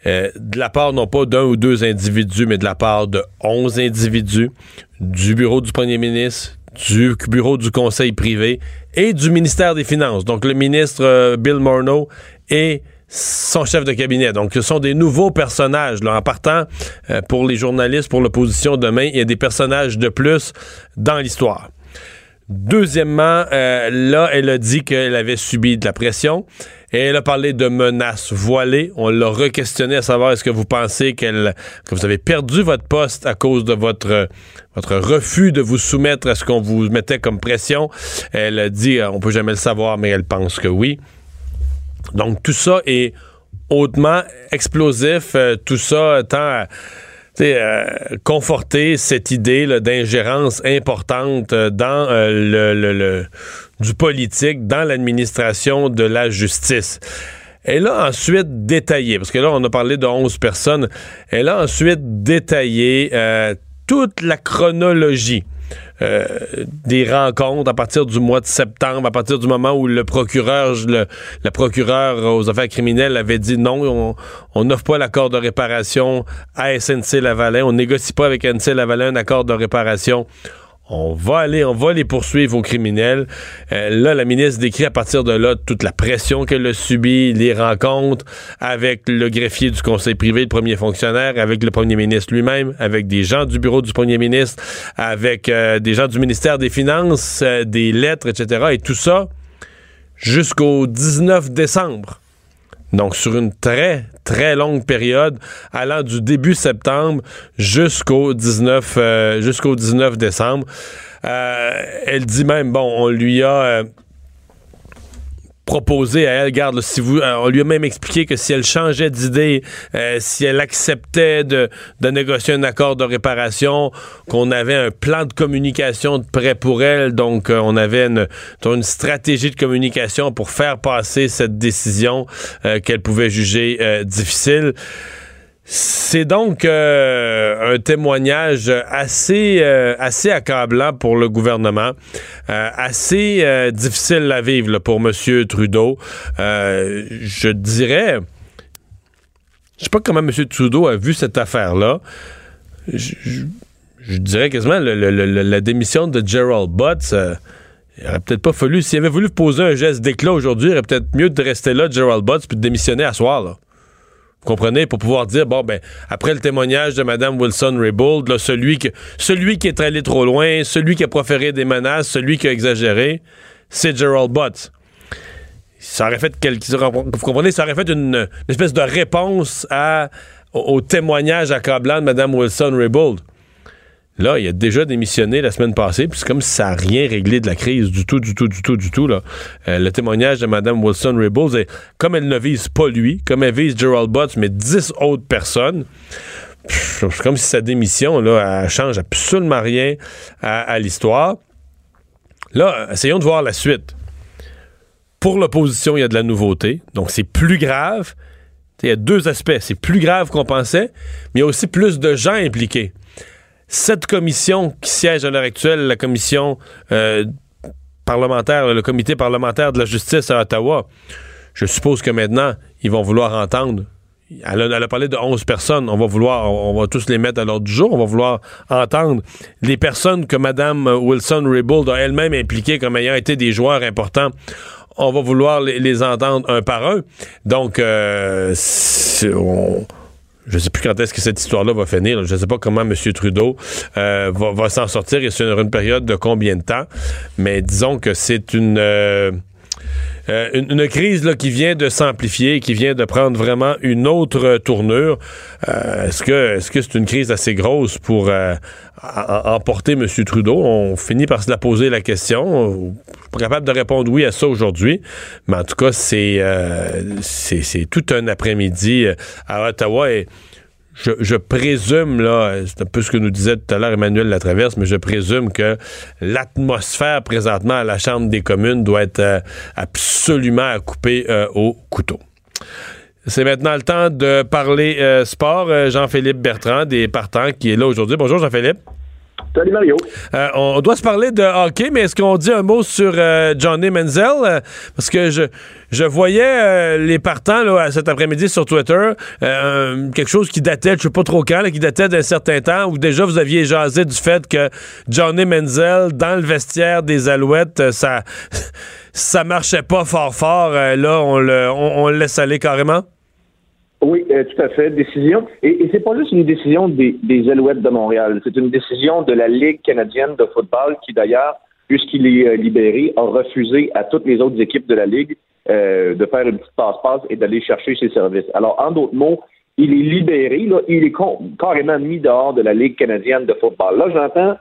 De la part non pas d'un ou deux individus, mais de la part de onze individus, du bureau du premier ministre, du bureau du conseil privé et du ministère des Finances. Donc le ministre euh, Bill Morneau et son chef de cabinet. Donc, ce sont des nouveaux personnages. Là. En partant, euh, pour les journalistes, pour l'opposition demain, il y a des personnages de plus dans l'histoire. Deuxièmement, euh, là, elle a dit qu'elle avait subi de la pression. Et elle a parlé de menaces voilées. On l'a re-questionné à savoir est-ce que vous pensez qu'elle, que vous avez perdu votre poste à cause de votre, votre refus de vous soumettre à ce qu'on vous mettait comme pression. Elle a dit, euh, on peut jamais le savoir, mais elle pense que oui. Donc tout ça est hautement explosif. Euh, tout ça à euh, conforter cette idée d'ingérence importante dans le, le, du politique dans l'administration de la justice. Elle a ensuite détaillé, parce que là, on a parlé de 11 personnes, elle a ensuite détaillé euh, toute la chronologie. Euh, des rencontres à partir du mois de septembre, à partir du moment où le procureur, le, procureur aux affaires criminelles avait dit non, on n'offre pas l'accord de réparation à SNC Lavalin, on négocie pas avec SNC Lavalin un accord de réparation on va aller, on va les poursuivre aux criminels. Euh, là, la ministre décrit à partir de là toute la pression qu'elle a subie, les rencontres avec le greffier du conseil privé, le premier fonctionnaire, avec le premier ministre lui-même, avec des gens du bureau du premier ministre, avec euh, des gens du ministère des Finances, euh, des lettres, etc. Et tout ça jusqu'au 19 décembre. Donc, sur une très, très longue période, allant du début septembre jusqu'au 19, euh, jusqu'au 19 décembre. Euh, elle dit même, bon, on lui a euh, proposé à elle, garde, si vous, on lui a même expliqué que si elle changeait d'idée, si elle acceptait de, négocier un accord de réparation, qu'on avait un plan de communication de prêt pour elle, donc on avait une, stratégie de communication pour faire passer cette décision qu'elle pouvait juger difficile. C'est donc euh, un témoignage assez, euh, assez accablant pour le gouvernement, euh, assez difficile à vivre pour M. Trudeau. je dirais, je sais pas comment M. Trudeau a vu cette affaire-là. Je, dirais quasiment la démission de Gerald Butts. il aurait peut-être pas fallu, s'il avait voulu poser un geste d'éclat aujourd'hui, il aurait peut-être mieux de rester là, Gerald Butts, puis de démissionner à soir. Là. Vous comprenez? Pour pouvoir dire, bon, ben, après le témoignage de Mme Wilson-Raybould, celui, que, celui qui est allé trop loin, celui qui a proféré des menaces, celui qui a exagéré, c'est Gerald Butts. Ça aurait fait vous comprenez, ça aurait fait une, espèce de réponse à, au, au témoignage accablant de Mme Wilson-Raybould. Là, il a déjà démissionné la semaine passée, puis c'est comme si ça n'a rien réglé de la crise du tout, du tout, du tout, du tout. Euh, le témoignage de Mme Wilson-Raybould, comme elle ne vise pas lui, comme elle vise Gerald Butts, mais dix autres personnes, c'est comme si sa démission, là, elle change absolument rien à, l'histoire. Là, essayons de voir la suite. Pour l'opposition, il y a de la nouveauté, donc c'est plus grave. Il y a deux aspects. C'est plus grave qu'on pensait, mais il y a aussi plus de gens impliqués cette commission qui siège à l'heure actuelle, la commission euh, parlementaire, le comité parlementaire de la justice à Ottawa, je suppose que maintenant, ils vont vouloir entendre. Elle a, parlé de 11 personnes. On va vouloir, on, va tous les mettre à l'ordre du jour. On va vouloir entendre les personnes que Mme Wilson-Raybould a elle-même impliquées comme ayant été des joueurs importants. On va vouloir les, entendre un par un. Donc, euh, on, je ne sais plus quand est-ce que cette histoire-là va finir. Je sais pas comment M. Trudeau euh, va, s'en sortir et sur une période de combien de temps? Mais disons que c'est une... Euh, euh, une, crise qui vient de s'amplifier, qui vient de prendre vraiment une autre tournure. est-ce que est-ce que c'est une crise assez grosse pour emporter M. Trudeau? On finit par se la poser la question. pas capable de répondre oui à ça aujourd'hui. Mais en tout cas, c'est tout un après-midi à Ottawa je, présume, là, c'est un peu ce que nous disait tout à l'heure Emmanuel Latraverse, mais je présume que l'atmosphère présentement à la Chambre des communes doit être euh, absolument à couper euh, au couteau. C'est maintenant le temps de parler euh, sport. Jean-Philippe Bertrand, des partants, qui est là aujourd'hui. Bonjour Jean-Philippe. Salut Mario. Euh, on doit se parler de hockey, mais est-ce qu'on dit un mot sur euh, Johnny Menzel? Euh, parce que je, je voyais les partants là, cet après-midi sur Twitter, quelque chose qui datait, je sais pas trop quand, qui datait d'un certain temps, où déjà vous aviez jasé du fait que Johnny Menzel, dans le vestiaire des Alouettes, ça, (laughs) ça marchait pas fort fort. là, on le, on le laisse aller carrément? Oui, euh, tout à fait. Décision. Et, et c'est pas juste une décision des, des Alouettes de Montréal. C'est une décision de la Ligue canadienne de football qui, d'ailleurs, puisqu'il est euh, libéré, a refusé à toutes les autres équipes de la Ligue euh, de faire une petite passe-passe et d'aller chercher ses services. Alors, en d'autres mots, il est libéré, là, il est carrément mis dehors de la Ligue canadienne de football. Là, j'entends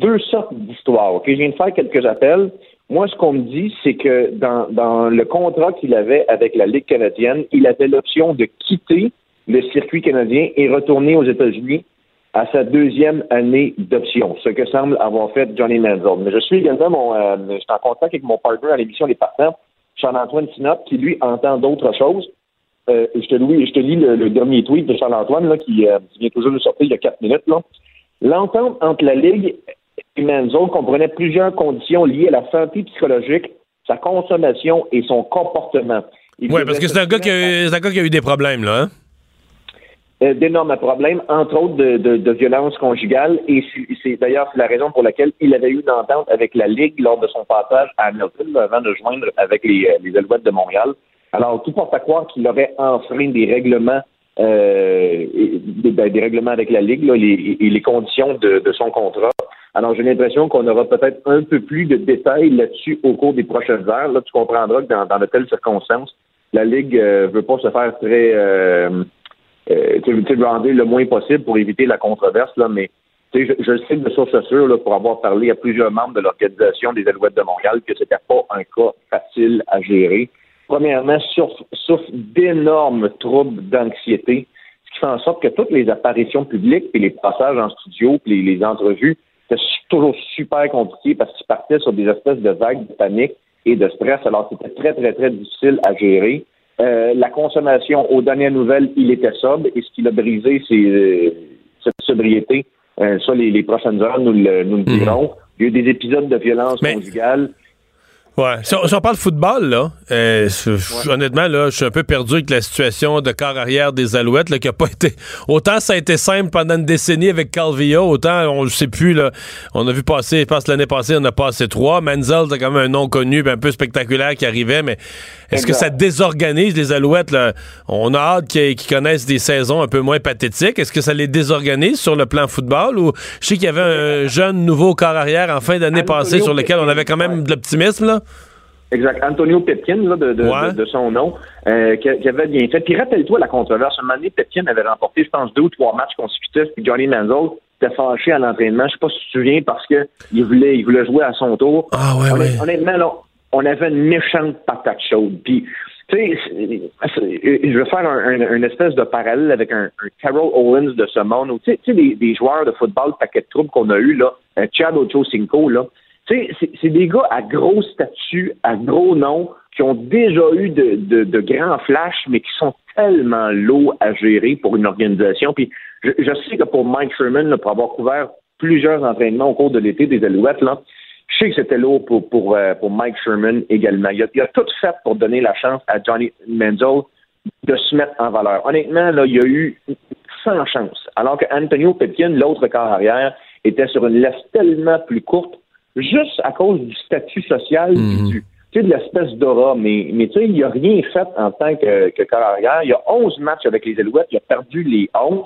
deux sortes d'histoires. Ok, Je viens de faire quelques appels. Moi, ce qu'on me dit, c'est que dans, dans le contrat qu'il avait avec la Ligue canadienne, il avait l'option de quitter le circuit canadien et retourner aux États-Unis à sa deuxième année d'option, ce que semble avoir fait Johnny Manziel. Mais je suis également mon, euh, je suis en contact avec mon partner à l'émission Les Partants, Charles-Antoine Sinop, qui lui entend d'autres choses. Euh, je, te lis, je te lis le, dernier tweet de Charles-Antoine là, qui, euh, vient toujours de sortir il y a quatre minutes. L'entente entre la Ligue Manzo comprenait plusieurs conditions liées à la santé psychologique, sa consommation et son comportement. Oui, parce que c'est un, gars qui a, un gars qui a eu des problèmes, là. Hein? Euh, d'énormes problèmes, entre autres de, de, de violence conjugale, et c'est d'ailleurs la raison pour laquelle il avait eu une entente avec la Ligue lors de son passage à Hamilton avant de joindre avec les, euh, les Alouettes de Montréal. Alors, tout porte à croire qu'il aurait enfreint des règlements euh, ben, des, règlements avec la Ligue et les, conditions de, de son contrat. Alors, j'ai l'impression qu'on aura peut-être un peu plus de détails là-dessus au cours des prochaines heures. Là, tu comprendras que dans, de telles circonstances, la Ligue euh, veut pas se faire très euh, euh, le moins possible pour éviter la controverse, là, mais je, je sais de source sûre, là, pour avoir parlé à plusieurs membres de l'Organisation des Alouettes de Montréal, que c'était pas un cas facile à gérer. Premièrement, souffre, d'énormes troubles d'anxiété, ce qui fait en sorte que toutes les apparitions publiques, puis les passages en studio, puis les entrevues, c'était toujours super compliqué parce qu'ils partaient sur des espèces de vagues de panique et de stress. Alors, c'était très, très, très difficile à gérer. Euh, la consommation, aux dernières nouvelles, il était sobre et ce qui l'a brisé, c'est euh, cette sobriété. Euh, ça, les, les, prochaines heures nous le, nous le diront. Il y a eu des épisodes de violence conjugale. Ouais. Si on, si on, parle football, là, euh, ouais. honnêtement, là, je suis un peu perdu avec la situation de corps arrière des Alouettes, là, qui a pas été. Autant ça a été simple pendant une décennie avec Calvillo, autant on ne sait plus, là. On a vu passer, je pense l'année passée, on a passé trois. Menzel, c'est quand même un nom connu, un peu spectaculaire qui arrivait, mais est-ce que ça désorganise les Alouettes, là? On a hâte qu'ils qu connaissent des saisons un peu moins pathétiques. Est-ce que ça les désorganise sur le plan football? Ou je sais qu'il y avait un jeune nouveau corps arrière en fin d'année passée sur lequel on avait quand même de l'optimisme, là? Exact. Antonio Petkin, là, de, de, ouais. de, de, son nom, euh, qui, qui, avait bien fait. Puis rappelle-toi la controverse. Un moment donné, Petkin avait remporté, je pense, deux ou trois matchs consécutifs, puis Johnny Manziel était fâché à l'entraînement. Je sais pas si tu te souviens, parce que il voulait, il voulait jouer à son tour. Ah ouais, Honnêtement, ouais. honnêtement là, on avait une méchante patate chaude. Puis, tu sais, je vais faire un, un, une espèce de parallèle avec un, un Carol Owens de ce monde, tu sais, des, des joueurs de football paquet de troubles qu'on a eu là, un Chad Ochocinco, là, tu sais, c'est des gars à gros statut, à gros noms, qui ont déjà eu de, de, de, grands flashs, mais qui sont tellement lourds à gérer pour une organisation. Puis je, je sais que pour Mike Sherman, là, pour avoir couvert plusieurs entraînements au cours de l'été des Alouettes, là, je sais que c'était lourd pour, pour, euh, pour Mike Sherman également. Il a, il a, tout fait pour donner la chance à Johnny Menzel de se mettre en valeur. Honnêtement, là, il y a eu sans chance. Alors que Antonio l'autre corps arrière, était sur une laisse tellement plus courte juste à cause du statut social mmh. du, tu sais, de l'espèce d'aura. Mais, mais tu sais, il n'a rien fait en tant que, que carrière. Il y a 11 matchs avec les Alouettes, il a perdu les 11.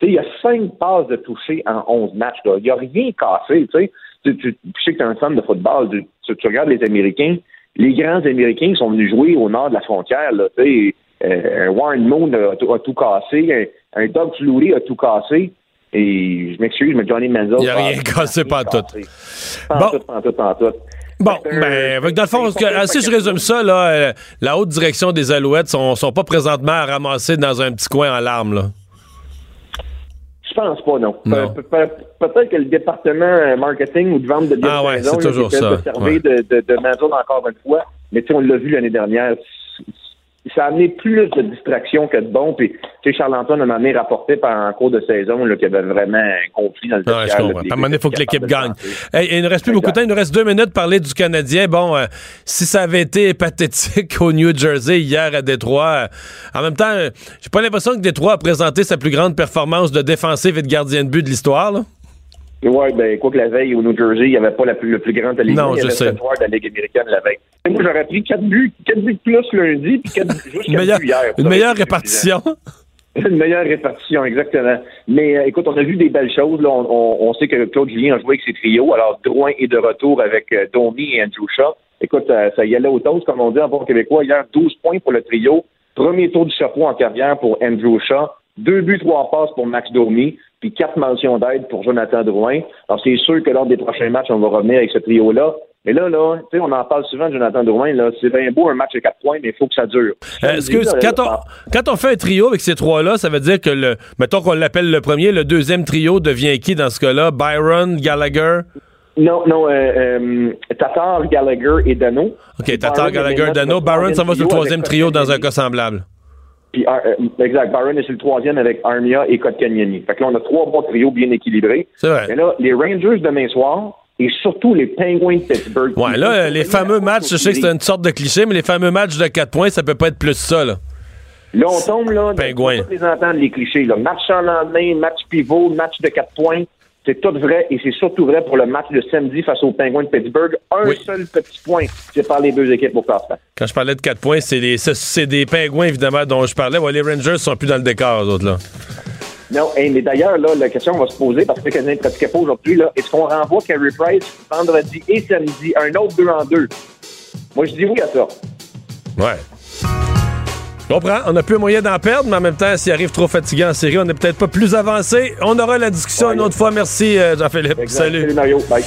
Tu sais, il y a 5 passes de toucher en 11 matchs. Là. Il n'a rien cassé, tu sais. Tu, tu, tu sais que tu es un fan de football, tu, tu, regardes les Américains. Les grands Américains sont venus jouer au nord de la frontière. Là, tu sais, euh, Warren Moon a, a, a, tout cassé, un, un Doug Flutie a tout cassé. Et je m'excuse, mais Johnny Manziel. Il n'y a rien cassé, pas tout. Pas bon. tout, pas tout, pas tout. Bon, ben, dans le fond, que, si je résume ça, là, euh, la haute direction des Alouettes sont, sont pas présentement à ramasser dans un petit coin en larmes, là. Je pense pas, non. non. Pe pe Peut-être que le département marketing ou de vente de biens ah ouais, c'est toujours ça. de servir ouais. de, de, encore une fois. Mais tu on l'a vu l'année dernière, ça a amené plus de distractions que de bon. Puis, tu sais, Charles-Antoine m'a amené rapporté par un cours de saison qu'il y avait vraiment un conflit dans le vestiaire. Ouais, à un moment donné, il faut que l'équipe gagne. Hey, il ne reste plus beaucoup de temps. Il nous reste deux minutes pour parler du Canadien. Bon, euh, si ça avait été pathétique (laughs) au New Jersey hier à Détroit, euh, en même temps, euh, j'ai pas l'impression que Détroit a présenté sa plus grande performance de défensive et de gardien de but de l'histoire. Oui, ben, quoi que la veille au New Jersey, il n'y avait pas la plus, le plus grand alignement. Non, je il y avait sais. de la Ligue américaine la veille. Et moi, j'aurais pris 4 buts, 4 buts de plus lundi, puis 4 (laughs) buts, juste 4 meilleure, buts hier. Une meilleure répartition. (laughs) Une meilleure répartition, exactement. Mais euh, écoute, on a vu des belles choses. Là. On, on, on, sait que Claude Julien a joué avec ses trios. Alors, Drouin est de retour avec euh, Domi et Andrew Shaw. Écoute, euh, ça y allait au toast, comme on dit en bon québécois. Hier, 12 points pour le trio. Premier tour du chapeau en carrière pour Andrew Shaw. Deux buts, trois passes pour Max Domi, puis quatre mentions d'aide pour Jonathan Drouin. Alors, c'est sûr que lors des prochains matchs, on va revenir avec ce trio-là. Mais là, là, tu sais, on en parle souvent de Jonathan Drouin, là. C'est bien beau un match de 4 points, mais il faut que ça dure. Euh, excuse, quand on, quand on fait un trio avec ces trois-là, ça veut dire que le, mettons qu'on l'appelle le premier, le deuxième trio devient qui dans ce cas-là? Byron, Gallagher? Non, non, euh, euh, Tatar, Gallagher et Dano. OK, Tatar, Gallagher, Dano. Byron, ça va sur le troisième trio dans un cas semblable. Puis, euh, exact, Byron est sur le troisième avec Armia et Kotkaniemi. Fait que là, on a trois bons trios bien équilibrés. C'est vrai. Mais là, les Rangers demain soir, et surtout les Penguins de Pittsburgh. Ouais, là, les fameux matchs, je sais que c'est une sorte de cliché, mais les fameux matchs de 4 points, ça peut pas être plus ça, là. Là, on tombe, là, Penguins. les entendre, les clichés, là. Match en lendemain, match pivot, match de 4 points. C'est tout vrai et c'est surtout vrai pour le match de samedi face aux Penguins de Pittsburgh. Un oui. seul petit point, c'est par les deux équipes au classement. Quand je parlais de 4 points, c'est des, des Penguins, évidemment, dont je parlais. Ouais, les Rangers sont plus dans le décor, eux autres, là. Non, hey, mais d'ailleurs, là, la question va se poser parce que le Canadien ne pratiquait pas aujourd'hui. Là, est-ce qu'on renvoie Carey Price vendredi et samedi, un autre 2 en 2? Moi, je dis oui à ça. Ouais. Je comprends. On n'a plus moyen d'en perdre, mais en même temps, s'il arrive trop fatigué en série, on n'est peut-être pas plus avancé. On aura la discussion une autre fois. Merci, euh, Jean-Philippe. Salut. Salut Mario. Bye.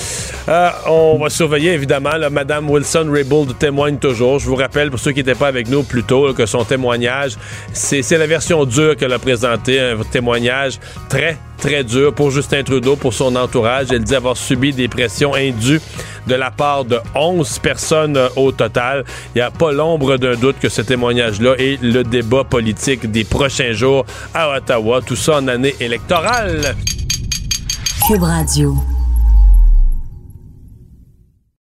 Euh, on va surveiller évidemment. Là, Madame Wilson-Raybould témoigne toujours. Je vous rappelle, pour ceux qui n'étaient pas avec nous plus tôt, là, que son témoignage, c'est c'est la version dure qu'elle a présentée. Un témoignage très, très dur pour Justin Trudeau, pour son entourage. Elle dit avoir subi des pressions indues de la part de 11 personnes euh, au total. Il n'y a pas l'ombre d'un doute que ce témoignage-là est le débat politique des prochains jours à Ottawa. Tout ça en année électorale. Cube Radio.